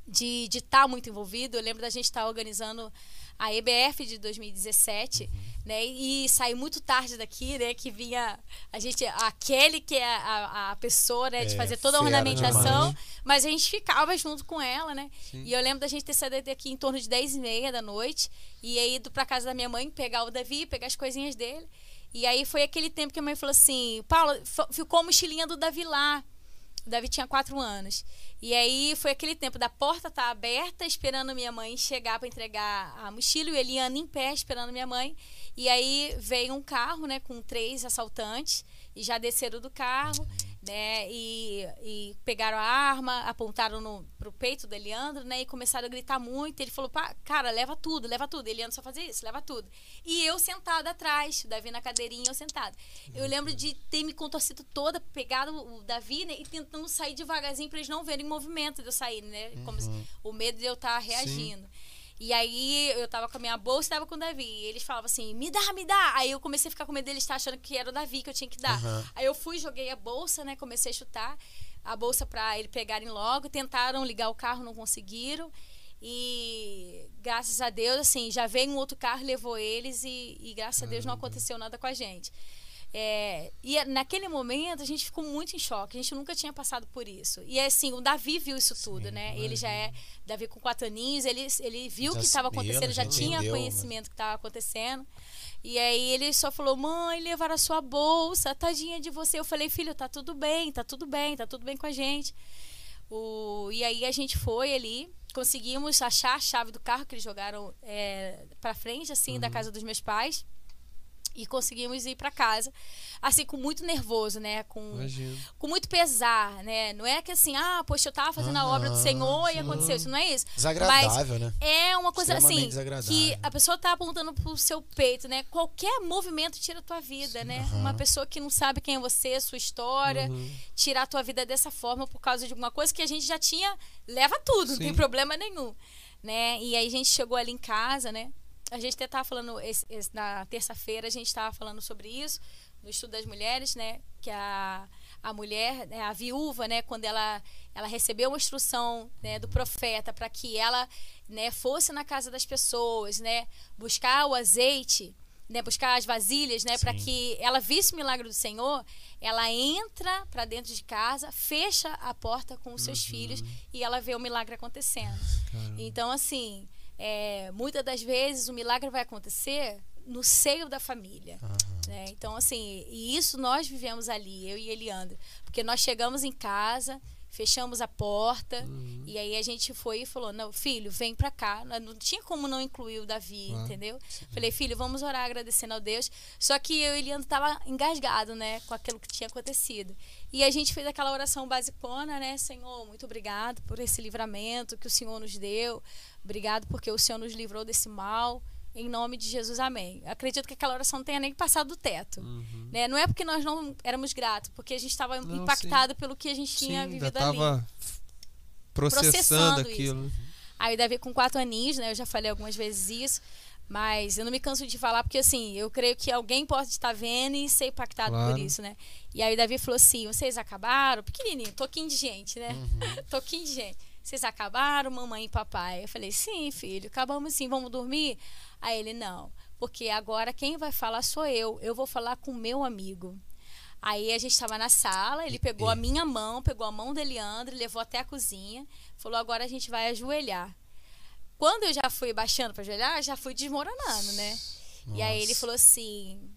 De estar muito envolvido, eu lembro da gente estar organizando a EBF de 2017, né? E sair muito tarde daqui, né? Que vinha a gente, a Kelly, que é a, a pessoa, né? De É, fazer toda a ornamentação, demais. mas a gente ficava junto com ela, né? Sim. E eu lembro da gente ter saído daqui em torno de 10 e meia da noite e aí ido pra casa da minha mãe pegar o Davi, pegar as coisinhas dele. E aí foi aquele tempo que a mãe falou assim: Paula, f- ficou a mochilinha do Davi lá. O Davi tinha quatro anos. E aí foi aquele tempo da porta tá aberta, esperando minha mãe chegar para entregar a mochila, e o Eliane em pé esperando minha mãe. E aí veio um carro, né, com três assaltantes e já desceram do carro, né, e, e pegaram a arma, apontaram no, pro peito do Eliandro, né, e começaram a gritar muito. Ele falou, "Pá, cara, leva tudo, leva tudo. Eliandro só fazia isso, leva tudo. E eu sentada atrás, o Davi na cadeirinha, eu sentada. Eu lembro de ter me contorcido toda, pegado o Davi, né, e tentando sair devagarzinho para eles não verem movimento de eu sair, né, como se- o medo de eu estar reagindo. E aí eu tava com a minha bolsa e tava com o Davi. E eles falavam assim, me dá, me dá. Aí eu comecei a ficar com medo deles estar achando que era o Davi que eu tinha que dar. Aham. Aí eu fui, joguei a bolsa, né? Comecei a chutar a bolsa pra ele pegarem logo. Tentaram ligar o carro, não conseguiram. E graças a Deus, assim, já veio um outro carro, levou eles e, e graças a Deus não aconteceu nada com a gente. É, e naquele momento a gente ficou muito em choque, a gente nunca tinha passado por isso. E assim, o Davi viu isso tudo, né? Ele já é, Davi com quatro aninhos, ele, ele viu o que estava acontecendo, já já tinha entendeu, conhecimento do que estava acontecendo. E aí ele só falou: mãe, levaram a sua bolsa, tadinha de você. Eu falei: filho, tá tudo bem, tá tudo bem, tá tudo bem com a gente. O, e aí a gente foi ali, conseguimos achar a chave do carro que eles jogaram é, para frente, assim, da casa dos meus pais. E conseguimos ir para casa, assim, com muito nervoso, né? Com, Imagino. com muito pesar, né? Não é que assim, ah, poxa, eu tava fazendo a obra do Senhor e sim. aconteceu. Isso não é isso. Desagradável, né? É uma coisa assim que a pessoa tá apontando pro seu peito, né? Qualquer movimento tira a tua vida, né? Aham. Uma pessoa que não sabe quem é você, sua história, tirar a tua vida dessa forma por causa de alguma coisa que a gente já tinha, leva tudo, não Sim. tem problema nenhum, né? E aí a gente chegou ali em casa, né? A gente até tava falando esse- esse- na terça-feira a gente tava falando sobre isso no estudo das mulheres, né? Que a a mulher, né, a viúva, né, quando ela ela recebeu uma instrução né, do profeta para que ela né, fosse na casa das pessoas, né, buscar o azeite, né, buscar as vasilhas, né, para que ela visse o milagre do Senhor, ela entra para dentro de casa, fecha a porta com os seus filhos e ela vê o milagre acontecendo. Caramba. Então, assim, é, muitas das vezes o milagre vai acontecer no seio da família. né? Então, assim, e isso nós vivemos ali, eu e Eliandro. Porque nós chegamos em casa, fechamos a porta, e aí a gente foi e falou: Não, filho, vem pra cá. Não não tinha como não incluir o Davi, Claro. entendeu? Falei, filho, vamos orar agradecendo ao Deus. Só que eu e Eliandro tava engasgado, né, com aquilo que tinha acontecido. E a gente fez aquela oração basicona, né? Senhor, muito obrigado por esse livramento que o Senhor nos deu. Obrigado porque o Senhor nos livrou desse mal. Em nome de Jesus, amém. Acredito que aquela oração não tenha nem passado do teto. Uhum. Né? Não é porque nós não éramos gratos, porque a gente estava impactado pelo que a gente Sim, tinha ainda vivido tava ali. processando, Processando aquilo. Aí o Davi com quatro aninhos, né? Eu já falei algumas vezes isso. Mas eu não me canso de falar, porque assim, eu creio que alguém pode estar vendo e ser impactado Claro. por isso, né? E aí o Davi falou assim: vocês acabaram? Pequenininho, toquinho de gente, né? [laughs] toquinho de gente. Vocês acabaram, mamãe e papai? Eu falei: sim, filho, acabamos sim, vamos dormir? Aí ele: não, porque agora quem vai falar sou eu. Eu vou falar com o meu amigo. Aí a gente estava na sala, ele pegou a minha mão, pegou a mão do Eliandro, levou até a cozinha, falou: agora a gente vai ajoelhar. Quando eu já fui baixando para ajoelhar, já fui desmoronando, né? E aí ele Nossa. falou assim: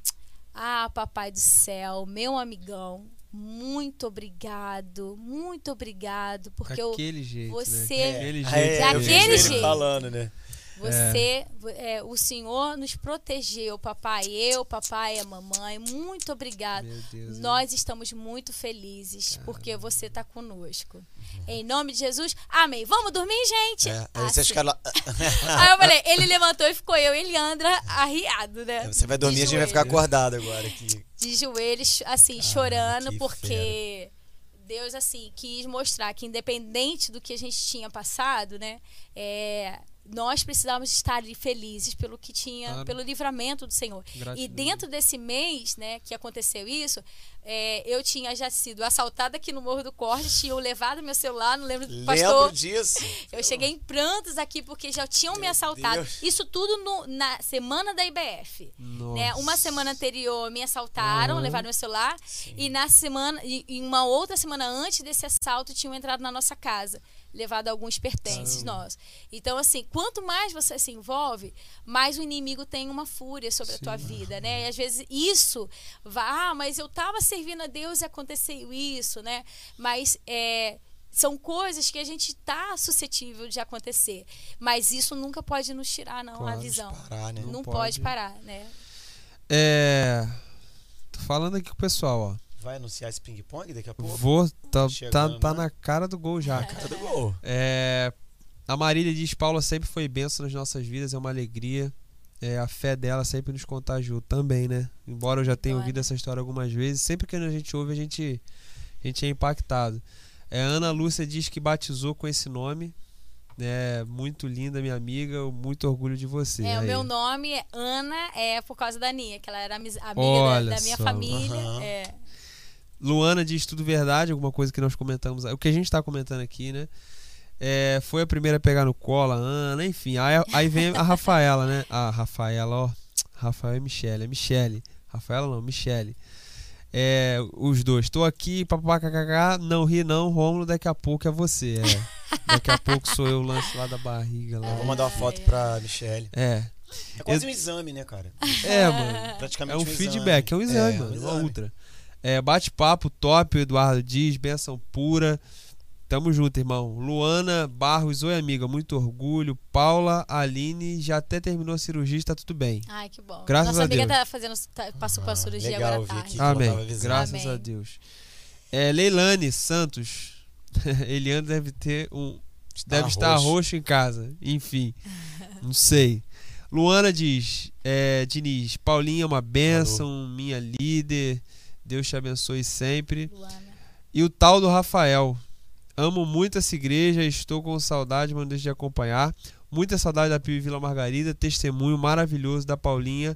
Ah, papai do céu, meu amigão, muito obrigado, muito obrigado, porque eu, Daquele jeito, você- né? Daquele jeito. é, eu Daquele ele jeito. falando, né? Você, é, o Senhor nos protegeu, papai, eu, papai e a mamãe, muito obrigado. Meu Deus. Nós estamos muito felizes porque você está conosco. Em nome de Jesus, amém. Vamos dormir, gente? É, aí você Assim. lá. [laughs] Aí eu falei, ele levantou e ficou eu e Eliandra arriado, né? Você vai dormir, a gente vai ficar acordado agora aqui. de joelhos, assim, chorando, que porque Deus, assim, quis mostrar que independente do que a gente tinha passado, né, é, nós precisávamos estar ali felizes pelo que tinha, Claro. pelo livramento do Senhor. Gratidão. E dentro desse mês, né, que aconteceu isso, é, eu tinha já sido assaltada aqui no Morro do Corte, tinham levado meu celular, não lembro do pastor. Lembro disso. [laughs] Eu cheguei em prantos aqui porque já tinham me Meu assaltado. Deus. Isso tudo no- na semana da IBF. Nossa. Né? Uma semana anterior me assaltaram, Aham. levaram meu celular. E na semana, e e uma outra semana antes desse assalto, tinham entrado na nossa casa, levado alguns pertences nossos. Então, assim, quanto mais você se envolve, mais o inimigo tem uma fúria sobre a tua vida, né? E às vezes isso vai, ah, mas eu tava servindo a Deus e aconteceu isso, né? Mas é, são coisas que a gente tá suscetível de acontecer. Mas isso nunca pode nos tirar, não, a Claro, visão. parar, né? Não, Não pode. pode. parar, né? É. Tô falando aqui com o pessoal, ó. Vai anunciar esse ping-pong daqui a pouco? Vou. Tá, tá, Chegando, tá né? na cara do gol já, cara. Tudo gol. É, a Marília diz: Paula sempre foi benção nas nossas vidas, é uma alegria. É, a fé dela sempre nos contagiou também, né? Embora eu já tenha ouvido essa história algumas vezes, sempre que a gente ouve, a gente, a gente é impactado. É, Ana Lúcia diz que batizou com esse nome. É muito linda, minha amiga. Muito orgulho de você. É, o meu nome é Ana, é por causa da Aninha, que ela era amiga Olha da, da minha só. família. Aham. É. Luana diz tudo verdade, alguma coisa que nós comentamos. O que a gente tá comentando aqui, né? É, foi a primeira a pegar no colo, a Ana, enfim. Aí, aí vem a Rafaela, né? A Rafaela, ó. Rafael e Michele. É Michele. Rafaela não, Michele. É, os dois. Tô aqui, papapá, não ri não, Rômulo, daqui a pouco é você. É. Daqui a pouco sou eu, o lance lá da barriga. Lá. Vou mandar uma foto pra Michelle. É. É quase um exame, né, cara? É, mano. Praticamente É um exame. feedback, é um exame, É, mano. um Uma exame. ultra. É, bate-papo top, Eduardo diz, benção pura. Tamo junto, irmão. Luana Barros, oi, amiga, muito orgulho. Paula, Aline, já até terminou a cirurgia, está tudo bem. Ai, que bom. Graças Nossa a amiga Deus. tá fazendo, tá- passou Ah, cirurgia legal, agora tarde. Amém. Graças Amém. a Deus. É, Leilane Santos. [laughs] Eliane deve ter um. Está deve estar roxo. roxo em casa. Enfim. Não sei. Luana diz: é, Diniz, Paulinha é uma bênção, minha líder. Deus te abençoe sempre. Luana. E o tal do Rafael. Amo muito essa igreja, estou com saudade, mas não deixe de acompanhar. Muita saudade da Pio Vila Margarida, testemunho maravilhoso da Paulinha.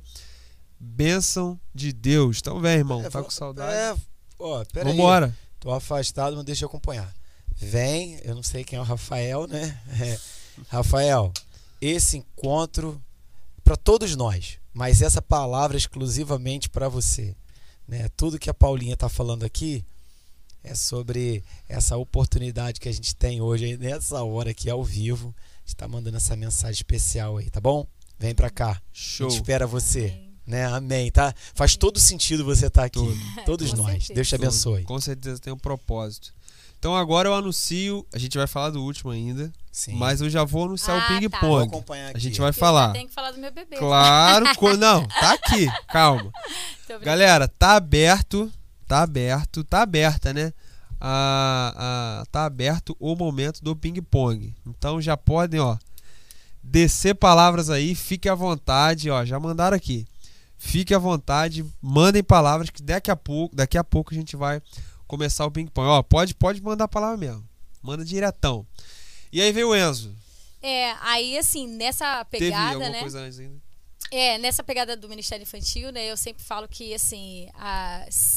Bênção de Deus. Então vem, irmão. É, tá com saudade? É, ó, pera aí. Vambora. Tô afastado, mas deixa eu acompanhar. Vem, eu não sei quem é o Rafael, né? [laughs] É. Rafael, esse encontro para todos nós, mas essa palavra é exclusivamente para você, né? Tudo que a Paulinha tá falando aqui é sobre essa oportunidade que a gente tem hoje nessa hora aqui ao vivo. A gente tá mandando essa mensagem especial aí, tá bom? Vem pra cá. A Show. gente espera você, Amém. né? Amém, tá? Faz todo sentido você estar aqui. Tudo. Todos Com nós. certeza. Deus te Tudo. abençoe. Com certeza tem um propósito. Então agora eu anuncio. A gente vai falar do último ainda. Sim. Mas eu já vou anunciar Ah, o tá. Vou ping-pong. acompanhar aqui. a gente vai Eu falar. Tem que falar do meu bebê. Claro, co- [laughs] não, tá aqui, calma. Galera, tá aberto, tá aberto, tá aberta, né? A, a- tá aberto o momento do ping-pong. Então já podem, ó, descer palavras aí, fique à vontade, ó, já mandaram aqui. Fique à vontade, mandem palavras que daqui a pouco, daqui a pouco a gente vai começar o ping-pong. Ó, pode, pode mandar a palavra mesmo. Manda diretão. E aí veio o Enzo. É, aí assim, nessa Teve pegada, alguma né? coisa antes ainda? É, nessa pegada do Ministério Infantil, né, eu sempre falo que, assim,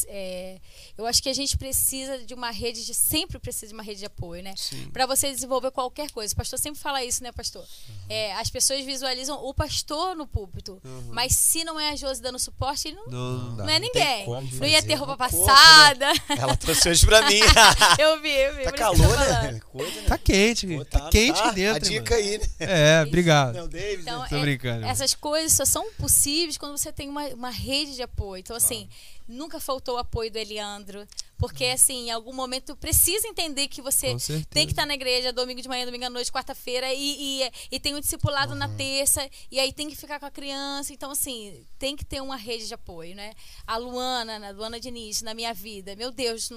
é, eu acho que a gente precisa de uma rede, de, sempre precisa de uma rede de apoio, né? Para você desenvolver qualquer coisa. O pastor sempre fala isso, né, pastor? É, as pessoas visualizam o pastor no púlpito, Uhum. mas se não é a Josi dando suporte, ele não, Não, não dá. não é ninguém. Não ia ter roupa corpo, passada. Ela trouxe hoje pra mim. [laughs] eu vi, eu vi. tá calor, né? Coisa, né? Tá quente, Pô, tá, quente tá. dentro. A dica mano. aí, né? É, obrigado. Não, David. Então, né? Tô é- brincando. essas coisas só são possíveis quando você tem uma, uma rede de apoio. Então, assim, nunca faltou o apoio do Eliandro. Porque, assim, em algum momento precisa entender que você tem que estar na igreja domingo de manhã, domingo à noite, quarta-feira, e, e, e tem um discipulado na terça, e aí tem que ficar com a criança. Então, assim, tem que ter uma rede de apoio, né? A Luana, a Luana Diniz, na minha vida, meu Deus,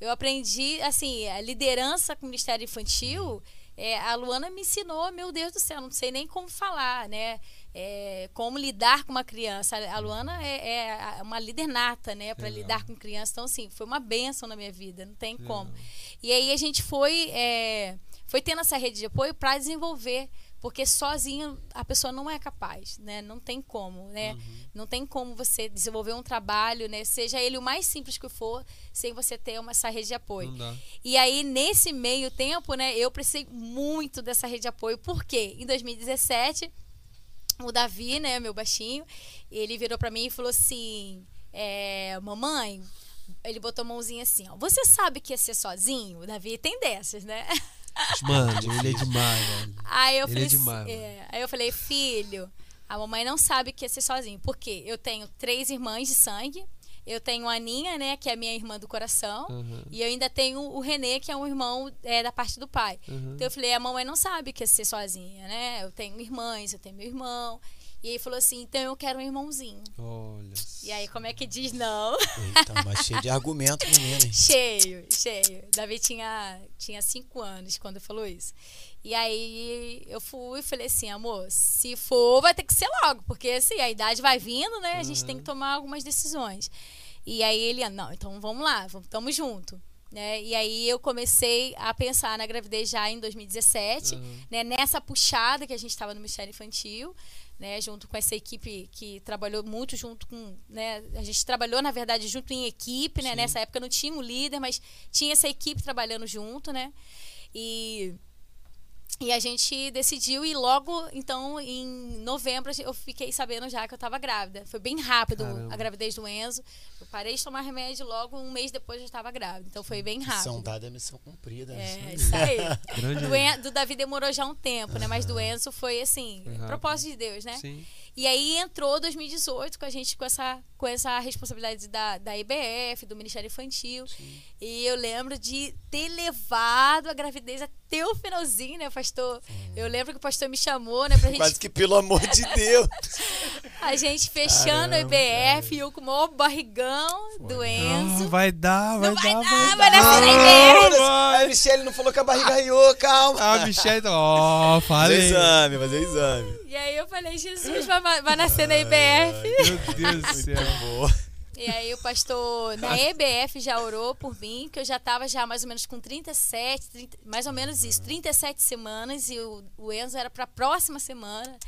eu aprendi, assim, a liderança com o Ministério Infantil. é, a Luana me ensinou, meu Deus do céu, não sei nem como falar, né? É, como lidar com uma criança. A Luana é, é uma líder nata, né? Para lidar com criança. Então, assim, foi uma benção na minha vida, não tem como. E aí a gente foi, é, foi tendo essa rede de apoio para desenvolver. Porque sozinho a pessoa não é capaz, né? Não tem como, né? Uhum. Não tem como você desenvolver um trabalho, né? Seja ele o mais simples que for, sem você ter uma, essa rede de apoio. E aí, nesse meio tempo, né, eu precisei muito dessa rede de apoio. Por quê? Em 2017, o Davi, né, meu baixinho, ele virou pra mim e falou assim: é, Mamãe, ele botou a mãozinha assim, ó. Você sabe que ia ser sozinho? O Davi tem dessas, né? [laughs] Mano, ele é demais, velho. Aí eu Ele falei, é demais, é, aí eu falei, filho, a mamãe não sabe que ia ser sozinho. Por quê? Eu tenho três irmãs de sangue. Eu tenho a Aninha, né, que é a minha irmã do coração. Uhum. E eu ainda tenho o Renê, que é um irmão é, da parte do pai. Uhum. Então eu falei, a mamãe não sabe que ia ser sozinha, né? Eu tenho irmãs, eu tenho meu irmão. E aí falou assim, então eu quero um irmãozinho. Olha. E aí, como é que diz não? Eita, mas cheio de argumento, menino. hein? [laughs] cheio, cheio. Davi tinha, tinha cinco anos quando falou isso. E aí eu fui e falei assim, amor, se for, vai ter que ser logo, porque assim, a idade vai vindo, né? A gente tem que tomar algumas decisões. E aí ele, não, então vamos lá, vamos, tamo junto. Né? E aí eu comecei a pensar na gravidez já em 2017, Uhum. né? nessa puxada que a gente estava no Ministério Infantil, né? junto com essa equipe que trabalhou muito junto com. Né? A gente trabalhou, na verdade, junto em equipe, né? Sim. nessa época não tinha um líder, mas tinha essa equipe trabalhando junto, né? E. E a gente decidiu e logo, então, em novembro, eu fiquei sabendo já que eu estava grávida. Foi bem rápido Caramba. a gravidez do Enzo. Eu parei de tomar remédio logo um mês depois eu estava grávida. Então foi bem rápido. Missão dada é missão cumprida. É, [laughs] isso aí. Do, En- do Davi demorou já um tempo, né? Mas do Enzo foi assim, propósito de Deus, né? Sim. E aí entrou 2018 com a gente com essa, com essa responsabilidade da, da IBF, do Ministério Infantil. E eu lembro de ter levado a gravidez até o finalzinho, né, pastor? Eu lembro que o pastor me chamou, né, pra gente Quase que pelo amor de Deus. [laughs] a gente fechando Caramba, a IBF e eu com o maior barrigão do Ah, Enzo. vai dar, vai Não vai dar, dar, vai vai dar. nascer na IBF. A Michelle não falou que a barriga riou, calma. A Michelle, ó, Fazer falei. exame, fazer exame. E aí eu falei, Jesus, vai, vai nascer na IBF. Meu Deus do céu. [laughs] E aí o pastor na EBF já orou por mim, que eu já estava já mais ou menos com 37, 30, mais ou menos isso, 37 semanas e o, o Enzo era para a próxima semana.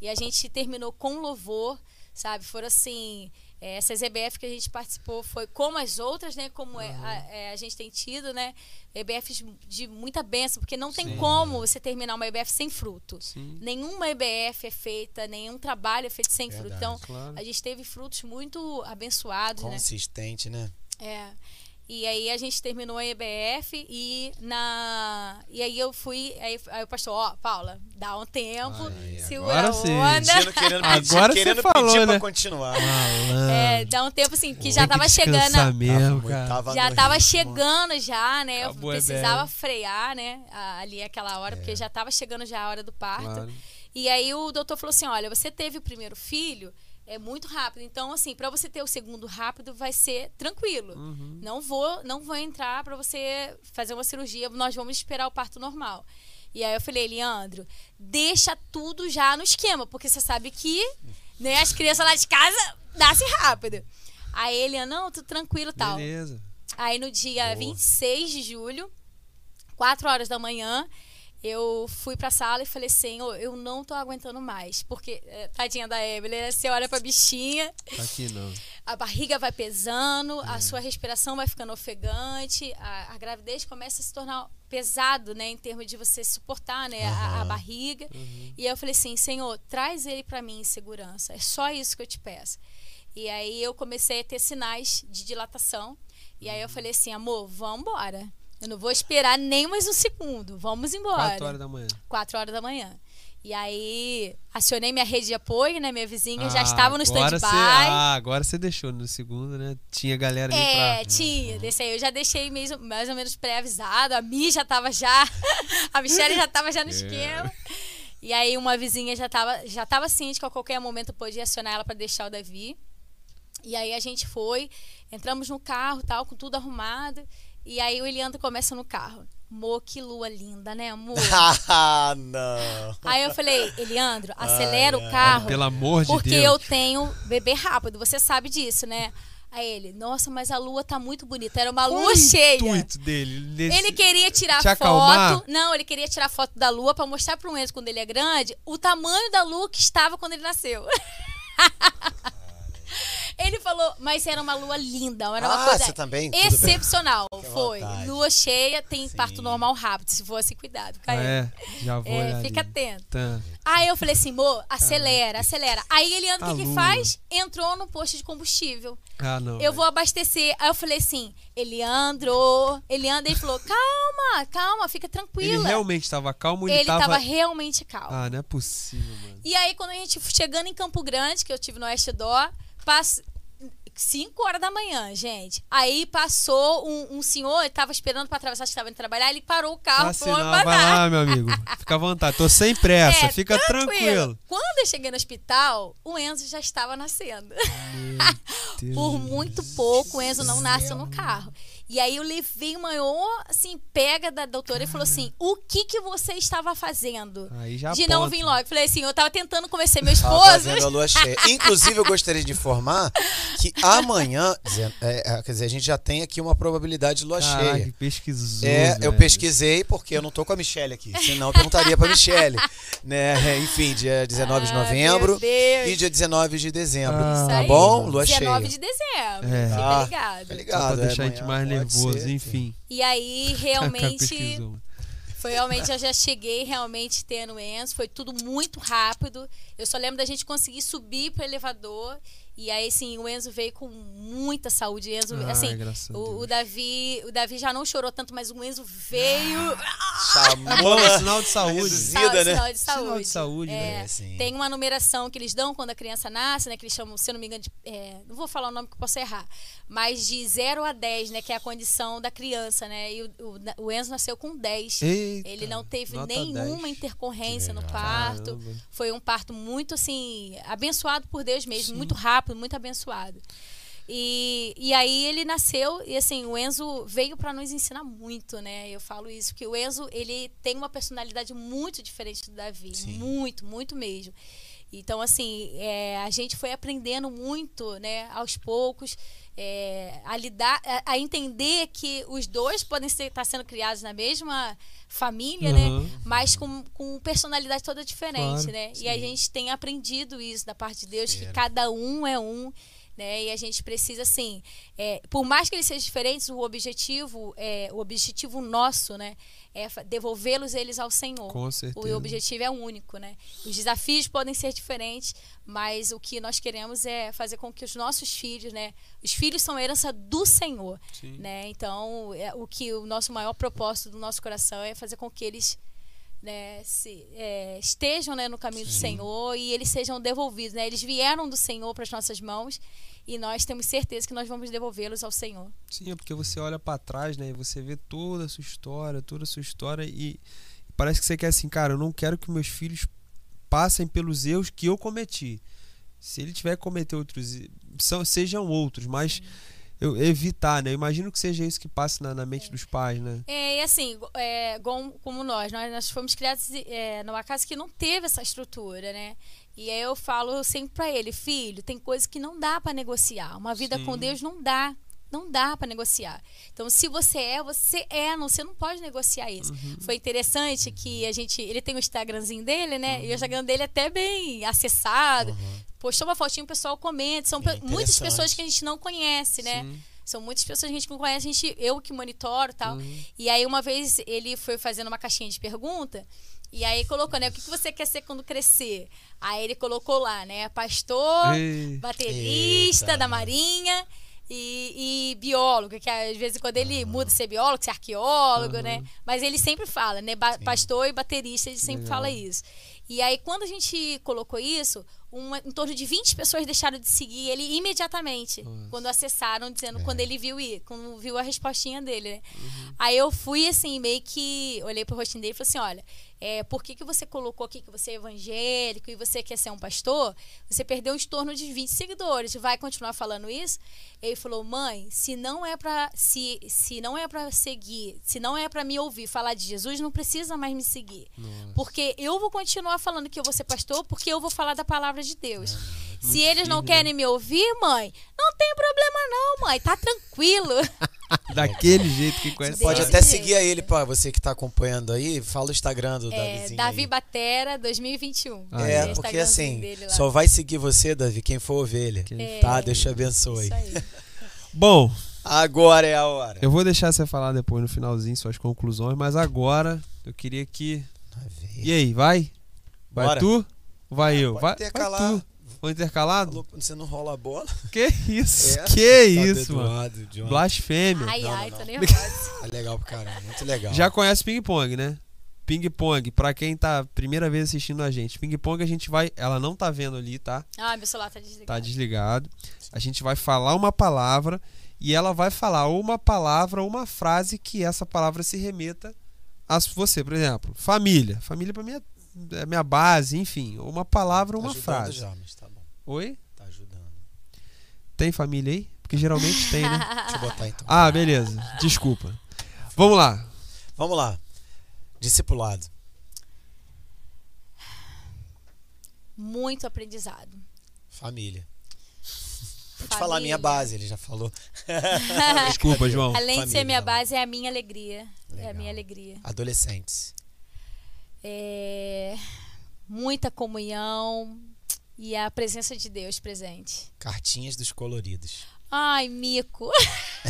E a gente terminou com louvor, sabe? Foram assim, é, essas EBF que a gente participou foi como as outras, né? Como é, a, é, a gente tem tido, né? EBFs de muita bênção, porque não tem Sim. como você terminar uma EBF sem fruto. Sim, Nenhuma EBF é feita, nenhum trabalho é feito sem fruto. Verdade. Então, claro. a gente teve frutos muito abençoados, né? Consistente, né? É. E aí a gente terminou a EBF e na e aí eu fui aí, aí o pastor, ó, Paula, dá um tempo, Aí, segura agora a sim. onda. Pedindo, querendo [laughs] pedir, Agora você querendo falou, pedir né? pra continuar. É, dá um tempo assim, que Tem já tava chegando, descansar a- mesmo, Tava- cara. tava já tava ritmo. chegando já, né? Acabou eu precisava EBF. frear, né? Ali aquela hora, porque já tava chegando já a hora do parto. Claro. E aí o doutor falou assim: olha, você teve o primeiro filho, é muito rápido. Então, assim, para você ter o segundo rápido, vai ser tranquilo. Uhum. Não vou, não vou entrar para você fazer uma cirurgia, nós vamos esperar o parto normal. E aí eu falei, Leandro, deixa tudo já no esquema, porque você sabe que né, as crianças lá de casa nascem rápido. Aí ele, não, tudo tranquilo e tal. Beleza. Aí no dia Boa. 26 de julho, 4 horas da manhã, eu fui pra sala e falei assim, "Ô, eu não tô aguentando mais. Porque, eh, tadinha da Evelyn, né? você olha pra bichinha, aqui não. a barriga vai pesando, a sua respiração vai ficando ofegante, a, a gravidez começa a se tornar pesado, né, em termos de você suportar, né, a, a Aham. barriga. E aí eu falei assim, Senhor, traz ele pra mim em segurança. É só isso que eu te peço. E aí eu comecei a ter sinais de dilatação. E aí eu falei assim, amor, vamos embora. Eu não vou esperar nem mais um segundo. Vamos embora. 4 horas da manhã. 4 horas da manhã. E aí, acionei minha rede de apoio, né? Minha vizinha já Ah, estava no stand-by. Ah, agora você deixou no segundo, né? Tinha galera ali É, pra... tinha. Desse aí eu já deixei mesmo, mais ou menos pré-avisado. A Mi já tava já. [laughs] A Michelle já tava já no [laughs] É. esquema. E aí uma vizinha já tava, já tava ciente que a qualquer momento eu podia acionar ela para deixar o Davi. E aí a gente foi, entramos no carro, tal, com tudo arrumado. E aí o Eliandro começa no carro. Mo, que lua linda, né, amor? [laughs] ah, não. aí eu falei, Eliandro, acelera Ai, o carro. Pelo amor de Porque Deus. eu tenho bebê rápido, você sabe disso, né? Aí ele, nossa, mas a lua tá muito bonita. Era uma Qual lua o cheia. intuito dele? Nesse- Ele queria tirar Te foto. acalmar? Não, ele queria tirar foto da lua pra mostrar pro Enzo quando ele é grande o tamanho da lua que estava quando ele nasceu. [laughs] Ele falou, mas era uma lua linda, era uma Ah, coisa você também? Excepcional. Foi. vontade. Lua cheia tem Sim. parto normal rápido, se fosse cuidado. Ah, Caio. é, já vou É, fica ali. atento. Tá. Aí eu falei assim, amor, acelera, acelera. Aí ele anda, o que, que lua. faz? Entrou no posto de combustível. Ah, não. Eu velho. vou abastecer. Aí eu falei assim, Eliandro, Eliandro, ele falou, calma, calma, fica Ele tranquila. realmente tava calmo, ele, Ele tava... tava realmente calmo. Ah, não é possível, mano. E aí, quando a gente chegando em Campo Grande, que eu tive no Oeste Dó, pass... 5 horas da manhã, gente. Aí passou um, um senhor, ele tava esperando pra atravessar, que tava indo trabalhar, ele parou o carro, Ah, sinal, vai lá, meu amigo. Fica à vontade. Tô sem pressa, É, fica tranquilo. Quando eu cheguei no hospital, o Enzo já estava nascendo. [laughs] Por muito pouco, o Enzo não nasceu no carro. E aí eu levei uma maior, assim, pega da doutora e falou assim: o que que você estava fazendo? Aí já de não vir logo. Eu falei assim, eu tava tentando convencer meu esposo. fazendo a lua cheia. [laughs] Inclusive, eu gostaria de informar que amanhã, é, é, quer dizer, a gente já tem aqui uma probabilidade de lua Caraca, cheia. pesquisou. É, eu velho. pesquisei porque eu não tô com a Michelle aqui. Senão eu perguntaria pra Michelle. [laughs] Né? Enfim, dia 19 de Ah, novembro meu Deus. e dia 19 de dezembro. Ah, tá bom? Lua 19 cheia. de dezembro. É. Fica Ah, ligado. Tá Só ligado? pra é, deixar a gente amanhã mais nervoso, ser, enfim. E aí, Cara, [laughs] realmente, pesquisou. foi realmente, eu já cheguei realmente tendo Enzo. Foi tudo muito rápido. Eu só lembro da gente conseguir subir pro elevador. E aí, sim, o Enzo veio com muita saúde. O Enzo, Ai, assim, o, o Davi, o Davi já não chorou tanto, mas o Enzo veio. Chamou na- sinal de saúde. reduzida, né? sinal de saúde. Sinal de saúde, É, né? Tem uma numeração que eles dão quando a criança nasce, né? Que eles chamam, se eu não me engano, de, é, não vou falar o nome que eu posso errar, mas de 0 a 10, né? Que é a condição da criança, né? E o, o, o Enzo nasceu com 10. Eita, Ele não teve nenhuma 10. intercorrência no parto. Caramba. Foi um parto muito, assim, abençoado por Deus mesmo. Sim. Muito rápido, muito abençoado. E, e aí ele nasceu e assim, o Enzo veio para nos ensinar muito, né? Eu falo isso, porque o Enzo, ele tem uma personalidade muito diferente do Davi. Sim. Muito, muito mesmo. Então, assim, é, a gente foi aprendendo muito, né, aos poucos, é, a lidar, a, a entender que os dois podem estar sendo criados na mesma família, né? Aham. Mas com, com personalidade toda diferente, Claro, né? E a gente tem aprendido isso da parte de Deus, que cada um é um, né? E a gente precisa, assim, é, por mais que eles sejam diferentes, o objetivo, é, o objetivo nosso, né? É devolvê-los eles ao Senhor. Com O certeza. objetivo é único, né? Os desafios podem ser diferentes, mas o que nós queremos é fazer com que os nossos filhos, né? Os filhos são herança do Senhor, Sim. né? Então, é, o que o nosso maior propósito do nosso coração é fazer com que eles né, se, é, estejam né, no caminho do Senhor e eles sejam devolvidos, né? Eles vieram do Senhor para as nossas mãos e nós temos certeza que nós vamos devolvê-los ao Senhor. Sim, é porque você olha pra trás, né? E você vê toda a sua história, toda a sua história e parece que você quer assim, cara, eu não quero que meus filhos passem pelos erros que eu cometi. Se ele tiver que cometer outros, são, sejam outros, mas eu evitar, né? Eu imagino que seja isso que passe na, na mente dos pais, né? É, e assim, é, como nós, nós, nós fomos criados é, numa casa que não teve essa estrutura, né? E aí eu falo sempre pra ele, filho, tem coisas que não dá pra negociar. Uma vida Sim. com Deus não dá. Não dá para negociar. Então, se você é, você é, não, você não pode negociar isso. Uhum. Foi interessante que a gente. Ele tem o Instagramzinho dele, né? Uhum. E o Instagram dele é até bem acessado. Postou uma fotinha, o pessoal comenta. São É muitas pessoas que a gente não conhece, né? Sim. São muitas pessoas que a gente não conhece, a gente, eu que monitoro e tal. Uhum. E aí, uma vez, ele foi fazendo uma caixinha de pergunta. E aí colocou, né? O que que você quer ser quando crescer? Aí ele colocou lá, né? Pastor, Ei. baterista Eita. da Marinha e, e biólogo, que às vezes quando ele muda de ser biólogo, ser arqueólogo, né? Mas ele sempre fala, né? Ba- pastor e baterista, ele sempre Legal. fala isso. E aí, quando a gente colocou isso, uma, em torno de 20 pessoas deixaram de seguir ele imediatamente. Nossa. Quando acessaram, dizendo É. quando ele viu ir, quando viu a respostinha dele, né? Uhum. Aí eu fui assim, meio que olhei pro rostinho dele e falei assim: olha, é, por que, que você colocou aqui que você é evangélico e você quer ser um pastor? Você perdeu em torno de 20 seguidores. Vai continuar falando isso? Ele falou: "Mãe, se não é para se se não é para seguir, se não é para me ouvir falar de Jesus, não precisa mais me seguir. Porque eu vou continuar falando que eu vou ser pastor, porque eu vou falar da palavra de Deus. Se eles não querem me ouvir, mãe, não tem problema não, mãe, tá tranquilo. [laughs] Daquele jeito que conhece. Pode até jeito. seguir a ele, pá, você que tá acompanhando aí, fala o Instagram do É, Davizinho. Davi aí. Batera 2021. Ah, É, é. porque assim, só vai seguir você, Davi, quem for ovelha. Quem Tá? Deus te abençoe. Isso aí. [laughs] Bom, Agora é a hora. eu vou deixar você falar depois no finalzinho suas conclusões, mas agora eu queria que. E aí, vai? Vai Bora. tu? Vai eu? Pode Vai, intercalar. vai tu. Vou intercalado? Você não rola a bola? Que isso? É. Que Tá isso, mano? John. Blasfêmia. Ai, Não, ai, não, tô não. [laughs] nervosa. É legal pro caramba, muito legal. Já conhece ping-pong, né? Ping-pong, pra quem tá primeira vez assistindo a gente. Ping-pong a gente vai. Ela não tá vendo ali, tá? Ah, meu celular tá desligado. Tá desligado. A gente vai falar uma palavra e ela vai falar uma palavra uma frase que essa palavra se remeta a você. Por exemplo, família. Família pra mim é é minha base, enfim. Uma palavra ou Tá uma ajudando frase. Já, mas tá bom. Oi? Tá ajudando. Tem família aí? Porque geralmente tem, né? [laughs] Deixa eu botar então. Ah, beleza. Desculpa. Vamos lá. Vamos lá. Discipulado. Muito aprendizado. Família. Vou te falar a minha base, ele já falou. [laughs] Desculpa, João. Além de ser minha não. base, é a minha alegria. É a Legal. minha alegria. Adolescentes. É, Muita comunhão e a presença de Deus presente. Cartinhas dos coloridos. Ai, mico.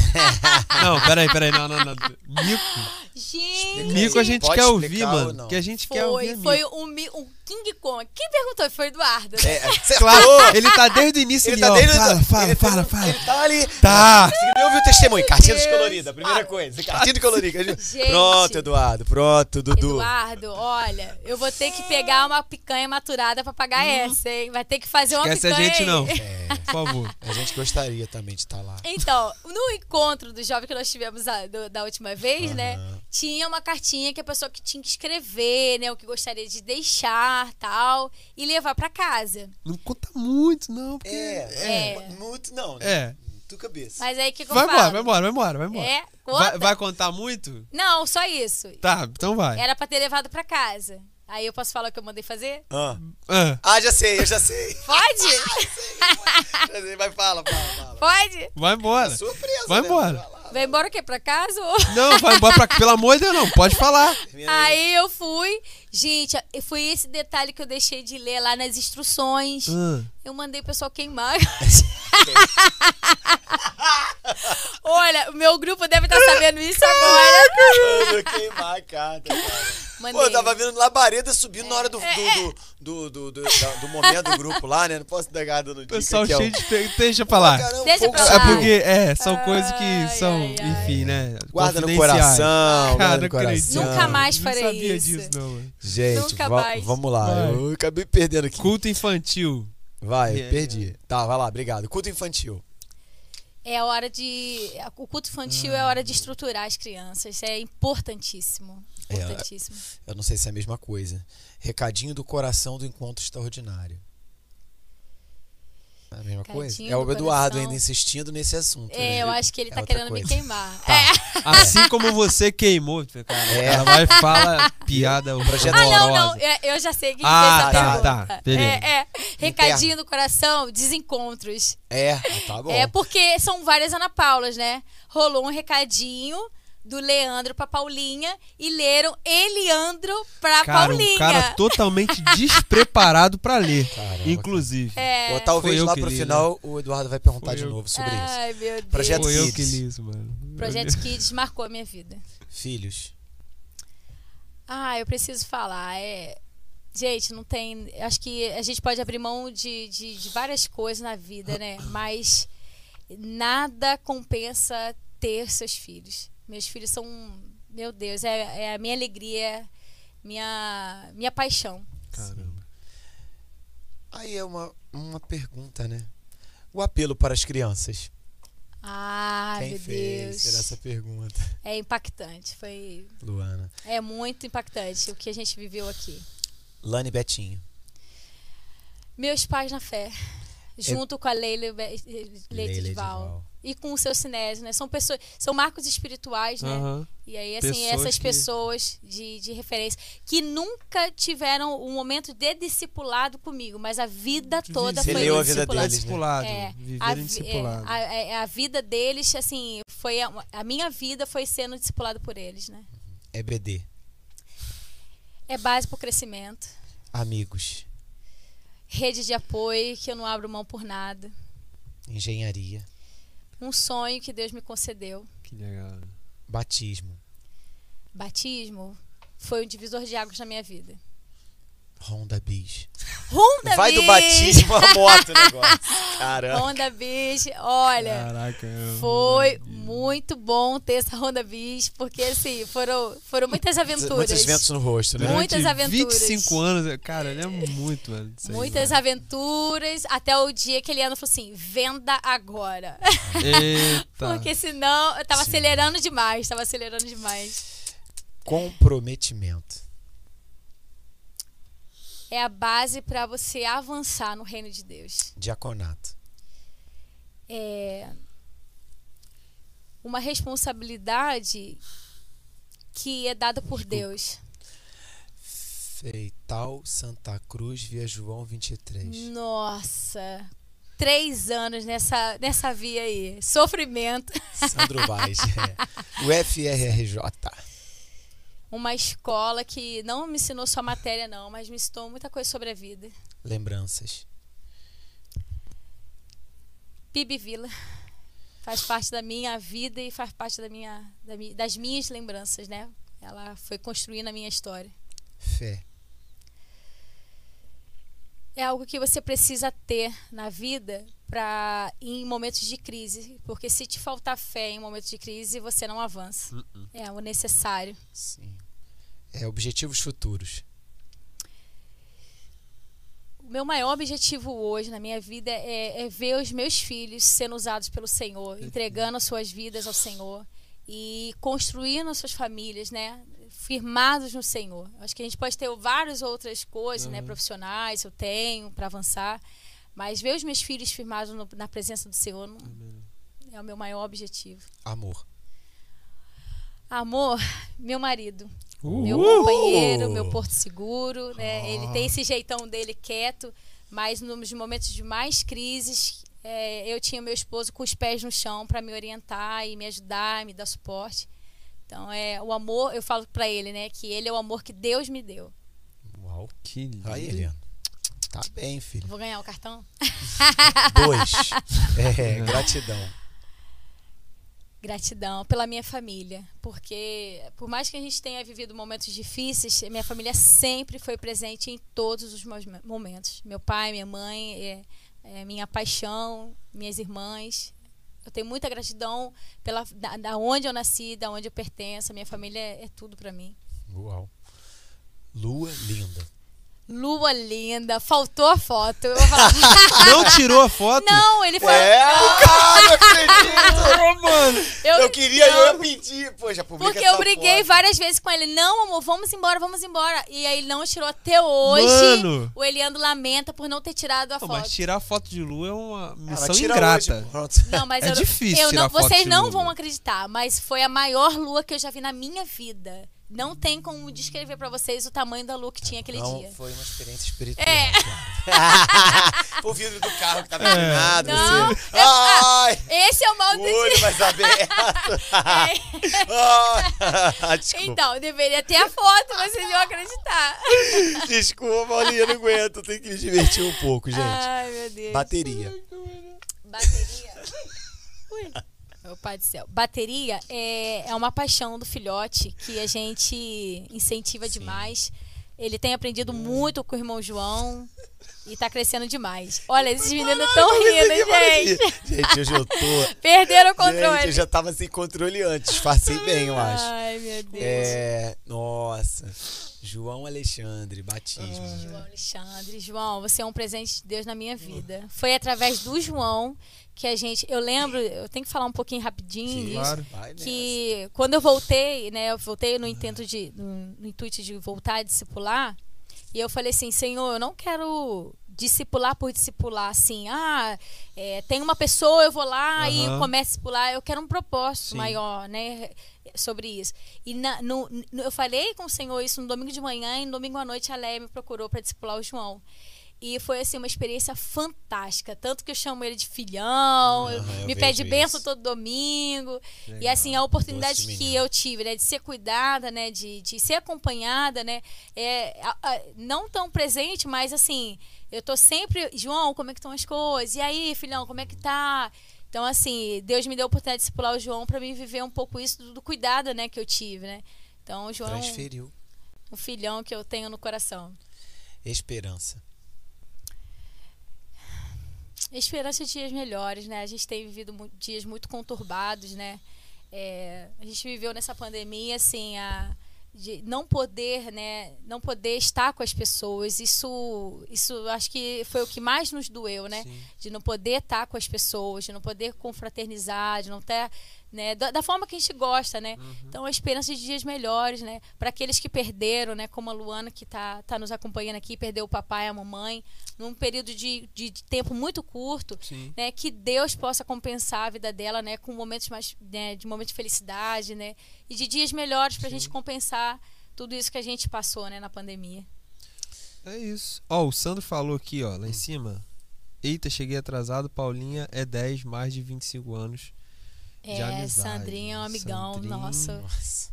[laughs] Não, peraí, peraí. Não, não, não. Mico. Gente. Mico a gente quer ouvir, mano. Que a gente quer ouvir. Foi, foi mico. um, um King Kong. Quem perguntou? Foi o Eduardo. né? É! [laughs] Claro, ele tá desde o início Ele ali, tá ó. desde Fala, fala, ele fala, tá- fala. Ele tá ali. Tá. Você nem ouviu o testemunho? Cartinha dos Deus. coloridos, a primeira coisa. Cartinha dos coloridos. Gente. Pronto, Eduardo. Pronto, Dudu. Eduardo, olha, eu vou ter que pegar uma picanha maturada pra pagar essa, hein? Vai ter que fazer uma Hum. Esquece a picanha. gente, aí. não. [laughs] É, Por favor. a gente gostaria também de estar lá. Então, no encontro do jovem que nós tivemos a- do- da última vez, né? Aham. Tinha uma cartinha que a pessoa que tinha que escrever, né? O que gostaria de deixar, tal, e levar pra casa. Não conta muito, não, porque. É, É. muito não, né? É. Tu cabeça. Mas aí que, eu Vai falo? embora, vai embora, vai embora, vai embora. É, conta. Vai, vai contar muito? Não, só isso. Tá, então vai. Era pra ter levado pra casa. Aí eu posso falar o que eu mandei fazer? Ah. Ah, Ah, já sei, eu já sei. Pode? [laughs] Já sei, Vai, fala, fala, fala. Pode? vai embora. Surpresa, Vai né? embora. Vai embora o quê? Pra casa? Ou... Não, vai embora pra. Pelo amor de Deus, não. Pode falar. Aí. Eu fui. Gente, foi esse detalhe que eu deixei de ler lá nas instruções. Ah, Eu mandei o pessoal queimar. [laughs] Olha, o meu grupo deve estar sabendo isso agora. Mano, queimar a carta, cara. Pô, eu tava vendo labareda subindo na hora do, do, do, do, do, da- do momento do grupo lá, né? Não posso dar errado no dia. pessoal que é cheio de. pe- Deixa pra lá. Caramba, Deixa pra É lá. subiu. porque, é, são coisas que Ai, são, ai, ai. enfim, né? Guarda no coração, guarda Cara, no não coração. Nunca mais Não farei sabia isso. disso, não. Gente, Nunca mais. vamos lá. Vai. Eu acabei perdendo aqui. Culto infantil. Vai, É, perdi. Tá, vai lá, obrigado. Culto infantil. É a hora de. O culto infantil é a hora de estruturar as crianças. É importantíssimo. É, Importantíssimo. Eu não sei se é a mesma coisa. Recadinho do coração do encontro extraordinário. É a mesma coisa? Recadinho É o do Eduardo coração. ainda insistindo nesse assunto. É, né? eu acho que ele É tá querendo me coisa. queimar. Tá. É. [laughs] Assim como você queimou. Cara, É. Ela vai falar piada [laughs] Projeto Ah, não, não. é, Eu já sei quem Ah, tá, tá. É, é. recadinho do coração, desencontros. É, tá bom. É porque são várias Ana Paulas, né? Rolou um recadinho do Leandro pra Paulinha e leram Eliandro pra Cara, Paulinha. um cara totalmente [laughs] despreparado pra ler. Caramba. Inclusive. É. Ou talvez Foi eu lá pro li, né? final o Eduardo vai perguntar Foi de eu. novo sobre isso. Ai, meu Deus. Projeto Foi eu Kids. que li isso, mano. Projeto Kids marcou a minha vida. Filhos. Ah, eu preciso falar. É... Gente, não tem. Acho que a gente pode abrir mão de, de, de várias coisas na vida, né? Mas nada compensa ter seus filhos. Meus filhos são. Meu Deus, é, é a minha alegria, minha, minha paixão. Caramba. Aí é uma, uma pergunta, né? O apelo para as crianças. Ah, Quem meu fez Deus. essa pergunta? É impactante. Foi. Luana. É muito impactante o que a gente viveu aqui. Lani Betinho. Meus pais na fé. Junto com a Leila Be- Leite Leila Edival. Edival. E com o seu cinésio, né? São pessoas. São marcos espirituais, né? Aham. E aí, assim, Pessoas essas que- pessoas de, de referência que nunca tiveram um momento de discipulado comigo, mas a vida toda Você foi leu um a vida discipulado. deles, né? discipulado. É, a, discipulado. é, a, é, a vida deles, assim, foi a, a minha vida foi sendo discipulado por eles, né? EBD. É base pro crescimento, Amigos. rede de apoio que eu não abro mão por nada, Engenharia. Um sonho que Deus me concedeu. Que legal. Batismo. Batismo foi um divisor de águas na minha vida. Honda Bis. Honda Vai do batismo à moto o [laughs] negócio. Caramba. Honda Bis, olha, Caraca. foi muito bom ter essa Honda Bis, porque assim, foram, foram muitas aventuras. Muitos ventos no rosto, né? Muitas aventuras. 25 anos, cara, ele é muito, mano. aí, Muitas mano. aventuras, até o dia que ele falou assim: venda agora. Eita. [laughs] Porque senão eu tava Sim. acelerando demais, tava acelerando demais. Comprometimento. É a base para você avançar no reino de Deus. Diaconato. É uma responsabilidade que é dada por Deus. Feital Santa Cruz via João 23. Nossa, três anos nessa, nessa via aí. Sofrimento. Sandro Vaz. É. [laughs] O FRRJ. Uma escola que não me ensinou só matéria, não, mas me ensinou muita coisa sobre a vida. Lembranças. Bibi Vila. Faz parte da minha vida e faz parte da minha, da mi- das minhas lembranças, né? Ela foi construindo a minha história. Fé. É algo que você precisa ter na vida para em momentos de crise, porque se te faltar fé em momentos de crise, você não avança. Uh-uh. É o necessário. Sim. É, objetivos futuros. O meu maior objetivo hoje na minha vida é, é ver os meus filhos sendo usados pelo Senhor, entregando as suas vidas ao Senhor e construindo as suas famílias, né? Firmados no Senhor. Acho que a gente pode ter várias outras coisas, né? Uhum. Profissionais, eu tenho para avançar, mas ver os meus filhos firmados no- na presença do Senhor não- é o meu maior objetivo. Amor. Amor, meu marido. Meu companheiro, meu porto seguro, né? Ele tem esse jeitão dele quieto, mas nos momentos de mais crises, é, eu tinha meu esposo com os pés no chão para me orientar e me ajudar, me dar suporte. Então é o amor, eu falo para ele, né, que ele é o amor que Deus me deu. Uau. Que lindo. Aí, Eliana. Tá bem, filho. Vou ganhar o cartão? Dois. É, gratidão. Gratidão pela minha família, porque por mais que a gente tenha vivido momentos difíceis, minha família sempre foi presente em todos os meus momentos. Meu pai, minha mãe, é, é minha paixão, minhas irmãs. Eu tenho muita gratidão pela da, da onde eu nasci, da onde eu pertenço. Minha família é, é tudo para mim. Uau. Lua linda. Lua linda, faltou a foto. Eu vou falar, [laughs] Não tirou a foto? não, ele foi. É, ah, não acredito. [laughs] mano. Eu, Eu queria, não. eu ia pedir. Pô, já publica Porque eu briguei foto. várias vezes com ele. Não, amor, vamos embora, vamos embora. E aí ele não tirou até hoje. Mano. O Eliandro lamenta por não ter tirado a Pô, foto. mas tirar foto de lua é uma missão ingrata. hoje. Não, mas É eu, difícil eu tirar não, foto vocês de não lua. vão acreditar, mas foi a maior lua que eu já vi na minha vida. Não tem como descrever pra vocês o tamanho da lua que tinha aquele Não, dia. foi uma experiência espiritual. É. [laughs] o vidro do carro que tava inclinado. Não, Você... Ai, Esse é o mal o do olho mais aberto. [laughs] Ah, Desculpa. Então, deveria ter a foto, vocês iam acreditar. Desculpa, Paulinha, não aguento. Tem que me divertir um pouco, gente. Ai, meu Deus. Bateria. Bateria. Ui. Meu pai do céu. Bateria é, é uma paixão do filhote que a gente incentiva Sim. demais. Ele tem aprendido muito com o irmão João e tá crescendo demais. Olha, esses meninos estão rindo, gente. Gente, hoje eu tô. [laughs] Perderam o Gente, controle. eu já tava sem controle antes. Disfarcei bem, eu acho. Ai, meu Deus. É. Nossa. João Alexandre, batismo. João Alexandre, João, você é um presente de Deus na minha vida. Foi através do João que a gente. Eu lembro, eu tenho que falar um pouquinho rapidinho Sim, disso. claro. que quando eu voltei, né, eu voltei no intento de no, no intuito de voltar a discipular, e eu falei assim, Senhor, eu não quero discipular por discipular, assim, ah, é, tem uma pessoa, eu vou lá e Aham. começo a discipular, eu quero um propósito Sim. maior, né, sobre isso. E na- no, no- eu falei com o Senhor isso no domingo de manhã e no domingo à noite a Léia me procurou para discipular o João. E foi assim uma experiência fantástica, tanto que eu chamo ele de filhão, eu- eu me pede benção isso. todo domingo. E Legal. assim, a oportunidade Doce que menino. eu tive, né, de ser cuidada, né, de, de ser acompanhada, né, é, a- a- não tão presente, mas assim, eu tô sempre, João, como é que estão as coisas? E aí, filhão, como é que tá? Então, assim, Deus me deu a oportunidade de discipular o João para mim viver um pouco isso do, do cuidado, né, que eu tive, né? Então, o João Transferiu. um filhão que eu tenho no coração. Esperança. Esperança de dias melhores, né? A gente tem vivido dias muito conturbados, né? É, a gente viveu nessa pandemia, assim, a, de não poder, né? Não poder estar com as pessoas. Isso, isso acho que foi o que mais nos doeu, né? Sim. De não poder estar com as pessoas, de não poder confraternizar, de não ter, né? Da, da forma que a gente gosta, né? Então, a esperança de dias melhores, né? Para aqueles que perderam, né? Como a Luana que tá, tá nos acompanhando aqui, perdeu o papai e a mamãe num período de, de, de tempo muito curto, Sim. né? Que Deus possa compensar a vida dela, né? Com momentos mais, né? De momentos de felicidade, né? E de dias melhores para a gente compensar tudo isso que a gente passou, né? Na pandemia. É isso. Ó, o Sandro falou aqui, ó, lá em cima. Eita, cheguei atrasado. Paulinha é 10, mais de 25 anos. É, amizade. Sandrinho é um amigão, Sandrinho. Nossa.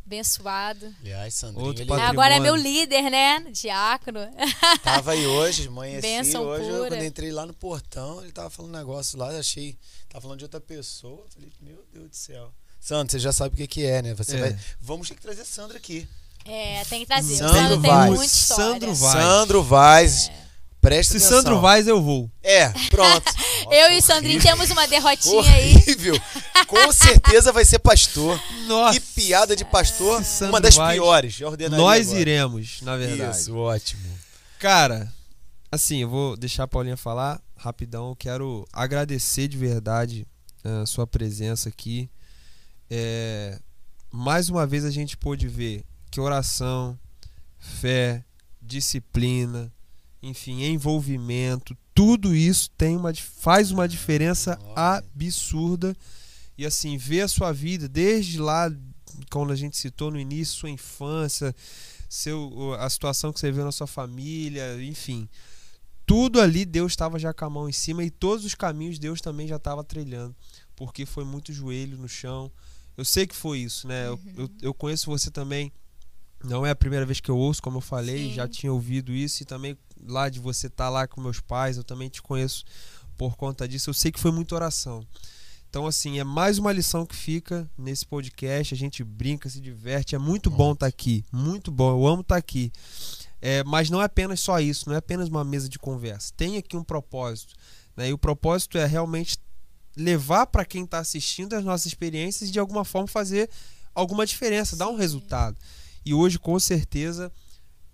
abençoado. Aliás, Sandrinho, Outro ele patrimônio. Agora é meu líder, né? Diácono. [laughs] tava aí hoje, amanheci Bênção hoje. Eu, pura. quando entrei lá no portão, ele tava falando um negócio lá, eu achei. Tava falando de outra pessoa. eu Falei, meu Deus do céu. Sandro, você já sabe o que, que é, né? Você É. vai. Vamos ter que trazer Sandra aqui. É, tem que trazer. Sandro Sandro Vaz. história. Sandro Vaz. Sandro Vaz. Presta Se atenção. Sandro Vaz, eu vou. É, pronto. [laughs] Eu e o Nossa, Sandrinho temos uma derrotinha aí. Horrível. Com [laughs] certeza vai ser pastor. Nossa. Que piada de pastor. Uma das Vaz, piores. Nós agora. iremos, na verdade. Isso, ótimo. Cara, assim, eu vou deixar a Paulinha falar rapidão. Eu quero agradecer de verdade a sua presença aqui. É, mais uma vez a gente pôde ver que oração, fé, disciplina, enfim, envolvimento, tudo isso tem uma, faz uma diferença absurda. E assim, ver a sua vida desde lá, quando a gente citou no início, sua infância, seu, a situação que você viu na sua família, enfim. Tudo ali Deus estava já com a mão em cima e todos os caminhos Deus também já estava trilhando, porque foi muito joelho no chão. Eu sei que foi isso, né? Eu- Eu, eu conheço você também. Não é a primeira vez que eu ouço, como eu falei, Sim. já tinha ouvido isso e também lá de você estar lá com meus pais, eu também te conheço por conta disso. Eu sei que foi muita oração. Então, assim, é mais uma lição que fica nesse podcast. A gente brinca, se diverte. É muito bom estar aqui. Muito bom. Eu amo estar aqui. É, mas não é apenas só isso. Não é apenas uma mesa de conversa. Tem aqui um propósito. Né? E o propósito é realmente levar para quem está assistindo as nossas experiências e de alguma forma fazer alguma diferença, dar um resultado. E hoje, com certeza,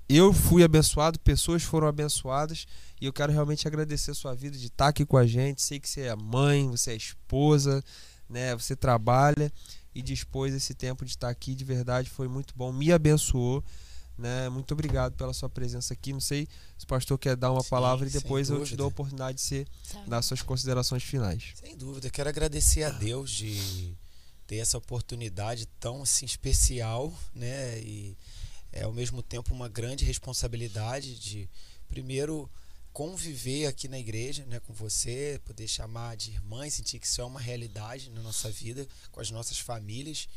eu fui abençoado, pessoas foram abençoadas e eu quero realmente agradecer a sua vida de estar aqui com a gente. Sei que você é mãe, você é esposa, né? Você trabalha e dispôs esse tempo de estar aqui. De verdade, foi muito bom, me abençoou. Né? Muito obrigado pela sua presença aqui. Não sei se o pastor quer dar uma Sim, palavra e depois eu te dou a oportunidade de você Tá. dar suas considerações finais. Sem dúvida, quero agradecer a Deus de, ter essa oportunidade tão assim, especial, né? E é ao mesmo tempo uma grande responsabilidade de, primeiro, conviver aqui na igreja, né, com você, poder chamar de irmã e sentir que isso é uma realidade na nossa vida, com as nossas famílias.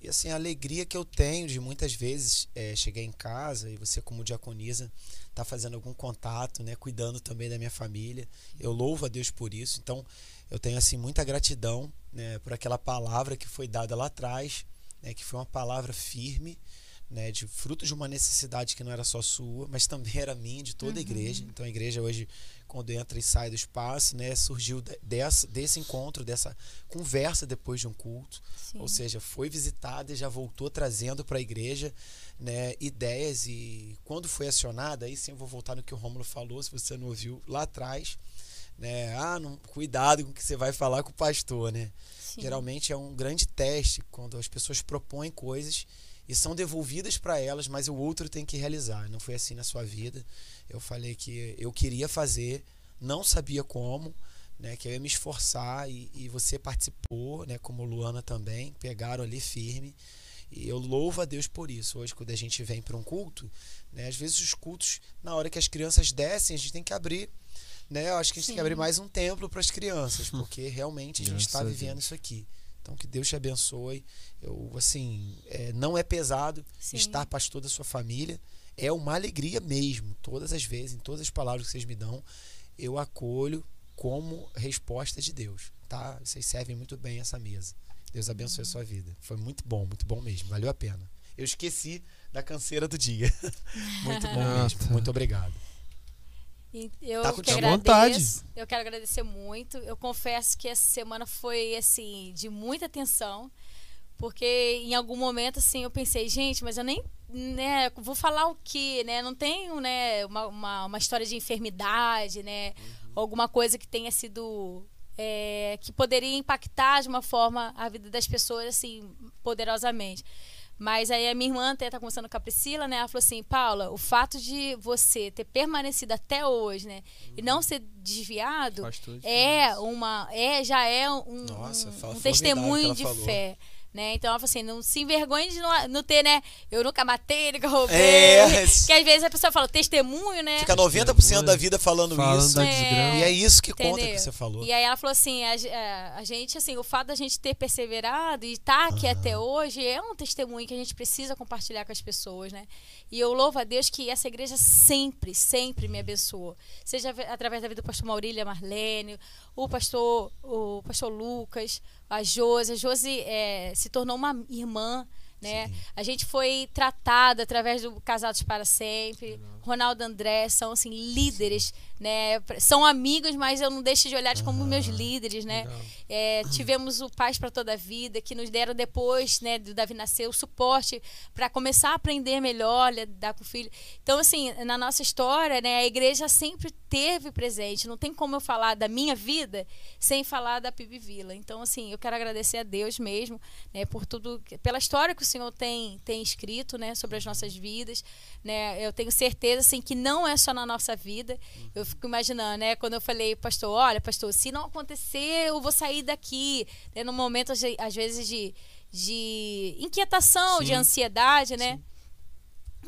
E assim, a alegria que eu tenho de muitas vezes é, chegar em casa e você, como diaconisa, tá fazendo algum contato, né, cuidando também da minha família. Eu louvo a Deus por isso. Então, eu tenho assim muita gratidão, né, por aquela palavra que foi dada lá atrás, né, que foi uma palavra firme, né, de fruto de uma necessidade que não era só sua, mas também era minha, de toda a igreja. Então a igreja hoje, quando entra e sai do espaço, né, surgiu dessa, desse encontro, dessa conversa depois de um culto. Sim. Ou seja, foi visitada e já voltou trazendo para a igreja né, ideias. E quando foi acionada, aí sim eu vou voltar no que o Rômulo falou, se você não ouviu lá atrás. Né, ah, não, cuidado com o que você vai falar com o pastor, né? Sim. Geralmente é um grande teste quando as pessoas propõem coisas e são devolvidas para elas, mas o outro tem que realizar. Não foi assim na sua vida. Eu falei que eu queria fazer, não sabia como, né, que eu ia me esforçar e, e você participou, né, como Luana também, pegaram ali firme. E eu louvo a Deus por isso. Hoje, quando a gente vem para um culto, né, às vezes os cultos, na hora que as crianças descem, a gente tem que abrir. Né, eu acho que a gente Sim. tem que abrir mais um templo para as crianças, porque realmente a gente está vivendo isso aqui. Então que Deus te abençoe. Eu assim, é, não é pesado Sim. estar pastor da sua família. É uma alegria mesmo, todas as vezes, em todas as palavras que vocês me dão, eu acolho como resposta de Deus, tá? Vocês servem muito bem essa mesa. Deus abençoe a sua vida. Foi muito bom, muito bom mesmo. Valeu a pena. Eu esqueci da canseira do dia. [laughs] muito bom mesmo. Muito obrigado. Eu tá que agradeço. Vontade. Eu quero agradecer muito. Eu confesso que essa semana foi assim de muita tensão, porque em algum momento assim eu pensei, gente, mas eu nem né, vou falar o que, né? Não tenho, né, uma, uma, uma história de enfermidade, né? Uhum. Alguma coisa que tenha sido é, que poderia impactar de uma forma a vida das pessoas assim poderosamente. Mas aí a minha irmã até tá conversando com a Priscila, né? Ela falou assim, Paula, o fato de você ter permanecido até hoje, né? Uhum. E não ser desviado é uma. É, já é um, Nossa, um, um testemunho de falou. Né? Então ela falou assim: não se envergonhe de não, não ter, né? Eu nunca matei, nunca roubei. É. Que às vezes a pessoa fala testemunho, né? Fica 90% da vida falando, falando isso. É. E é isso que Entendeu? conta que você falou. E aí ela falou assim: a, a, a, gente, assim, o fato da gente ter perseverado e estar tá aqui uhum. até hoje é um testemunho que a gente precisa compartilhar com as pessoas, né? E eu louvo a Deus que essa igreja sempre, sempre me abençoou. Seja através da vida do pastor Maurília Marlene, o pastor, o pastor Lucas, a Josi. A Josi é, se tornou uma irmã né? Sim. A gente foi tratado através do Casados para Sempre, Ronaldo André, são assim líderes, né? São amigos, mas eu não deixo de olhar como meus líderes, né? É, tivemos o Paz para toda a vida, que nos deram depois, né, do Davi nascer, o suporte para começar a aprender melhor, lidar com o filho. Então, assim, na nossa história, né, a igreja sempre teve presente. Não tem como eu falar da minha vida sem falar da PIB Vila. Então, assim, eu quero agradecer a Deus mesmo, né, por tudo, pela história que o Senhor tem, tem escrito, né, sobre as nossas vidas, né. Eu tenho certeza, assim, que não é só na nossa vida. Eu fico imaginando, né, quando eu falei, pastor, olha, pastor, se não acontecer, eu vou sair daqui, né, no momento às vezes de de inquietação, Sim. de ansiedade, né? Sim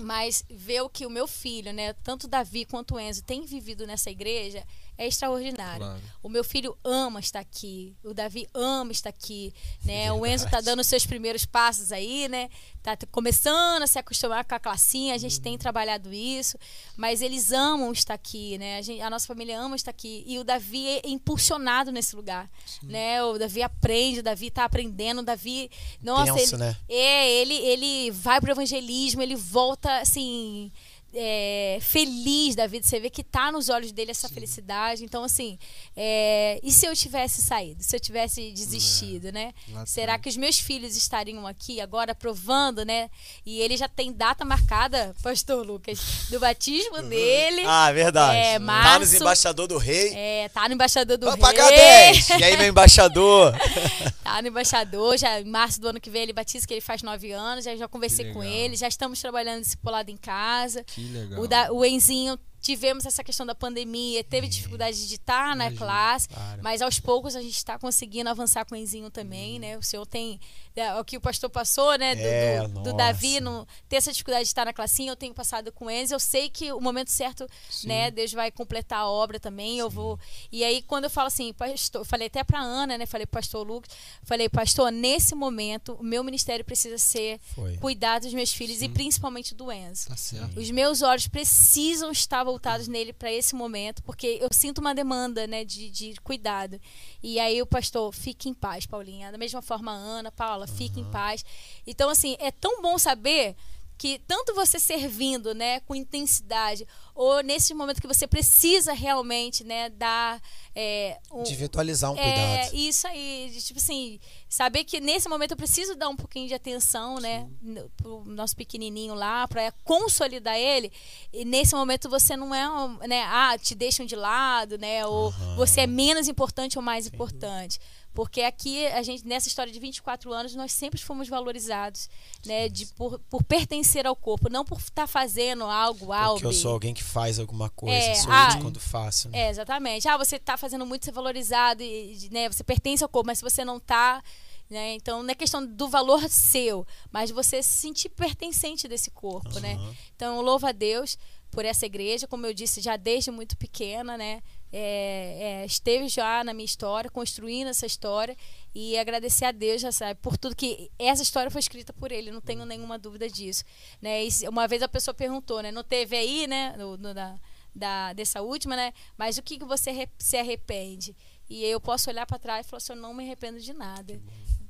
mas ver o que o meu filho, né, tanto Davi quanto Enzo, tem vivido nessa igreja é extraordinário. Claro. O meu filho ama estar aqui, o Davi ama estar aqui, né? O Enzo está dando os seus primeiros passos aí, né? Tá começando a se acostumar com a classinha, a gente uhum. tem trabalhado isso, mas eles amam estar aqui, né? A, gente, a, nossa família ama estar aqui e o Davi é impulsionado nesse lugar, Sim. né? O Davi aprende, o Davi está aprendendo, o Davi, nossa, Penso, ele, né? é, ele ele vai pro evangelismo, ele volta assim, é, feliz da vida, você vê que tá nos olhos dele essa Sim. felicidade. Então, assim, é, e se eu tivesse saído? Se eu tivesse desistido, é. né? Lá Será que os meus filhos estariam aqui agora provando, né? E ele já tem data marcada, pastor Lucas, do batismo uhum. [laughs] dele. Ah, verdade. É, março, tá no embaixador do rei. É, tá no embaixador do Vou rei. pagar 10. E aí, meu embaixador? [laughs] tá no embaixador, já em março do ano que vem ele batiza, que ele faz nove anos, já, já conversei com ele, já estamos trabalhando esse polado em casa. Que legal. O, da, o Enzinho tivemos essa questão da pandemia, teve dificuldade de estar na Imagino, classe, claro. mas aos poucos a gente está conseguindo avançar com o Enzinho também, né? O senhor tem é, o que o pastor passou, né? Do, É, do- do. Davi não ter essa dificuldade de estar na classinha, eu tenho passado com o Enzo. Eu sei que o momento certo, né? Deus vai completar a obra também. Eu vou. E aí, quando eu falo assim, pastor, eu falei até pra Ana, né? Falei, pastor Lucas, falei, pastor, nesse momento, o meu ministério precisa ser Foi. cuidar dos meus filhos e principalmente do Enzo. Tá. Os meus olhos precisam estar voltados nele para esse momento, porque eu sinto uma demanda, né, de, de cuidado. E aí o pastor, fique em paz, Paulinha. Da mesma forma, Ana, Paula, fique em paz. Então, assim, é tão bom saber que tanto você servindo, né, com intensidade, ou nesse momento que você precisa realmente, né, dar é, um, Individualizar um é, cuidado. isso aí, de, tipo assim, saber que nesse momento eu preciso dar um pouquinho de atenção, né, no- pro nosso pequenininho lá, para consolidar ele. E nesse momento você não é, um, né, ah, te deixam de lado, né, ou você é menos importante ou mais importante. Porque aqui, a gente, nessa história de 24 anos, nós sempre fomos valorizados, né, de, por, por pertencer ao corpo, não por estar fazendo algo, algo. Porque eu sou alguém que faz alguma coisa. É, sou ah, quando faço. Né? É, exatamente. Ah, você tá fazendo muito, você é valorizado, e, né, você pertence ao corpo, mas se você não tá, né, então não é questão do valor seu, mas você se sentir pertencente desse corpo, né? Aham. Então, eu louvo a Deus por essa igreja, como eu disse, já desde muito pequena, né? é, é, esteve já na minha história, construindo essa história e agradecer a Deus, já sabe, por tudo que essa história foi escrita por ele, não tenho nenhuma dúvida disso, né? E uma vez a pessoa perguntou, né? Não teve aí, né? No, no- da, da, dessa última, né? Mas o que, que você se arrepende? E eu posso olhar para trás e falar assim, eu não me arrependo de nada.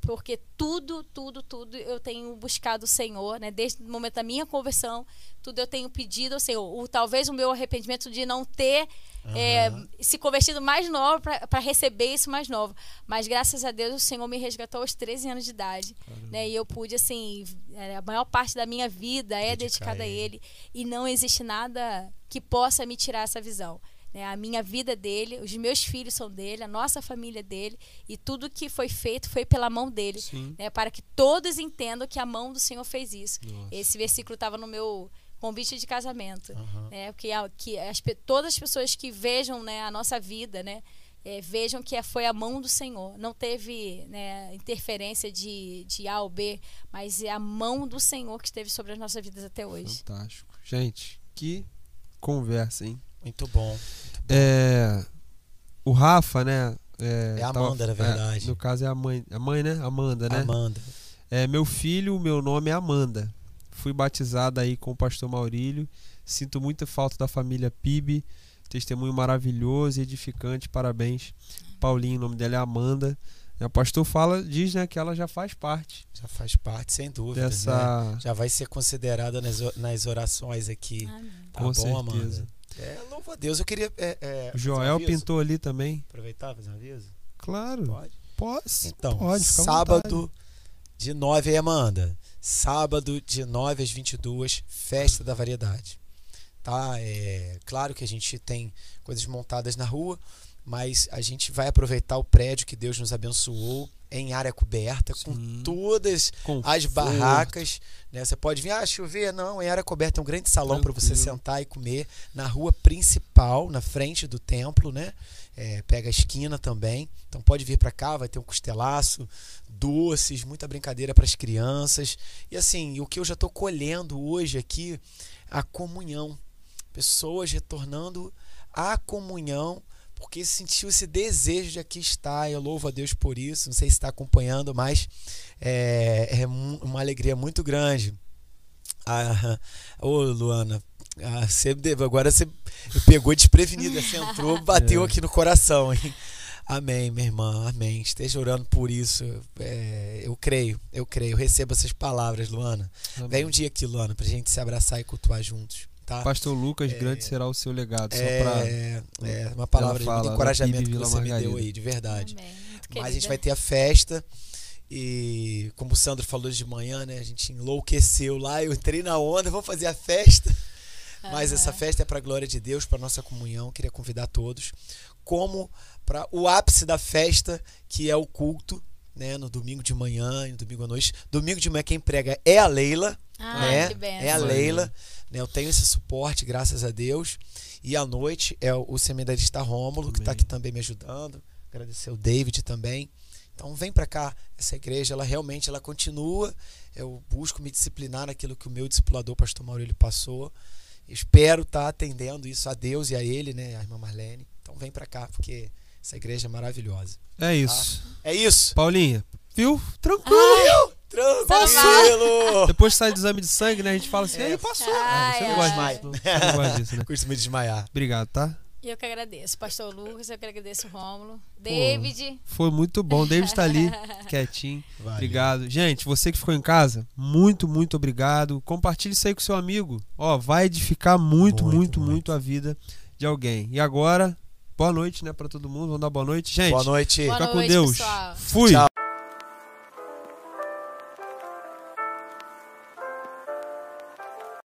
Porque tudo, tudo, tudo eu tenho buscado o Senhor, né? Desde o momento da minha conversão, tudo eu tenho pedido ao Senhor. O, talvez o meu arrependimento de não ter é, se convertido mais novo para receber isso mais novo. Mas graças a Deus o Senhor me resgatou aos 13 anos de idade. Né? E eu pude, assim, é, a maior parte da minha vida é Dedicar dedicada a a Ele. Ele. E não existe nada que possa me tirar essa visão. Né? A minha vida é dele, os meus filhos são dele, a nossa família é dele. E tudo que foi feito foi pela mão dele. Né? Para que todos entendam que a mão do Senhor fez isso. Nossa. Esse versículo estava no meu convite de casamento Aham. né? Porque a- que as, todas as pessoas que vejam né, a nossa vida, né, é, vejam que foi a mão do Senhor. Não teve né, interferência de, de A ou B, mas é a mão do Senhor que esteve sobre as nossas vidas até hoje. Fantástico. Gente, que conversa, hein? Muito bom. É, o Rafa, né? É, É a Amanda, na verdade. é, no caso é a mãe, a mãe, né? Amanda, né? Amanda. É, meu filho, meu nome é Amanda. Fui batizada aí com o pastor Maurílio. Sinto muita falta da família PIB. Testemunho maravilhoso e edificante. Parabéns. Paulinho, o nome dela é Amanda. É, O pastor fala, diz, né, que ela já faz parte Já faz parte, sem dúvida. né? dessa. Já vai ser considerada nas, nas orações aqui. Amém. Tá Com bom, certeza. Amanda? É, louvo a Deus. Eu queria. É, é, um Joel aviso. pintou ali também. Aproveitar fazer um aviso? Claro. Pode. Pode. Então, pode, sábado de 9 aí, Amanda. Sábado de 9 às 22, festa da variedade. Tá? É claro que a gente tem coisas montadas na rua, mas a gente vai aproveitar o prédio que Deus nos abençoou em área coberta, Sim. com todas Conforto. as barracas, né? Você pode vir, ah, chover, não, em área coberta é um grande salão para você sentar e comer na rua principal, na frente do templo, né? É, pega a esquina também. Então pode vir para cá, vai ter um costelaço, doces, muita brincadeira para as crianças. E assim, o que eu já estou colhendo hoje aqui, a comunhão. Pessoas retornando à comunhão porque sentiu esse desejo de aqui estar. Eu louvo a Deus por isso. Não sei se está acompanhando, mas é, é uma alegria muito grande. Ah, ô Luana, ah, você agora você pegou desprevenida, você entrou, [laughs] bateu É. aqui no coração, hein? Amém, minha irmã, amém. Esteja orando por isso. É, eu creio, eu creio. Eu recebo essas palavras, Luana. Amém. Vem um dia aqui, Luana, pra gente se abraçar e cultuar juntos, tá? Pastor Lucas, grande será o seu legado. Só pra... É, é uma palavra de fala, muito da encorajamento que você me deu Margarida. aí, de verdade. Amém. Mas a gente querida. vai ter a festa e como o Sandro falou de manhã, né? A gente enlouqueceu lá, eu entrei na onda, vamos fazer a festa. Mas Aham. essa festa é para a glória de Deus, para nossa comunhão. Queria convidar todos, como para o ápice da festa, que é o culto, né? No domingo de manhã e no domingo à noite. Domingo de manhã quem prega é a Leila, Ah, né? que benção. É a. Leila. Né? Eu tenho esse suporte, graças a Deus. E à noite é o seminarista Rômulo, que está aqui também me ajudando. Agradecer o David também. Então vem para cá. Essa igreja, ela realmente ela continua. Eu busco me disciplinar naquilo que o meu discipulador, pastor Maurílio, passou. Espero estar atendendo isso a Deus e a ele, né, a irmã Marlene. Então vem para cá, porque essa igreja é maravilhosa. É isso. É isso. Paulinha, viu? Tranquilo. Tranquilo. [laughs] Depois sai do exame de sangue, né? A gente fala assim, É. aí passou. Ai, Ah, você não gosta disso, não. Você não gosta disso, né? Costumo me desmaiar. Obrigado, tá? E eu que agradeço. Pastor Lucas, eu que agradeço o Rômulo. David. Foi muito bom. O David tá ali, [laughs] quietinho. Valeu. Obrigado. Gente, você que ficou em casa, muito, muito obrigado. Compartilhe isso aí com seu amigo. Ó, vai edificar muito, Muito, muito, muito, muito. a vida de alguém. E agora, boa noite, né, pra todo mundo. Vamos dar boa noite. Gente, Boa noite. Boa fica com noite, Deus. pessoal. Fui. Tchau.